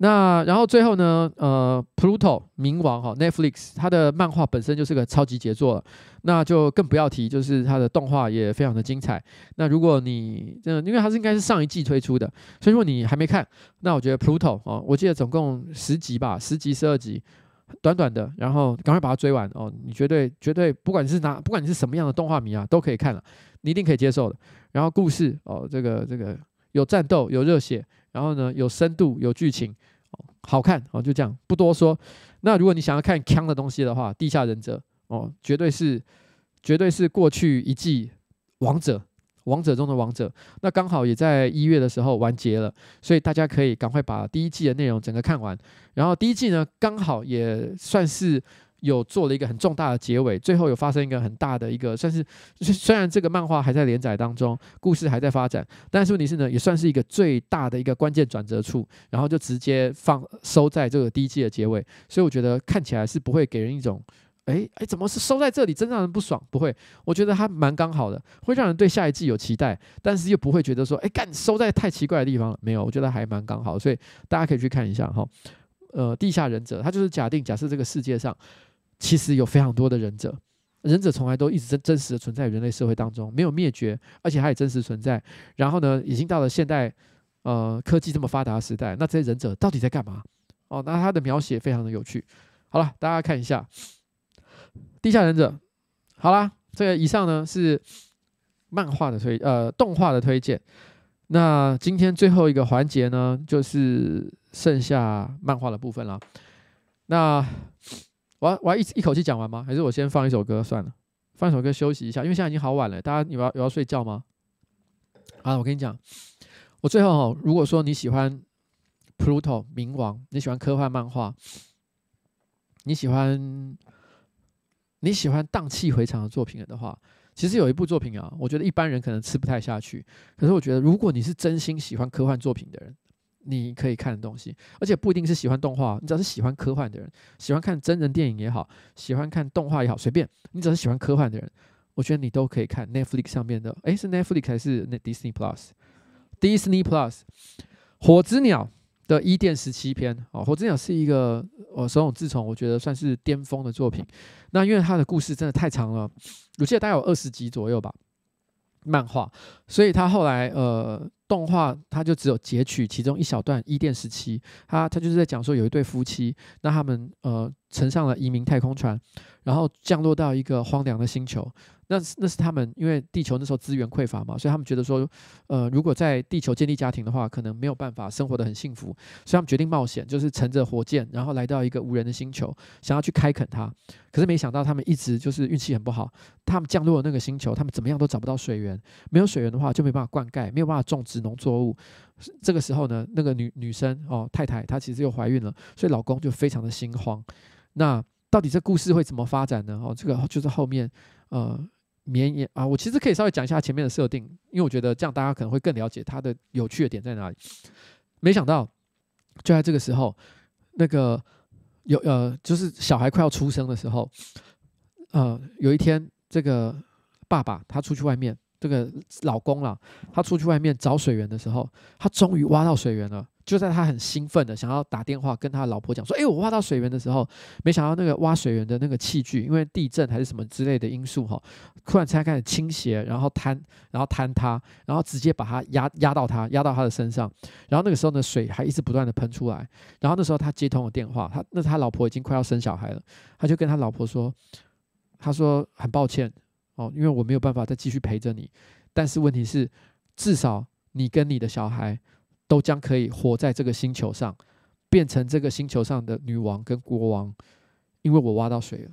那然后最后呢，呃，Pluto 冥王哈，Netflix 它的漫画本身就是个超级杰作了，那就更不要提，就是它的动画也非常的精彩。那如果你嗯，因为它是应该是上一季推出的，所以如果你还没看，那我觉得 Pluto 哦，我记得总共十集吧，十集十二集，短短的，然后赶快把它追完哦，你绝对绝对不管是哪，不管你是什么样的动画迷啊，都可以看了，你一定可以接受的。然后故事哦，这个这个有战斗，有热血。然后呢，有深度，有剧情，好看哦，就这样，不多说。那如果你想要看枪的东西的话，《地下忍者》哦，绝对是，绝对是过去一季王者，王者中的王者。那刚好也在一月的时候完结了，所以大家可以赶快把第一季的内容整个看完。然后第一季呢，刚好也算是。有做了一个很重大的结尾，最后有发生一个很大的一个，算是虽然这个漫画还在连载当中，故事还在发展，但是问题是呢，也算是一个最大的一个关键转折处，然后就直接放收在这个第一季的结尾，所以我觉得看起来是不会给人一种，哎哎，怎么是收在这里，真让人不爽？不会，我觉得它蛮刚好的，会让人对下一季有期待，但是又不会觉得说，哎，干收在太奇怪的地方了，没有，我觉得还蛮刚好，所以大家可以去看一下哈，呃，地下忍者，它就是假定假设这个世界上。其实有非常多的忍者，忍者从来都一直真真实的存在于人类社会当中，没有灭绝，而且它也真实存在。然后呢，已经到了现代，呃，科技这么发达的时代，那这些忍者到底在干嘛？哦，那他的描写非常的有趣。好了，大家看一下《地下忍者》。好啦，这个以上呢是漫画的推，呃，动画的推荐。那今天最后一个环节呢，就是剩下漫画的部分了。那。我要我要一一口气讲完吗？还是我先放一首歌算了，放一首歌休息一下，因为现在已经好晚了。大家有要有要睡觉吗？啊，我跟你讲，我最后，如果说你喜欢 Pluto 冥王，你喜欢科幻漫画，你喜欢你喜欢荡气回肠的作品的话，其实有一部作品啊，我觉得一般人可能吃不太下去。可是我觉得，如果你是真心喜欢科幻作品的人，你可以看的东西，而且不一定是喜欢动画，你只要是喜欢科幻的人，喜欢看真人电影也好，喜欢看动画也好，随便，你只要是喜欢科幻的人，我觉得你都可以看 Netflix 上面的。诶，是 Netflix 还是 Disney Plus？Disney Plus，《火之鸟》的伊甸十七篇哦，《火之鸟》是一个呃手冢治虫，我觉得算是巅峰的作品。那因为它的故事真的太长了，我记得大概有二十集左右吧，漫画，所以他后来呃。动画它就只有截取其中一小段伊甸时期，它它就是在讲说有一对夫妻，那他们呃乘上了移民太空船，然后降落到一个荒凉的星球。那那是他们，因为地球那时候资源匮乏嘛，所以他们觉得说，呃，如果在地球建立家庭的话，可能没有办法生活得很幸福，所以他们决定冒险，就是乘着火箭，然后来到一个无人的星球，想要去开垦它。可是没想到他们一直就是运气很不好，他们降落了那个星球，他们怎么样都找不到水源，没有水源的话就没办法灌溉，没有办法种植农作物。这个时候呢，那个女女生哦太太她其实又怀孕了，所以老公就非常的心慌。那到底这故事会怎么发展呢？哦，这个就是后面呃。绵延啊，我其实可以稍微讲一下前面的设定，因为我觉得这样大家可能会更了解它的有趣的点在哪里。没想到就在这个时候，那个有呃，就是小孩快要出生的时候，呃，有一天这个爸爸他出去外面，这个老公啦，他出去外面找水源的时候，他终于挖到水源了。就在他很兴奋的想要打电话跟他老婆讲说：“哎，我挖到水源的时候，没想到那个挖水源的那个器具，因为地震还是什么之类的因素哈，突然之间开始倾斜，然后坍，然后坍塌，然后直接把他压压到他压到他的身上。然后那个时候呢，水还一直不断的喷出来。然后那时候他接通了电话，他那他老婆已经快要生小孩了，他就跟他老婆说：他说很抱歉哦，因为我没有办法再继续陪着你，但是问题是，至少你跟你的小孩。”都将可以活在这个星球上，变成这个星球上的女王跟国王，因为我挖到水了。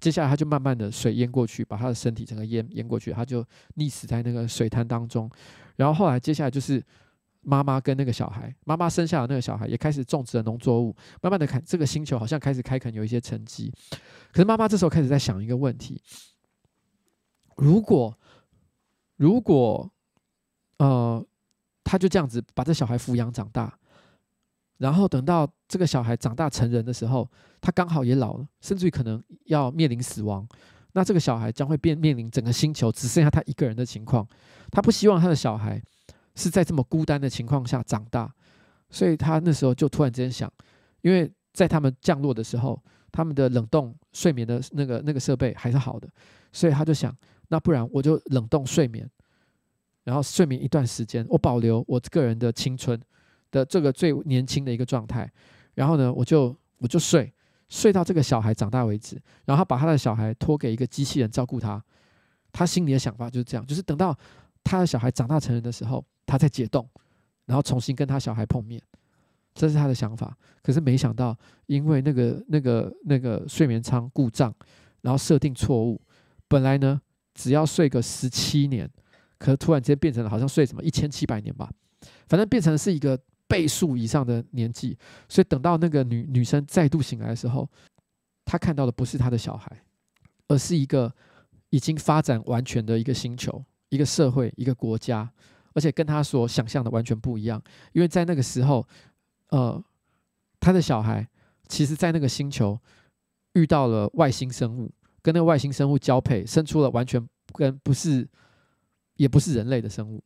接下来他就慢慢的水淹过去，把他的身体整个淹淹过去，他就溺死在那个水滩当中。然后后来接下来就是妈妈跟那个小孩，妈妈生下的那个小孩也开始种植了农作物，慢慢的看这个星球好像开始开垦有一些成绩。可是妈妈这时候开始在想一个问题：如果如果呃，他就这样子把这小孩抚养长大，然后等到这个小孩长大成人的时候，他刚好也老了，甚至于可能要面临死亡。那这个小孩将会变面临整个星球只剩下他一个人的情况，他不希望他的小孩是在这么孤单的情况下长大，所以他那时候就突然之间想，因为在他们降落的时候，他们的冷冻睡眠的那个那个设备还是好的，所以他就想，那不然我就冷冻睡眠，然后睡眠一段时间，我保留我个人的青春的这个最年轻的一个状态，然后呢，我就我就睡。睡到这个小孩长大为止，然后他把他的小孩托给一个机器人照顾他。他心里的想法就是这样，就是等到他的小孩长大成人的时候，他再解冻，然后重新跟他小孩碰面。这是他的想法。可是没想到，因为那个那个那个睡眠舱故障，然后设定错误，本来呢只要睡个十七年，可是突然间变成了好像睡什么一千七百年吧，反正变成是一个。倍数以上的年纪，所以等到那个女女生再度醒来的时候，她看到的不是她的小孩，而是一个已经发展完全的一个星球、一个社会、一个国家，而且跟她所想象的完全不一样。因为在那个时候，呃，她的小孩其实，在那个星球遇到了外星生物，跟那个外星生物交配，生出了完全跟不是，也不是人类的生物。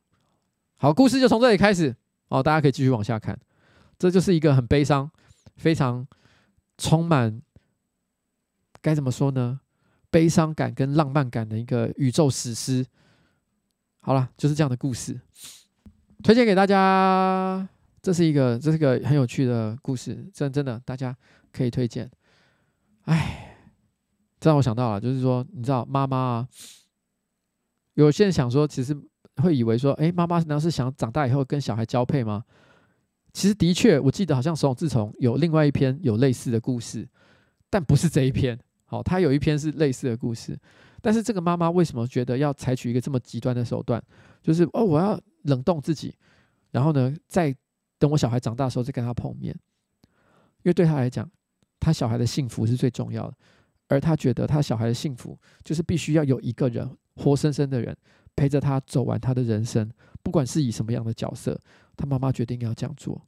好，故事就从这里开始。哦，大家可以继续往下看，这就是一个很悲伤、非常充满该怎么说呢？悲伤感跟浪漫感的一个宇宙史诗。好了，就是这样的故事，推荐给大家。这是一个，这是一个很有趣的故事，真真的，大家可以推荐。哎，这让我想到了，就是说，你知道，妈妈啊，有些人想说，其实。会以为说，哎，妈妈难道是想长大以后跟小孩交配吗？其实的确，我记得好像手冢治虫有另外一篇有类似的故事，但不是这一篇。好，他有一篇是类似的故事，但是这个妈妈为什么觉得要采取一个这么极端的手段？就是哦，我要冷冻自己，然后呢，再等我小孩长大的时候再跟他碰面，因为对他来讲，他小孩的幸福是最重要的，而他觉得他小孩的幸福就是必须要有一个人活生生的人陪着他走完他的人生不管是以什么样的角色他妈妈决定要这样做。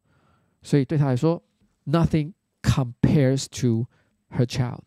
所以对他来说 nothing compares to her child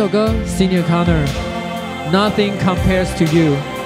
首歌，Sinéad O'Connor，Nothing Compares to You。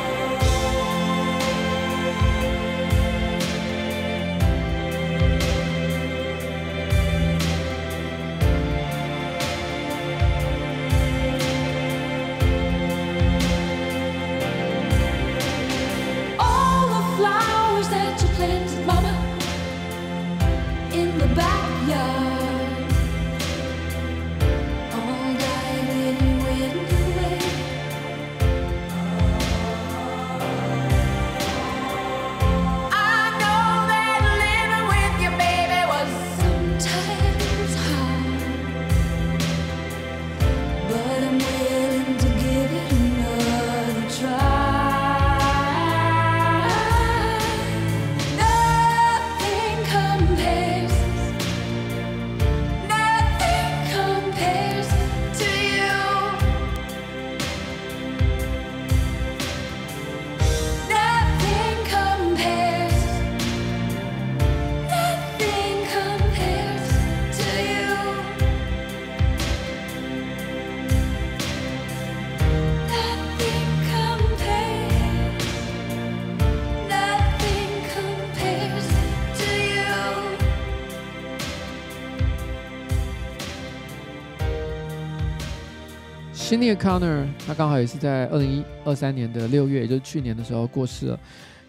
Sinéad O'Connor，他刚好也是在二零一二三年的六月，也就是去年的时候过世了。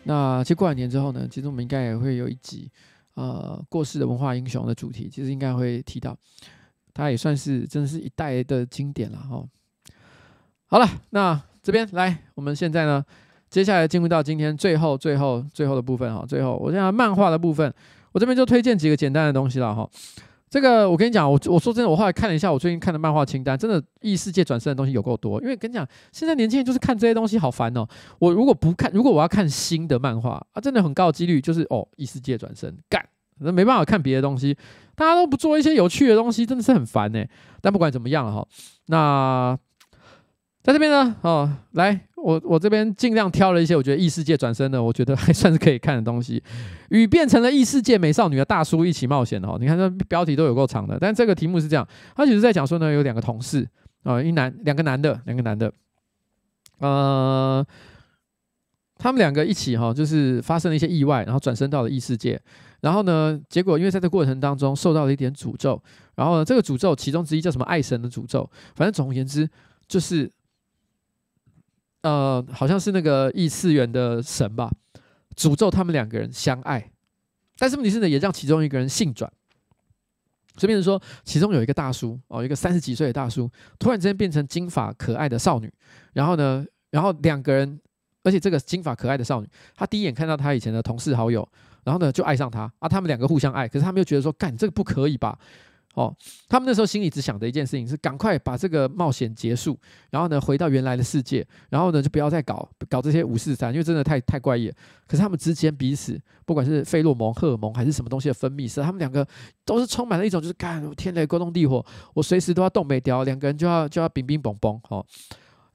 那其实过完年之后呢，其实我们应该也会有一集，呃，过世的文化英雄的主题，其实应该会提到。他也算是真的是一代的经典了哈。好了，那这边来，我们现在呢，接下来进入到今天最后、最后、最后的部分哈。最后，我现在漫画的部分，我这边就推荐几个简单的东西了哈。这个我跟你讲，我我说真的，我后来看了一下我最近看的漫画清单，真的异世界转生的东西有够多。因为跟你讲，现在年轻人就是看这些东西好烦哦。我如果不看，如果我要看新的漫画啊，真的很高几率就是哦异世界转生干，那没办法看别的东西，大家都不做一些有趣的东西，真的是很烦呢。但不管怎么样了哈，那。在这边呢，哦，来，我我这边尽量挑了一些我觉得异世界转身的，我觉得还算是可以看的东西。与变成了异世界美少女的大叔一起冒险哦，你看这标题都有够长的。但这个题目是这样，他其实在讲说呢，有两个同事啊，一男两个男的，两个男的，呃，他们两个一起哈，就是发生了一些意外，然后转身到了异世界。然后呢，结果因为在这个过程当中受到了一点诅咒，然后呢，这个诅咒其中之一叫什么爱神的诅咒，反正总而言之就是。呃，好像是那个异次元的神吧，诅咒他们两个人相爱，但是问题是呢，也让其中一个人性转，所以变成说，其中有一个大叔哦，一个三十几岁的大叔，突然之间变成金发可爱的少女，然后呢，然后两个人，而且这个金发可爱的少女，她第一眼看到她以前的同事好友，然后呢就爱上他啊，他们两个互相爱，可是他们又觉得说，干这个不可以吧？哦，他们那时候心里只想的一件事情是赶快把这个冒险结束，然后呢回到原来的世界，然后呢就不要再搞搞这些五四三，因为真的太太怪异。可是他们之间彼此，不管是费洛蒙、荷尔蒙还是什么东西的分泌，是他们两个都是充满了一种就是干天雷勾动地火，我随时都要动没掉，两个人就要就要冰冰嘣嘣哦。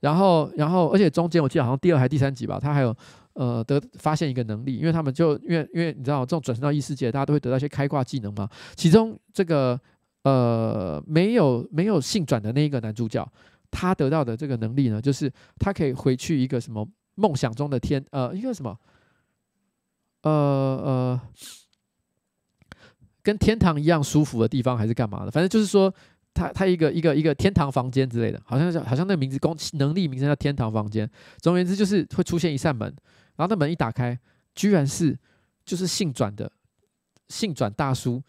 然后然后而且中间我记得好像第二还第三集吧，他还有呃得发现一个能力，因为他们就因为因为你知道这种转生到异世界，大家都会得到一些开挂技能嘛，其中这个。呃，没有没有性转的那一个男主角，他得到的这个能力呢，就是他可以回去一个什么梦想中的天，呃，一个什么，呃呃，跟天堂一样舒服的地方，还是干嘛的？反正就是说他，他一个一个一个天堂房间之类的，好像是好像那个名字公能力名称叫天堂房间。总而言之，就是会出现一扇门，然后那门一打开，居然是就是性转的性转大叔。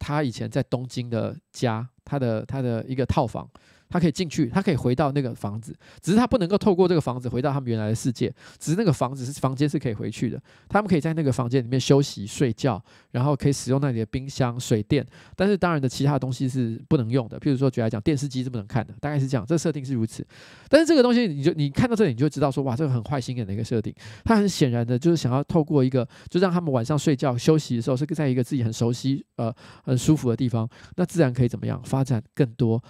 他以前在东京的家，他的他的一个套房。他可以进去，他可以回到那个房子，只是他不能够透过这个房子回到他们原来的世界。只是那个房子是房间是可以回去的，他们可以在那个房间里面休息睡觉，然后可以使用那里的冰箱、水电。但是当然的，其他的东西是不能用的，譬如说举来讲，电视机是不能看的，大概是这样。这设定是如此。但是这个东西，你就你看到这里，你就知道说，哇，这个很坏心眼的一个设定。他很显然的就是想要透过一个，就让他们晚上睡觉休息的时候是在一个自己很熟悉、呃很舒服的地方，那自然可以怎么样发展更多。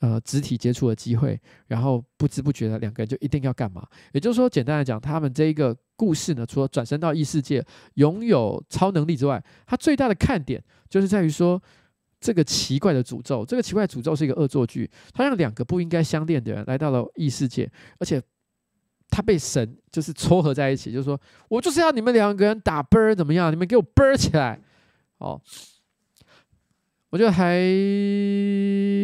呃，肢体接触的机会，然后不知不觉的两个人就一定要干嘛？也就是说，简单来讲，他们这一个故事呢，除了转生到异世界拥有超能力之外，它最大的看点就是在于说，这个奇怪的诅咒。这个奇怪的诅咒是一个恶作剧，他让两个不应该相恋的人来到了异世界，而且他被神就是撮合在一起，就是说我就是要你们两个人打啵儿怎么样？你们给我啵儿起来！哦，我觉得还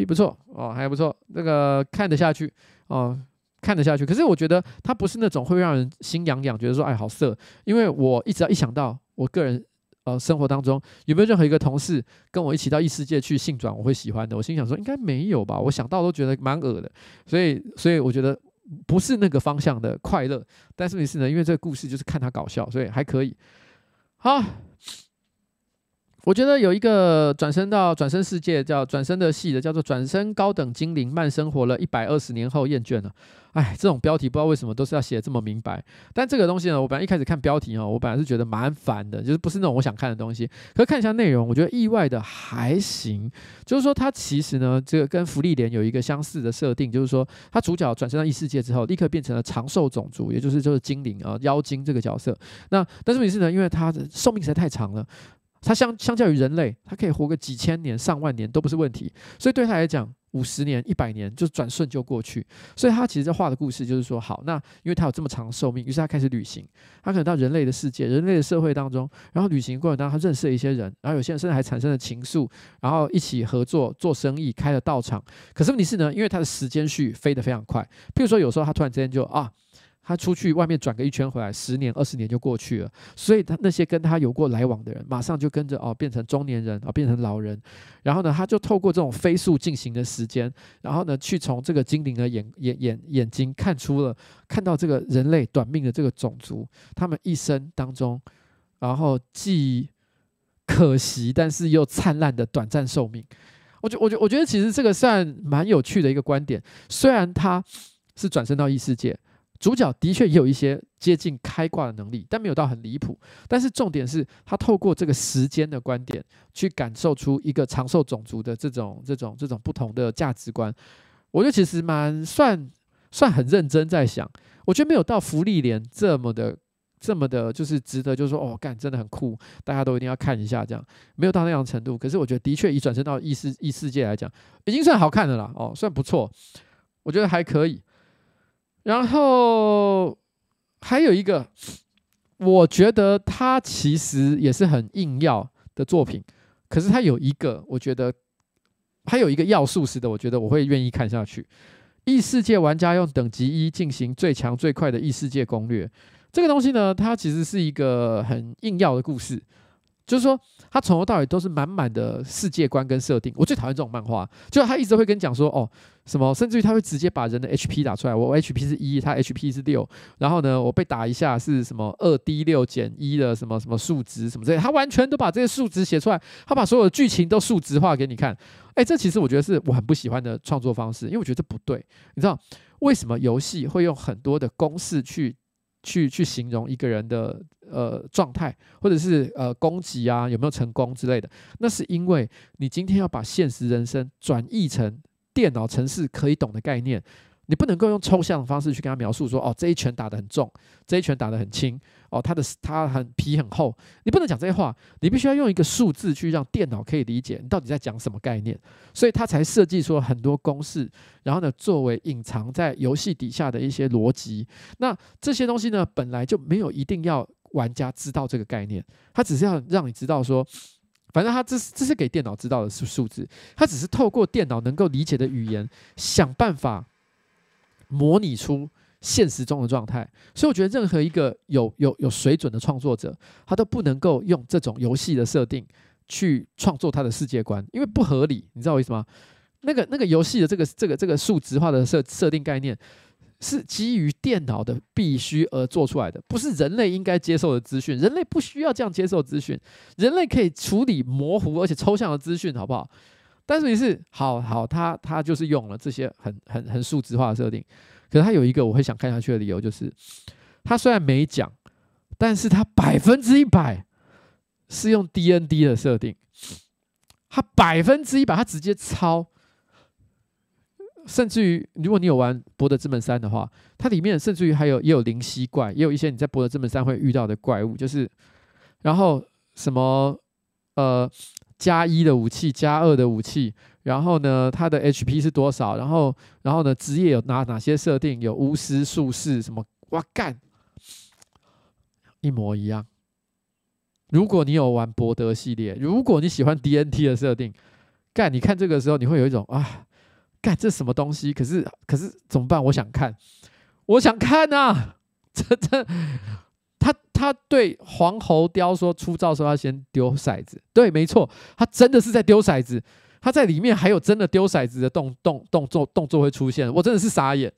不错哦，还不错，那个看得下去哦。看得下去，可是我觉得它不是那种会让人心痒痒，觉得说哎好色。因为我一直要一想到我个人呃生活当中有没有任何一个同事跟我一起到异世界去性转，我会喜欢的。我心想说应该没有吧，我想到都觉得蛮恶的。所以所以我觉得不是那个方向的快乐。但是没事呢，因为这个故事就是看他搞笑，所以还可以。好。我觉得有一个转身到转身世界叫转身的戏的，叫做转身高等精灵慢生活了一百二十年后厌倦了。哎，这种标题不知道为什么都是要写这么明白。但这个东西呢，我本来一开始看标题哦，我本来是觉得蛮烦的，就是不是那种我想看的东西。可是看一下内容，我觉得意外的还行。就是说，它其实呢，这个跟芙莉莲有一个相似的设定，就是说，它主角转身到异世界之后，立刻变成了长寿种族，也就是就是精灵啊，妖精这个角色。那但是问题是呢，因为它的寿命实在太长了。他相相较于人类，他可以活个几千年、上万年都不是问题，所以对他来讲，五十年、一百年就转瞬就过去。所以他其实在画的故事就是说，好，那因为他有这么长寿命，于是他开始旅行，他可能到人类的世界、人类的社会当中，然后旅行过程当中，他认识了一些人，然后有些人甚至还产生了情愫，然后一起合作做生意，开了道场。可是问题是呢，因为他的时间序飞得非常快，譬如说有时候他突然之间就啊。他出去外面转个一圈回来，十年二十年就过去了，所以他那些跟他有过来往的人，马上就跟着哦变成中年人啊，变成老人，然后呢，他就透过这种飞速进行的时间，然后呢，去从这个精灵的眼眼眼眼睛看出了看到这个人类短命的这个种族，他们一生当中，然后既可惜但是又灿烂的短暂寿命，我觉我觉我觉得其实这个算蛮有趣的一个观点，虽然他是转生到异世界。主角的确也有一些接近开挂的能力，但没有到很离谱。但是重点是他透过这个时间的观点，去感受出一个长寿种族的这种、这种、这种不同的价值观。我觉得其实蛮算算很认真在想。我觉得没有到福利连这么的、这么的，就是值得，就是说哦，干真的很酷，大家都一定要看一下这样。没有到那样程度，可是我觉得的确以转身到异世异世界来讲，已经算好看的了哦，算不错。我觉得还可以。然后还有一个，我觉得他其实也是很硬要的作品，可是他有一个，我觉得还有一个要素是的，我觉得我会愿意看下去。异世界玩家用等级一进行最强最快的异世界攻略，这个东西呢，它其实是一个很硬要的故事。就是说，他从头到尾都是满满的世界观跟设定。我最讨厌这种漫画，就是他一直会跟你讲说，哦，什么，甚至于他会直接把人的 HP 打出来。我 HP 是一，他 HP 是六，然后呢，我被打一下是什么二 D 六减一的什么什么数值什么之类，他完全都把这些数值写出来，他把所有的剧情都数值化给你看。哎，这其实我觉得是我很不喜欢的创作方式，因为我觉得这不对。你知道为什么游戏会用很多的公式去？去去形容一个人的呃状态，或者是呃攻击啊有没有成功之类的，那是因为你今天要把现实人生转译成电脑城市可以懂的概念。你不能够用抽象的方式去跟他描述说，哦，这一拳打得很重，这一拳打得很轻，哦，他的他很皮很厚，你不能讲这些话，你必须要用一个数字去让电脑可以理解你到底在讲什么概念，所以他才设计出很多公式，然后呢，作为隐藏在游戏底下的一些逻辑。那这些东西呢，本来就没有一定要玩家知道这个概念，他只是要让你知道说，反正他这是这是给电脑知道的数数字，他只是透过电脑能够理解的语言想办法。模拟出现实中的状态，所以我觉得任何一个有有有水准的创作者，他都不能够用这种游戏的设定去创作他的世界观，因为不合理。你知道我意思吗？那个那个游戏的这个这个这个数值化的设设定概念，是基于电脑的必须而做出来的，不是人类应该接受的资讯。人类不需要这样接受资讯，人类可以处理模糊而且抽象的资讯，好不好？但是你是好好，他他就是用了这些很很很数值化的设定，可是他有一个我会想看下去的理由，就是他虽然没讲，但是他百分之一百是用 DND 的设定，他百分之一百他直接抄，甚至于如果你有玩《博德之门三》的话，它里面甚至于还有也有灵犀怪，也有一些你在《博德之门三》会遇到的怪物，就是然后什么呃。加一的武器、加二的武器，然后呢，他的 HP 是多少？然后，然后呢，职业有哪哪些设定？有巫师、术士什么？哇干，一模一样。如果你有玩博德系列，如果你喜欢 DNT 的设定，干，你看这个时候，你会有一种啊，干这什么东西？可是，可是怎么办？我想看，我想看呐，真的。他他对黄喉貂说出招的时候要先丢骰子，对，没错，他真的是在丢骰子，他在里面还有真的丢骰子的动动动作动作会出现，我真的是傻眼。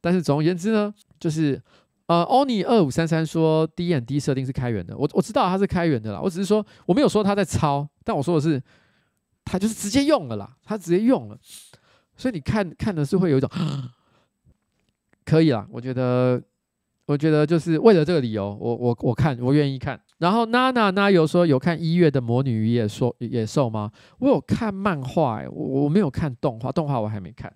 但是总而言之呢，就是呃，欧尼二五三三说第一眼第一设定是开源的，我我知道他是开源的啦，我只是说我没有说他在抄，但我说的是他就是直接用了啦，他直接用了，所以你看看的是会有一种 可以啦，我觉得。我觉得就是为了这个理由，我我我看我愿意看。然后娜娜娜有说有看一月的《魔女与野兽》野兽吗？我有看漫画，我我没有看动画，动画我还没看。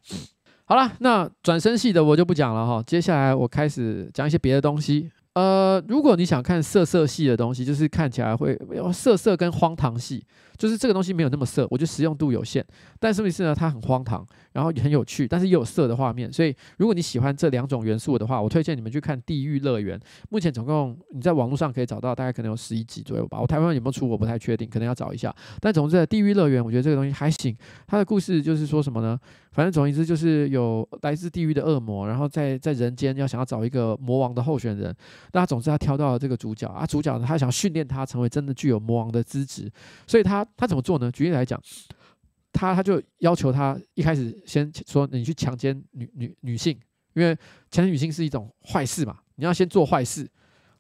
好了，那转身系的我就不讲了哈。接下来我开始讲一些别的东西。呃，如果你想看色色系的东西，就是看起来会色色跟荒唐系。就是这个东西没有那么色，我觉得实用度有限。但是问题是呢，它很荒唐，然后也很有趣，但是也有色的画面。所以如果你喜欢这两种元素的话，我推荐你们去看《地狱乐园》。目前总共你在网络上可以找到，大概可能有十一集左右吧。我台湾有没有出，我不太确定，可能要找一下。但总之，《地狱乐园》我觉得这个东西还行。它的故事就是说什么呢？反正总而言之，就是有来自地狱的恶魔，然后在在人间要想要找一个魔王的候选人。那他总之，他挑到了这个主角啊，主角呢，他想训练他成为真的具有魔王的资质，所以他。他怎么做呢？举例来讲，他他就要求他一开始先说你去强奸女女女性，因为强奸女性是一种坏事嘛，你要先做坏事。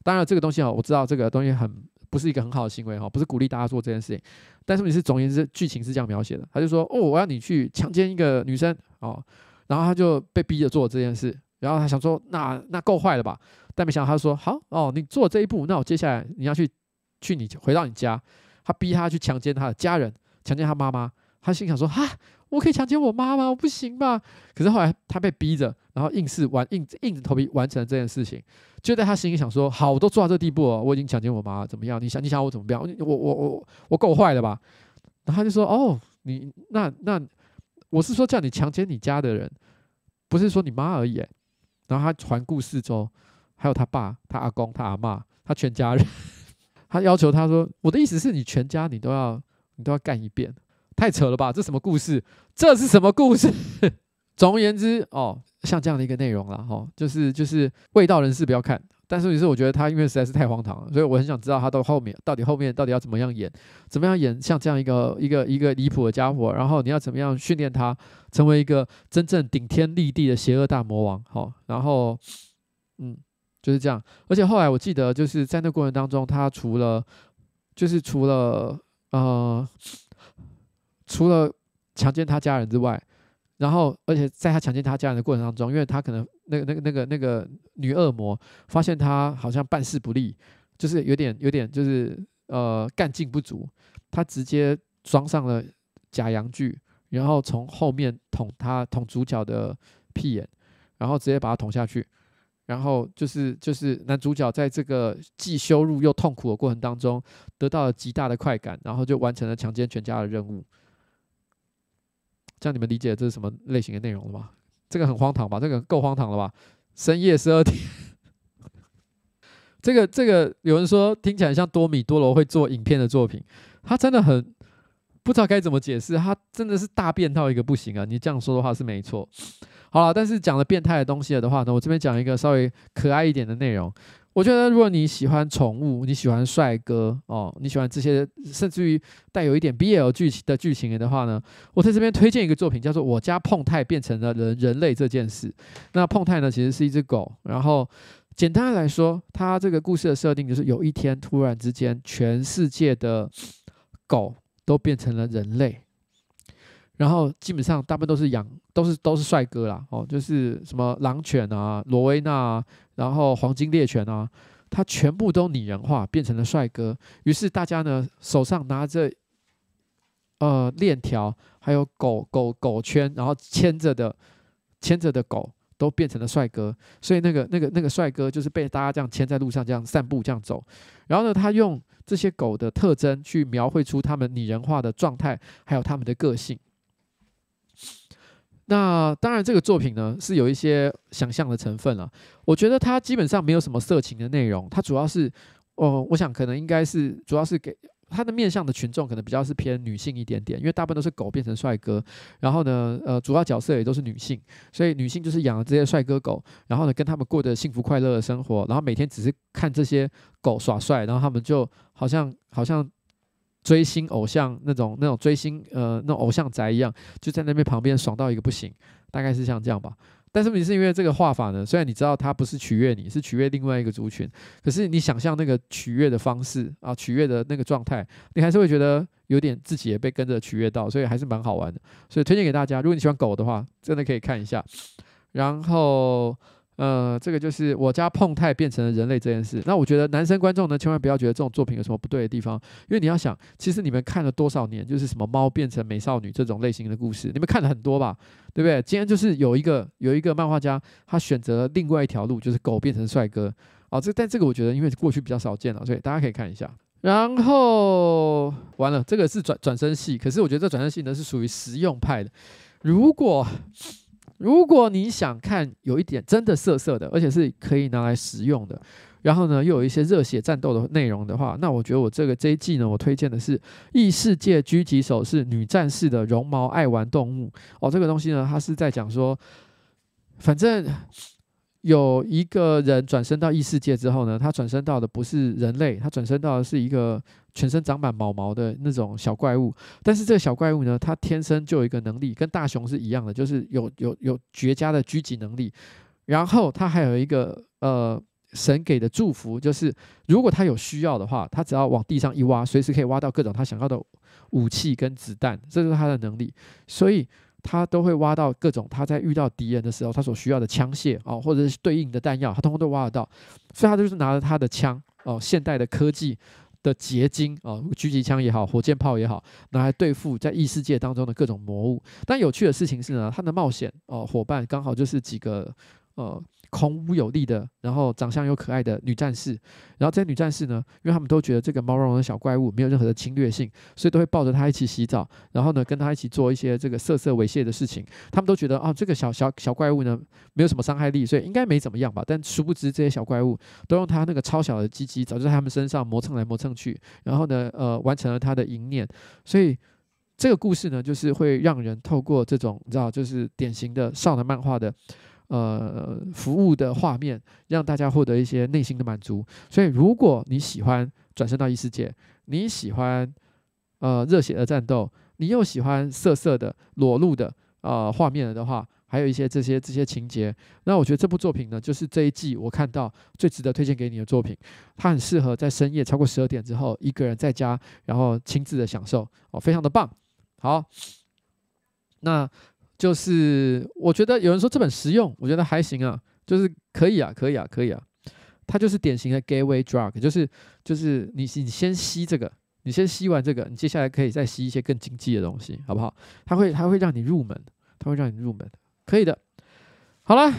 当然这个东西啊，我知道这个东西很不是一个很好的行为哈，不是鼓励大家做这件事情。但是你是总而言之，剧情是这样描写的，他就说哦，我要你去强奸一个女生哦，然后他就被逼着做这件事，然后他想说那那够坏了吧？但没想到他说好哦，你做这一步，那我接下来你要去去你回到你家。他逼他去强奸他的家人，强奸他妈妈。他心想说：“哈，我可以强奸我妈妈？我不行吧？”可是后来他被逼着，然后硬是完硬硬着头皮完成了这件事情。就在他心里想说：“好，我都做到这地步了，我已经强奸我妈，怎么样？你想你想我怎么样？我我我我够坏了吧？”然后他就说：“哦，你那那我是说叫你强奸你家的人，不是说你妈而已。”然后他环顾四周，还有他爸、他阿公、他阿妈、他全家人。他要求他说：“我的意思是你全家你都要你都要干一遍，太扯了吧？这什么故事？这是什么故事？” 总而言之，哦，像这样的一个内容了，哈、就是就是味道人士不要看。但是也是我觉得他因为实在是太荒唐了，所以我很想知道他到后面到底后面到底要怎么样演，怎么样演像这样一个一个一个离谱的家伙，然后你要怎么样训练他成为一个真正顶天立地的邪恶大魔王？好、然后嗯。就是这样，而且后来我记得，就是在那过程当中，他除了，就是除了呃，除了强奸他家人之外，然后，而且在他强奸他家人的过程当中，因为他可能那个、那个、那个、那个女恶魔发现他好像办事不力，就是有点、有点，就是呃干劲不足，他直接装上了假阳具，然后从后面捅他捅主角的屁眼，然后直接把他捅下去。然后就是就是男主角在这个既羞辱又痛苦的过程当中，得到了极大的快感，然后就完成了强奸全家的任务。这样你们理解这是什么类型的内容了吗？这个很荒唐吧？这个够荒唐了吧？深夜十二点，这个这个有人说听起来像多米多罗会做影片的作品，他真的很不知道该怎么解释，他真的是大变态一个不行啊！你这样说的话是没错。好了，但是讲了变态的东西了的话呢，我这边讲一个稍微可爱一点的内容。我觉得如果你喜欢宠物，你喜欢帅哥哦，你喜欢这些甚至于带有一点 BL 剧情的剧情的话呢，我在这边推荐一个作品，叫做《我家碰太变成了人人类这件事》。那碰太呢，其实是一只狗。然后简单来说，它这个故事的设定就是有一天突然之间，全世界的狗都变成了人类。然后基本上大部分都是养，都是都是帅哥啦，哦，就是什么狼犬啊、罗威纳啊，然后黄金猎犬啊，他全部都拟人化，变成了帅哥。于是大家呢手上拿着呃链条，还有狗狗狗圈，然后牵着的牵着的狗都变成了帅哥，所以那个那个那个帅哥就是被大家这样牵在路上，这样散步这样走。然后呢，他用这些狗的特征去描绘出他们拟人化的状态，还有他们的个性。那当然，这个作品呢是有一些想象的成分了。我觉得它基本上没有什么色情的内容，它主要是，哦，我想可能应该是主要是给它的面向的群众可能比较是偏女性一点点，因为大部分都是狗变成帅哥，然后呢，呃，主要角色也都是女性，所以女性就是养了这些帅哥狗，然后呢跟他们过着幸福快乐的生活，然后每天只是看这些狗耍帅，然后他们就好像好像。追星偶像那种那种追星呃那种偶像宅一样，就在那边旁边爽到一个不行，大概是像这样吧。但是你是因为这个画法呢，虽然你知道它不是取悦你，是取悦另外一个族群，可是你想象那个取悦的方式啊，取悦的那个状态，你还是会觉得有点自己也被跟着取悦到，所以还是蛮好玩的。所以推荐给大家，如果你喜欢狗的话，真的可以看一下。然后。呃，这个就是我家碰太变成了人类这件事。那我觉得男生观众呢，千万不要觉得这种作品有什么不对的地方，因为你要想，其实你们看了多少年，就是什么猫变成美少女这种类型的故事，你们看了很多吧，对不对？今天就是有一个有一个漫画家，他选择另外一条路，就是狗变成帅哥。哦，这但这个我觉得，因为过去比较少见了，所以大家可以看一下。然后完了，这个是转转身戏，可是我觉得这转身戏呢是属于实用派的。如果如果你想看有一点真的色色的，而且是可以拿来食用的，然后呢又有一些热血战斗的内容的话，那我觉得我这个这一季呢，我推荐的是《异世界狙击手》，是女战士的绒毛爱玩动物哦。这个东西呢，它是在讲说，反正。有一个人转生到异世界之后呢，他转生到的不是人类，他转生到的是一个全身长满毛毛的那种小怪物。但是这个小怪物呢，它天生就有一个能力，跟大雄是一样的，就是有有有绝佳的狙击能力。然后他还有一个呃神给的祝福，就是如果他有需要的话，他只要往地上一挖，随时可以挖到各种他想要的武器跟子弹，这就是他的能力。所以。他都会挖到各种他在遇到敌人的时候他所需要的枪械哦，或者是对应的弹药，他通通都挖得到。所以他就是拿着他的枪哦，现代的科技的结晶啊，狙击枪也好，火箭炮也好，拿来对付在异世界当中的各种魔物。但有趣的事情是呢，他的冒险哦伙伴刚好就是几个呃。孔武有力的，然后长相又可爱的女战士，然后这些女战士呢，因为他们都觉得这个毛茸茸的小怪物没有任何的侵略性，所以都会抱着它一起洗澡，然后呢，跟它一起做一些这个色色猥亵的事情。他们都觉得啊，这个小小小怪物呢，没有什么伤害力，所以应该没怎么样吧。但殊不知这些小怪物都用它那个超小的鸡鸡，早就在他们身上磨蹭来磨蹭去，然后呢，呃，完成了他的淫念。所以这个故事呢，就是会让人透过这种你知道，就是典型的少男漫画的。呃，服务的画面让大家获得一些内心的满足。所以，如果你喜欢转生到异世界，你喜欢呃热血的战斗，你又喜欢色色的裸露的呃画面的话，还有一些这些这些情节，那我觉得这部作品呢，就是这一季我看到最值得推荐给你的作品。它很适合在深夜超过十二点之后，一个人在家，然后亲自的享受哦，非常的棒。好，那。就是我觉得有人说这本实用，我觉得还行啊，就是可以啊，可以啊，可以啊。它就是典型的 gateway drug，就是就是你你先吸这个，你先吸完这个，你接下来可以再吸一些更经济的东西，好不好？它会它会让你入门，它会让你入门，可以的。好了，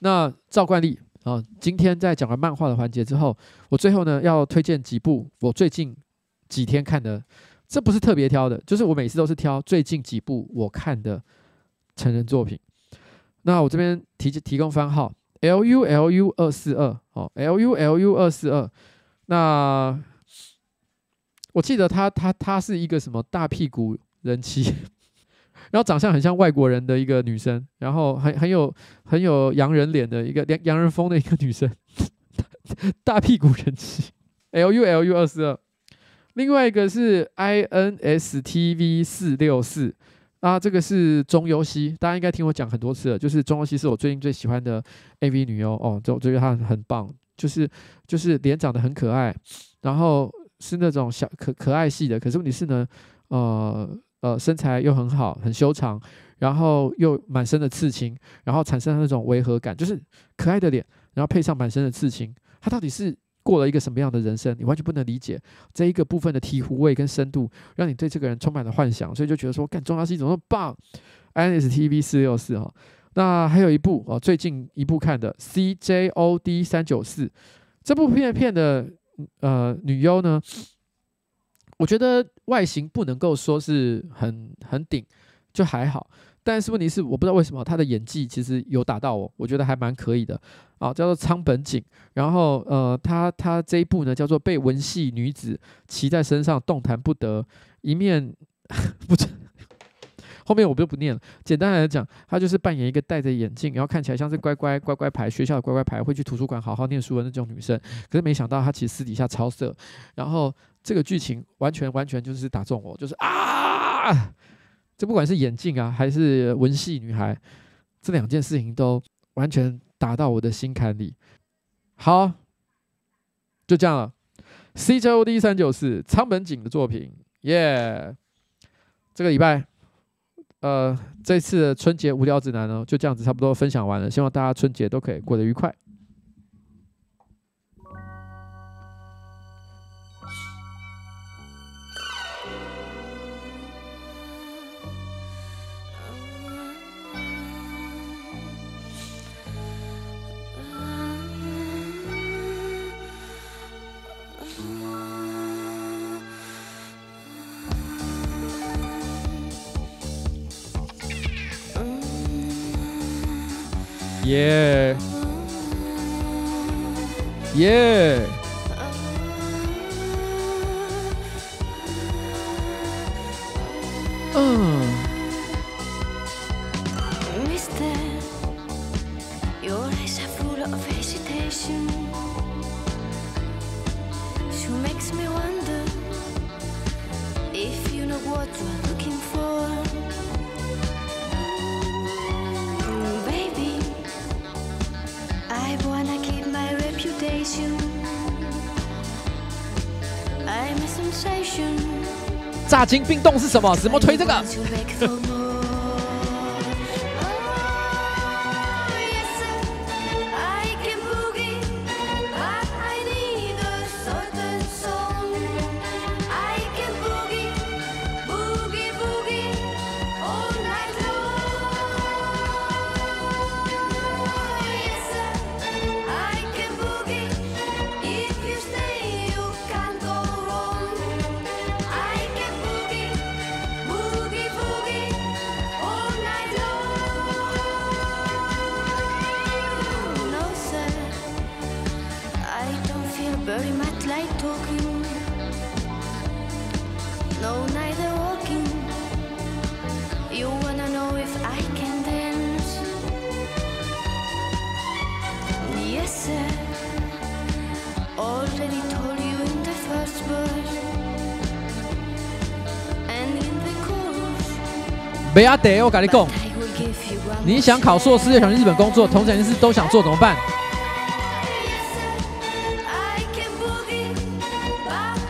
那照惯例啊，今天在讲完漫画的环节之后，我最后呢要推荐几部我最近几天看的，这不是特别挑的，就是我每次都是挑最近几部我看的。成人作品，那我这边提提供番号 L U L U 二四二哦，L U L U 二四二。那我记得他他他是一个什么大屁股人妻，然后长相很像外国人的一个女生，然后很很有很有洋人脸的一个洋洋人风的一个女生，大屁股人妻 L U L U 二四二。另外一个是 I N S T V 四六四。啊，这个是中优希，大家应该听我讲很多次了。就是中优希是我最近最喜欢的 AV 女优哦，就我觉得她很棒，就是就是脸长得很可爱，然后是那种小可可爱系的。可是问题是呢，呃呃，身材又很好，很修长，然后又满身的刺青，然后产生那种违和感，就是可爱的脸，然后配上满身的刺青，她到底是？过了一个什么样的人生，你完全不能理解这一个部分的醍醐味跟深度，让你对这个人充满了幻想，所以就觉得说，干中央戏怎么那么棒？N S T V 四六四哈，那还有一部哦，最近一部看的《CJOD 三九四》这部片片的呃女优呢，我觉得外形不能够说是很很顶，就还好。但是问题是，我不知道为什么她的演技其实有打到我，我觉得还蛮可以的啊，叫做仓本景。然后呃，她她这一部呢叫做被文系女子骑在身上动弹不得，一面不 后面我就不念了。简单来讲，她就是扮演一个戴着眼镜，然后看起来像是乖乖乖乖牌学校的乖乖牌，会去图书馆好好念书的那种女生。可是没想到她其实私底下超色。然后这个剧情完全完全就是打中我，就是啊。这不管是眼镜啊，还是文系女孩，这两件事情都完全打到我的心坎里。好，就这样了。CJOD 三九四，仓本景的作品，耶、这个礼拜，呃，这次春节无聊指南呢，就这样子差不多分享完了。希望大家春节都可以过得愉快。耶耶！嗯。炸金冰冻是什么？怎么推这个？不要得，我跟你讲，你想考硕士，又想去日本工作，同时是都想做，怎么办？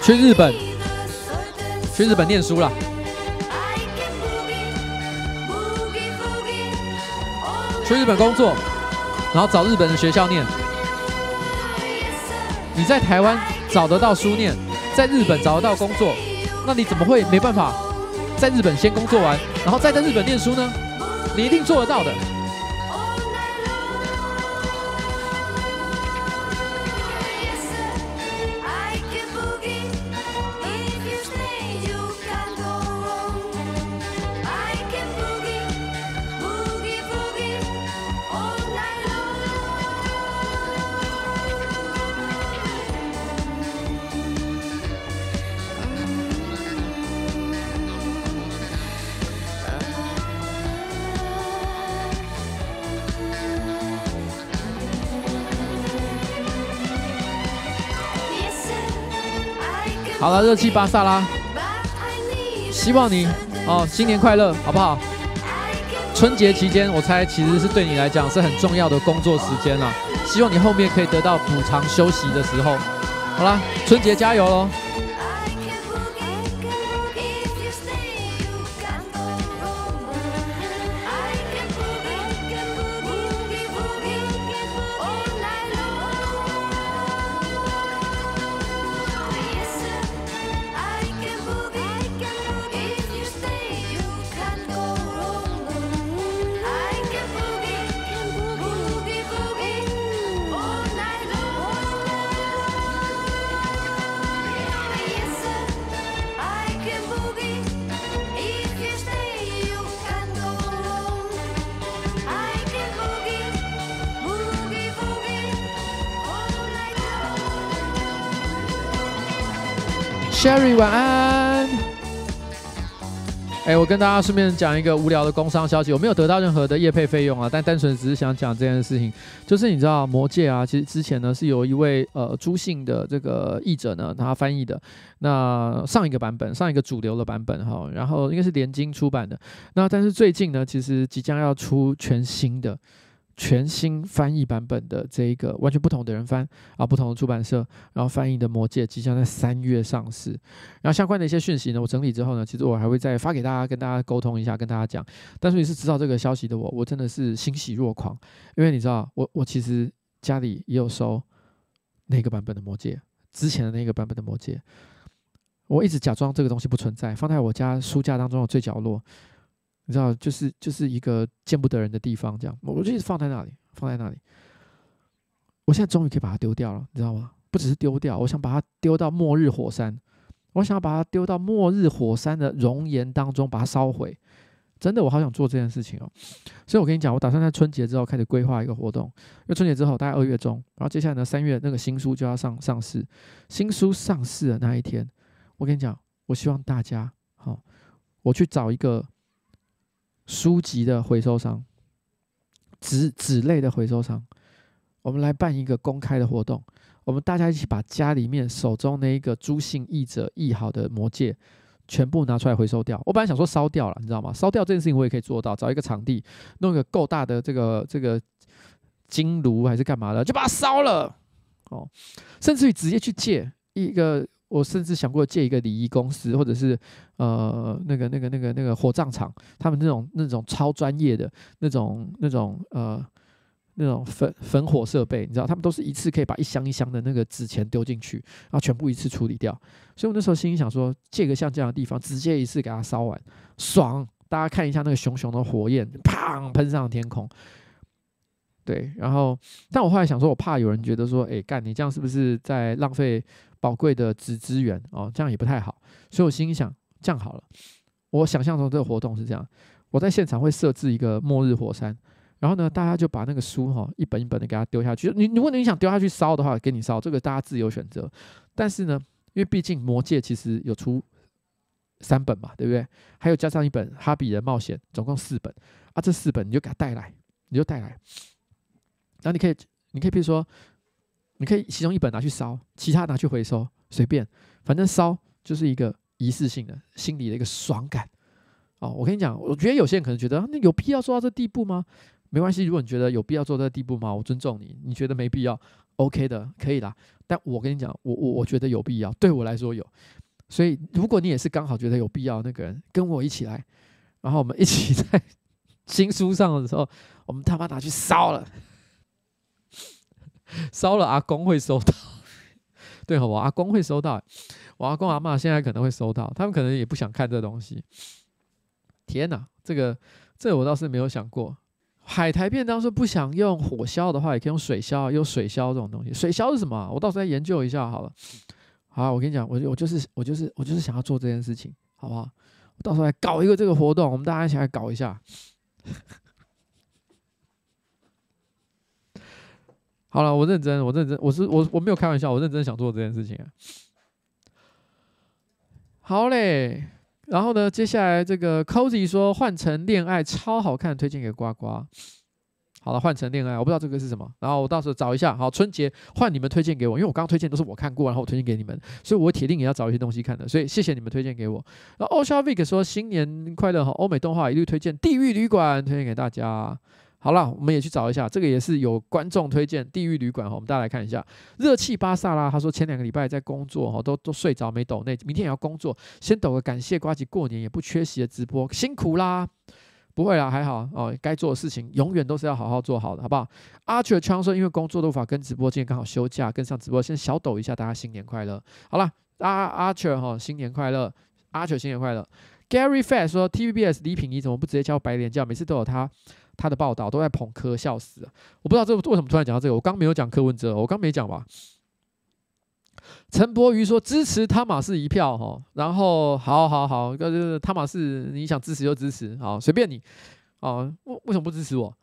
去日本，去日本念书了，去日本工作，然后找日本的学校念。你在台湾找得到书念，在日本找得到工作，那你怎么会没办法在日本先工作完？然后再在日本念书呢，你一定做得到的。好了，热气巴萨啦，希望你哦新年快乐，好不好？春节期间，我猜其实是对你来讲是很重要的工作时间了，希望你后面可以得到补偿休息的时候。好了，春节加油喽！跟大家顺便讲一个无聊的工商消息，我没有得到任何的业配费用啊，但单纯只是想讲这件事情，就是你知道《魔戒》啊，其实之前呢是有一位呃朱姓的这个译者呢，他翻译的，那上一个版本，上一个主流的版本哈，然后应该是联经出版的，那但是最近呢，其实即将要出全新的。全新翻译版本的这一个完全不同的人翻啊，不同的出版社，然后翻译的《魔戒》即将在三月上市。然后相关的一些讯息呢，我整理之后呢，其实我还会再发给大家，跟大家沟通一下，跟大家讲。但是你是知道这个消息的我，我真的是欣喜若狂，因为你知道，我我其实家里也有收那个版本的《魔戒》，之前的那个版本的《魔戒》，我一直假装这个东西不存在，放在我家书架当中的最角落。你知道，就是就是一个见不得人的地方，这样，我就一直放在那里，放在那里。我现在终于可以把它丢掉了，你知道吗？不只是丢掉，我想把它丢到末日火山，我想要把它丢到末日火山的熔岩当中，把它烧毁。真的，我好想做这件事情哦。所以我跟你讲，我打算在春节之后开始规划一个活动，因为春节之后大概二月中，然后接下来呢，三月那个新书就要上上市。新书上市的那一天，我跟你讲，我希望大家好，我去找一个。书籍的回收商，纸纸类的回收商，我们来办一个公开的活动，我们大家一起把家里面手中那一个朱姓译者译好的魔戒全部拿出来回收掉。我本来想说烧掉了，你知道吗？烧掉这件事情我也可以做到，找一个场地，弄一个够大的这个这个金炉还是干嘛的，就把它烧了。哦，甚至于直接去借一个。我甚至想过借一个礼仪公司，或者是呃那个那个那个那个火葬场，他们那种那种超专业的那种那种呃那种焚焚火设备，你知道，他们都是一次可以把一箱一箱的那个纸钱丢进去，然后全部一次处理掉。所以我那时候心里想说，借个像这样的地方，直接一次给它烧完，爽！大家看一下那个熊熊的火焰，砰喷上天空。对，然后但我后来想说，我怕有人觉得说，哎，干你这样是不是在浪费？宝贵的纸资源哦，这样也不太好，所以我心里想，这样好了。我想象中这个活动是这样：我在现场会设置一个末日火山，然后呢，大家就把那个书哈一本一本的给它丢下去。你如果你想丢下去烧的话，给你烧，这个大家自由选择。但是呢，因为毕竟魔戒其实有出三本嘛，对不对？还有加上一本哈比人冒险，总共四本啊。这四本你就给它带来，你就带来。然后你可以，你可以比如说。你可以其中一本拿去烧，其他拿去回收，随便，反正烧就是一个仪式性的，心里的一个爽感。哦，我跟你讲，我觉得有些人可能觉得，那有必要做到这地步吗？没关系，如果你觉得有必要做到这地步吗？我尊重你。你觉得没必要，OK 的，可以啦。但我跟你讲，我我我觉得有必要，对我来说有。所以如果你也是刚好觉得有必要那个人，跟我一起来，然后我们一起在 新书上的时候，我们他妈拿去烧了。烧了，阿公会收到。对，我阿公会收到。我阿公阿嬷现在可能会收到，他们可能也不想看这东西。天哪，这个这个我倒是没有想过。海苔便当说不想用火烧的话，也可以用水烧，用水烧这种东西。水烧是什么？我到时候再研究一下好了。好，我跟你讲，我我就是我就是我就是想要做这件事情，好不好？我到时候来搞一个这个活动，我们大家一起来搞一下。好了，我认真，我认真，我是我我没有开玩笑，我认真想做这件事情啊。好嘞，然后呢，接下来这个 Cozy 说换成恋爱超好看，推荐给呱呱。好了，换成恋爱，我不知道这个是什么，然后我到时候找一下。好，春节换你们推荐给我，因为我刚刚推荐都是我看过，然后我推荐给你们，所以我铁定也要找一些东西看的。所以谢谢你们推荐给我。然后 Osha Vic 说新年快乐哈，欧美动画一律推荐《地狱旅馆》，推荐给大家。好了，我们也去找一下，这个也是有观众推荐《地狱旅馆》哈，我们大家来看一下。热气巴萨拉他说前两个礼拜在工作哈，都都睡着没抖内，明天也要工作，先抖个感谢瓜吉过年也不缺席的直播，辛苦啦，不会啦，还好哦，该做的事情永远都是要好好做好的，好不好？Archer 枪说因为工作都无法跟直播，今天刚好休假，跟上直播，先小抖一下，大家新年快乐。好了，阿阿雀哈，新年快乐阿雀新年快乐。Gary Fat 说 TVBS 李品仪怎么不直接叫白莲教，每次都有他。他的报道都在捧科，笑死了！我不知道这为什么突然讲到这个，我刚没有讲柯文哲，我刚没讲吧？陈柏宇说支持他马氏一票哈，然后好好好，就是他马氏你想支持就支持，好随便你，啊，为为什么不支持我？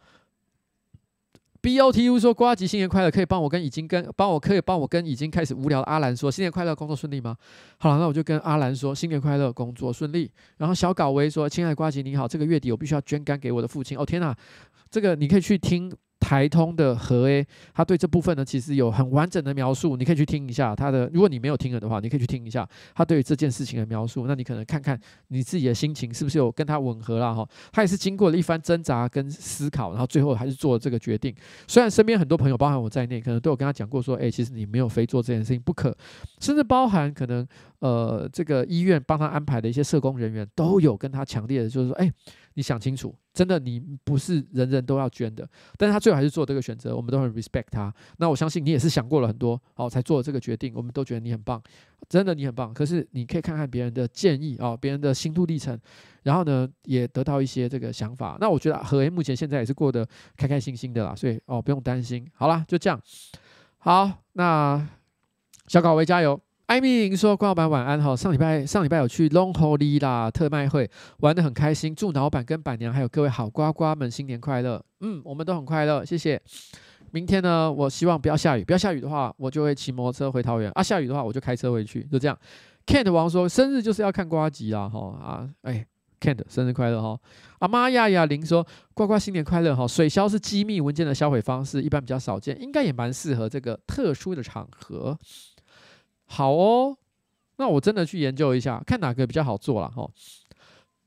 B O T U 说瓜吉新年快乐，可以帮我跟已经跟帮我可以帮我跟已经开始无聊的阿兰说新年快乐，工作顺利吗？好了，那我就跟阿兰说新年快乐，工作顺利。然后小稿威说，亲爱的呱吉你好，这个月底我必须要捐肝给我的父亲。哦天哪，这个你可以去听。台通的何 A，他对这部分呢，其实有很完整的描述，你可以去听一下他的。如果你没有听了的话，你可以去听一下他对于这件事情的描述。那你可能看看你自己的心情是不是有跟他吻合了哈。他也是经过了一番挣扎跟思考，然后最后还是做了这个决定。虽然身边很多朋友，包含我在内，可能都有跟他讲过说，哎，其实你没有非做这件事情不可，甚至包含可能呃这个医院帮他安排的一些社工人员都有跟他强烈的，就是说，哎。你想清楚，真的，你不是人人都要捐的，但是他最后还是做这个选择，我们都很 respect 他。那我相信你也是想过了很多，哦，才做了这个决定。我们都觉得你很棒，真的你很棒。可是你可以看看别人的建议啊，别人的心路历程，然后呢，也得到一些这个想法。那我觉得何 A 目前现在也是过得开开心心的啦，所以哦，不用担心。好啦，就这样。好，那小稿威加油。艾米莹说：“关老板晚安哈，上礼拜上礼拜有去 Long Holy 啦特卖会，玩得很开心。祝老板跟板娘还有各位好瓜瓜们新年快乐。嗯，我们都很快乐，谢谢。明天呢，我希望不要下雨，不要下雨的话，我就会骑摩托车回桃园啊。下雨的话，我就开车回去，就这样。Kent 王说：生日就是要看瓜吉啦哈啊，哎，Kent 生日快乐哈。阿妈亚亚玲说：瓜瓜新年快乐哈。水销是机密文件的销毁方式，一般比较少见，应该也蛮适合这个特殊的场合。”好哦，那我真的去研究一下，看哪个比较好做了哈。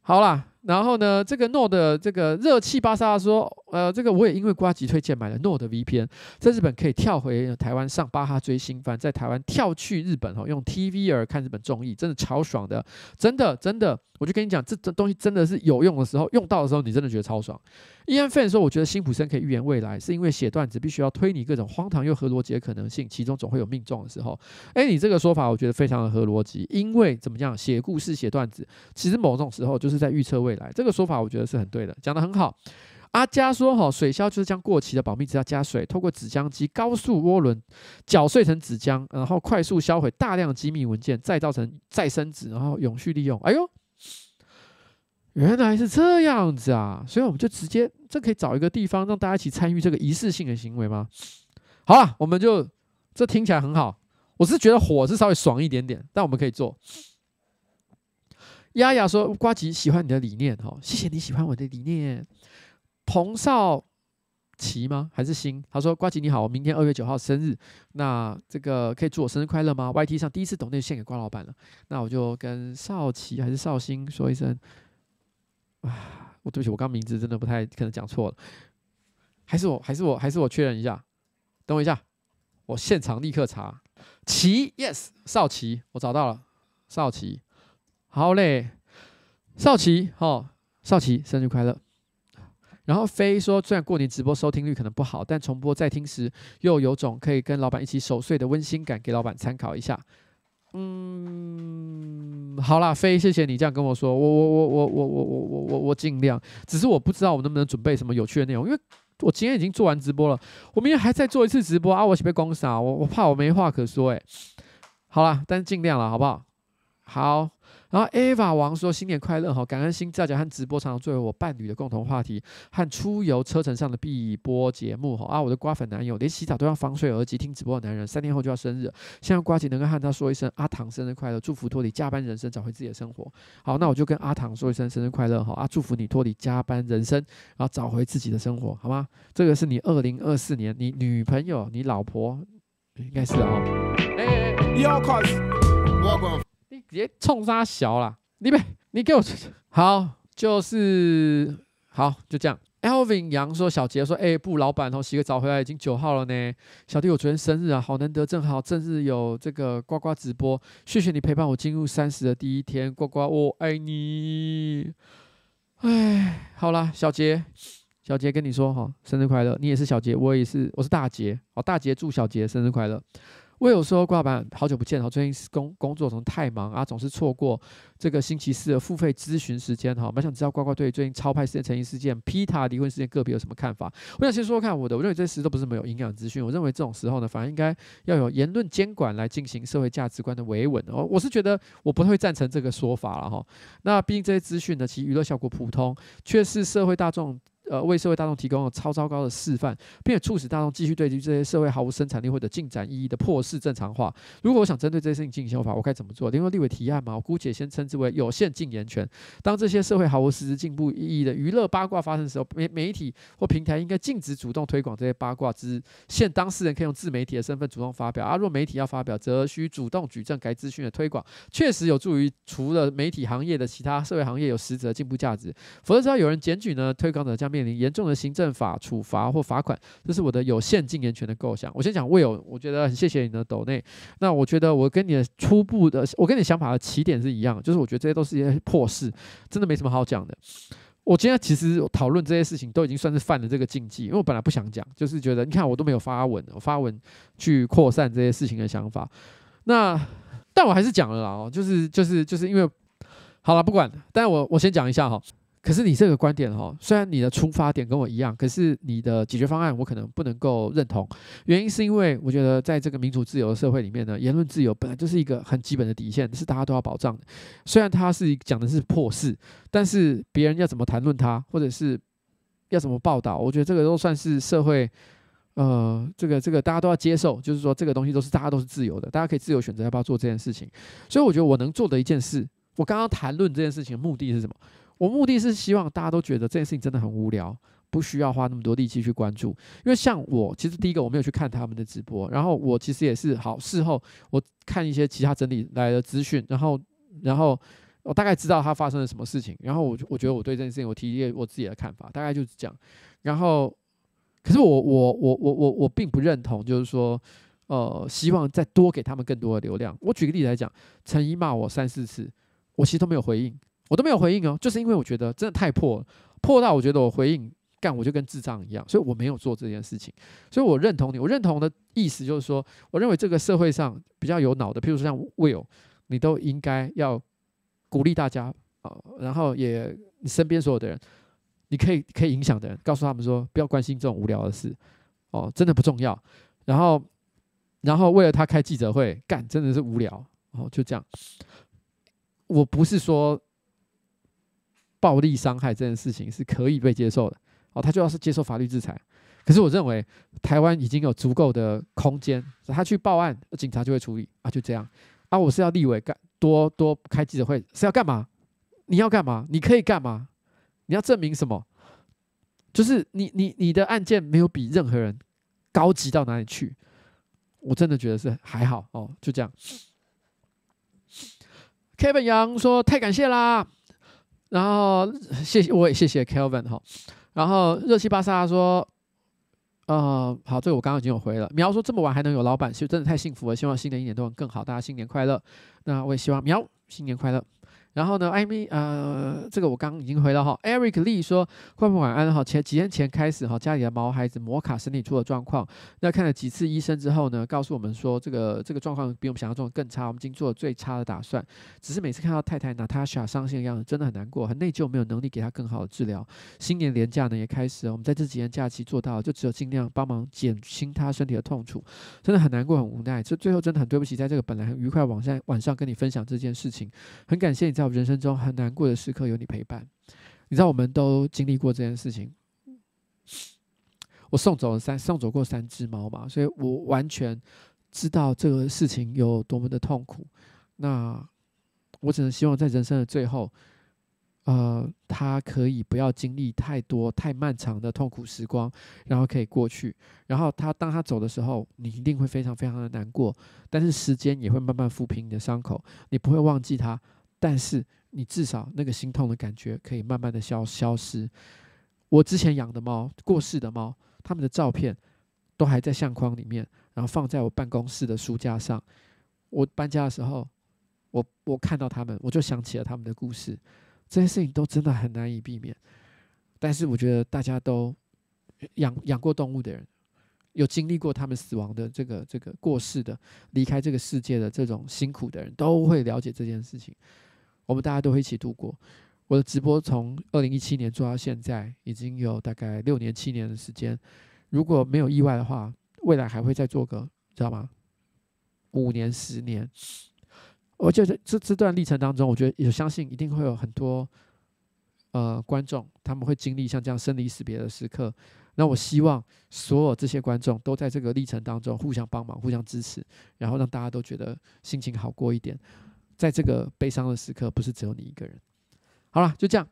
好啦，然后呢，这个 Nord 这个热气巴萨说，呃，这个我也因为瓜吉推荐买了 Nord VPN，在日本可以跳回台湾上巴哈追新番，在台湾跳去日本哈，用 TVR 看日本综艺，真的超爽的，真的真的。我就跟你讲，这这东西真的是有用的时候，用到的时候，你真的觉得超爽。Ian Fan 说，我觉得辛普森可以预言未来，是因为写段子必须要推理各种荒唐又合逻辑的可能性，其中总会有命中的时候。诶，你这个说法我觉得非常的合逻辑，因为怎么样，写故事写段子，其实某种时候就是在预测未来。这个说法我觉得是很对的，讲得很好。阿佳说，哈，水消就是将过期的保密资料加水，透过纸浆机高速涡轮搅碎成纸浆，然后快速销毁大量机密文件，再造成再生纸，然后永续利用。哎呦！原来是这样子啊，所以我们就直接，这可以找一个地方让大家一起参与这个仪式性的行为吗？好了，我们就这听起来很好，我是觉得火是稍微爽一点点，但我们可以做。丫丫说：“呱吉喜欢你的理念，哈，谢谢你喜欢我的理念。”彭少奇吗？还是新？他说：“呱吉你好，我明天二月九号生日，那这个可以祝我生日快乐吗？”YT 上第一次懂内献给瓜老板了，那我就跟少奇还是绍兴说一声。啊，我对不起，我刚名字真的不太可能讲错了，还是我还是我还是我确认一下，等我一下，我现场立刻查，奇，yes，少奇，我找到了，少奇，好嘞，少奇，好，少奇，生日快乐。然后飞说，虽然过年直播收听率可能不好，但重播再听时又有种可以跟老板一起守岁的温馨感，给老板参考一下。嗯，好啦，飞，谢谢你这样跟我说，我我我我我我我我我我尽量，只是我不知道我能不能准备什么有趣的内容，因为我今天已经做完直播了，我明天还再做一次直播啊，我是被公杀，我我怕我没话可说，诶，好啦，但是尽量了，好不好？好。然后 Ava 王说新年快乐哈，感恩心大家和直播常常作为我伴侣的共同话题和出游车程上的必播节目哈啊，我的瓜粉男友连洗澡都要防水耳机听直播的男人，三天后就要生日，希望瓜姐能够和他说一声阿唐生日快乐，祝福脱离加班人生，找回自己的生活。好，那我就跟阿唐说一声生日快乐哈啊，祝福你脱离加班人生，然后找回自己的生活，好吗？这个是你二零二四年你女朋友、你老婆应该是啊。哎哎你直接冲杀小了，你别，你给我好，就是好，就这样。Alvin 杨说，小杰说，哎、欸，不，老板，哦，洗个澡回来已经九号了呢。小弟，我昨天生日啊，好难得，正好正日有这个呱呱直播，谢谢你陪伴我进入三十的第一天，呱呱，我爱你。哎，好啦，小杰，小杰跟你说哈，生日快乐，你也是小杰，我也是，我是大杰，好，大杰祝小杰生日快乐。我有说，挂板，好久不见哈！最近工工作总太忙啊，总是错过这个星期四的付费咨询时间哈。蛮想知道呱呱对最近超派事件、陈沂事件、皮塔离婚事件个别有什么看法？我想先说说看我的，我认为这些都不是没有营养资讯。我认为这种时候呢，反而应该要有言论监管来进行社会价值观的维稳哦。我是觉得我不会赞成这个说法了哈。那毕竟这些资讯呢，其实娱乐效果普通，却是社会大众。呃为社会大众提供了超糟糕的示范，并且促使大众继续对于这些社会毫无生产力或者进展意义的破事正常化。如果我想针对这些事情进行修法，我该怎么做？因为立委提案嘛，我姑且先称之为有限禁言权。当这些社会毫无实质进步意义的娱乐八卦发生的时候，媒媒体或平台应该禁止主动推广这些八卦，只限当事人可以用自媒体的身份主动发表。而若媒体要发表，则需主动举证该资讯的推广确实有助于除了媒体行业的其他社会行业有实质的进步价值。否则，只要有人检举呢，推广者将面临严重的行政法处罚或罚款。这是我的有限禁言权的构想。我先讲 Will，我觉得很谢谢你的抖内。那我觉得我跟你的初步的，我跟你想法的起点是一样，就是我觉得这些都是一些破事，真的没什么好讲的。我今天其实讨论这些事情都已经算是犯了这个禁忌，因为我本来不想讲，就是觉得你看我都没有发文，我发文去扩散这些事情的想法。那但我还是讲了啦，哦，就是就是就是因为好了，不管，但我我先讲一下哈。可是你这个观点哈，虽然你的出发点跟我一样，可是你的解决方案我可能不能够认同。原因是因为我觉得在这个民主自由的社会里面呢，言论自由本来就是一个很基本的底线，是大家都要保障的。虽然它是讲的是破事，但是别人要怎么谈论它，或者是要怎么报道，我觉得这个都算是社会，呃，这个这个大家都要接受，就是说这个东西都是大家都是自由的，大家可以自由选择要不要做这件事情。所以我觉得我能做的一件事，我刚刚谈论这件事情的目的是什么？我目的是希望大家都觉得这件事情真的很无聊，不需要花那么多力气去关注。因为像我，其实第一个我没有去看他们的直播，然后我其实也是好事后我看一些其他整理来的资讯，然后然后我大概知道他发生了什么事情，然后我我觉得我对这件事情我提一我自己的看法，大概就是这样。然后，可是我我我我我我并不认同，就是说，呃，希望再多给他们更多的流量。我举个例子来讲，陈怡骂我三四次，我其实都没有回应。我都没有回应哦，就是因为我觉得真的太破了，破到我觉得我回应干我就跟智障一样，所以我没有做这件事情。所以我认同你，我认同的意思就是说，我认为这个社会上比较有脑的，譬如说像 Will，你都应该要鼓励大家啊，然后也你身边所有的人，你可以可以影响的人，告诉他们说不要关心这种无聊的事哦，真的不重要。然后然后为了他开记者会干真的是无聊哦，就这样。我不是说。暴力伤害这件事情是可以被接受的哦，他就要是接受法律制裁。可是我认为台湾已经有足够的空间，他去报案，警察就会处理啊，就这样啊。我是要立委干多多开记者会是要干嘛？你要干嘛？你可以干嘛？你要证明什么？就是你你你的案件没有比任何人高级到哪里去，我真的觉得是还好哦，就这样。Kevin 杨说太感谢啦。然后谢谢，我也谢谢 Kelvin 哈。然后热气巴萨说，呃，好，这个我刚刚已经有回了。苗说这么晚还能有老板，是真的太幸福了。希望新的一年都能更好，大家新年快乐。那我也希望苗新年快乐。然后呢，艾米，呃，这个我刚已经回了哈。Eric Lee 说，观众晚安哈。前几天前开始哈，家里的毛孩子摩卡身体出了状况，那看了几次医生之后呢，告诉我们说，这个这个状况比我们想象中更差，我们已经做了最差的打算。只是每次看到太太 Natasha 伤心的样子，真的很难过，很内疚，没有能力给她更好的治疗。新年连假呢也开始了，我们在这几天假期做到，就只有尽量帮忙减轻她身体的痛楚，真的很难过，很无奈。这最后真的很对不起，在这个本来很愉快晚上晚上跟你分享这件事情，很感谢你在人生中很。难过的时刻有你陪伴，你知道我们都经历过这件事情。我送走了三送走过三只猫嘛，所以我完全知道这个事情有多么的痛苦。那我只能希望在人生的最后，呃，他可以不要经历太多太漫长的痛苦时光，然后可以过去。然后他当他走的时候，你一定会非常非常的难过，但是时间也会慢慢抚平你的伤口，你不会忘记他，但是。你至少那个心痛的感觉可以慢慢的消消失。我之前养的猫，过世的猫，它们的照片都还在相框里面，然后放在我办公室的书架上。我搬家的时候，我我看到它们，我就想起了他们的故事。这些事情都真的很难以避免。但是我觉得大家都养养过动物的人，有经历过他们死亡的这个这个过世的离开这个世界的这种辛苦的人，都会了解这件事情。我们大家都会一起度过。我的直播从二零一七年做到现在，已经有大概六年、七年的时间。如果没有意外的话，未来还会再做个，知道吗？五年、十年。我觉得这这段历程当中，我觉得也相信一定会有很多，呃观众他们会经历像这样生离死别的时刻。那我希望所有这些观众都在这个历程当中互相帮忙、互相支持，然后让大家都觉得心情好过一点。在这个悲伤的时刻，不是只有你一个人。好了，就这样。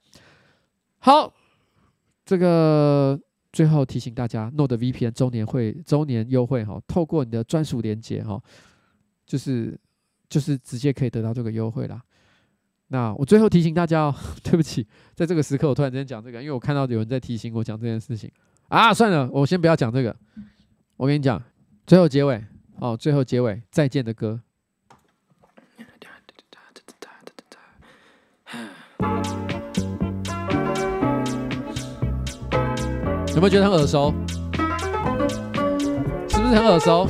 好，这个最后提醒大家，NordVPN 周年会周年优惠哈，透过你的专属连接哈，就是就是直接可以得到这个优惠啦。那我最后提醒大家哦，对不起，在这个时刻我突然之间讲这个，因为我看到有人在提醒我讲这件事情。啊，算了，我先不要讲这个。我跟你讲，最后结尾哦，最后结尾，再见的歌。有没有觉得很耳熟？是不是很耳熟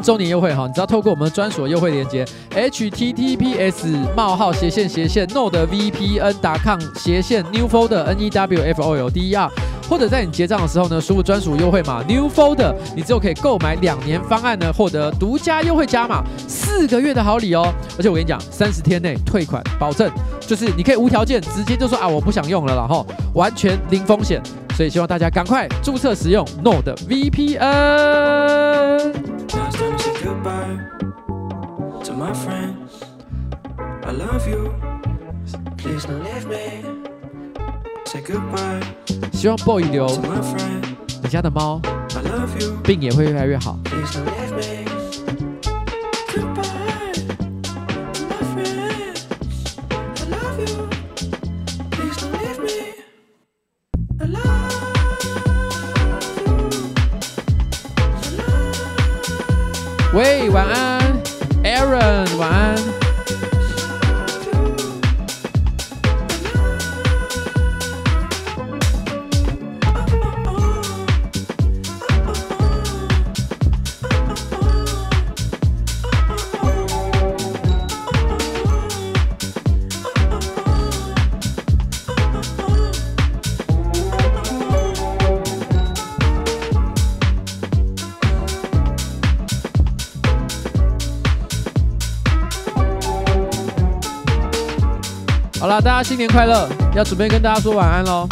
周年优惠哈，你只要透过我们的专属优惠链接 https 冒号斜线斜线 node v p n com 斜线 new folder n e w f o l d e r，或者在你结账的时候呢，输入专属优惠码 new folder，你之后可以购买两年方案呢，获得独家优惠加码四个月的好礼哦。而且我跟你讲，三十天内退款保证，就是你可以无条件直接就说啊，我不想用了，然后完全零风险。所以希望大家赶快注册使用 Node VPN。希望 Boy 流你家的猫，病也会越来越好。新年快乐！要准备跟大家说晚安喽。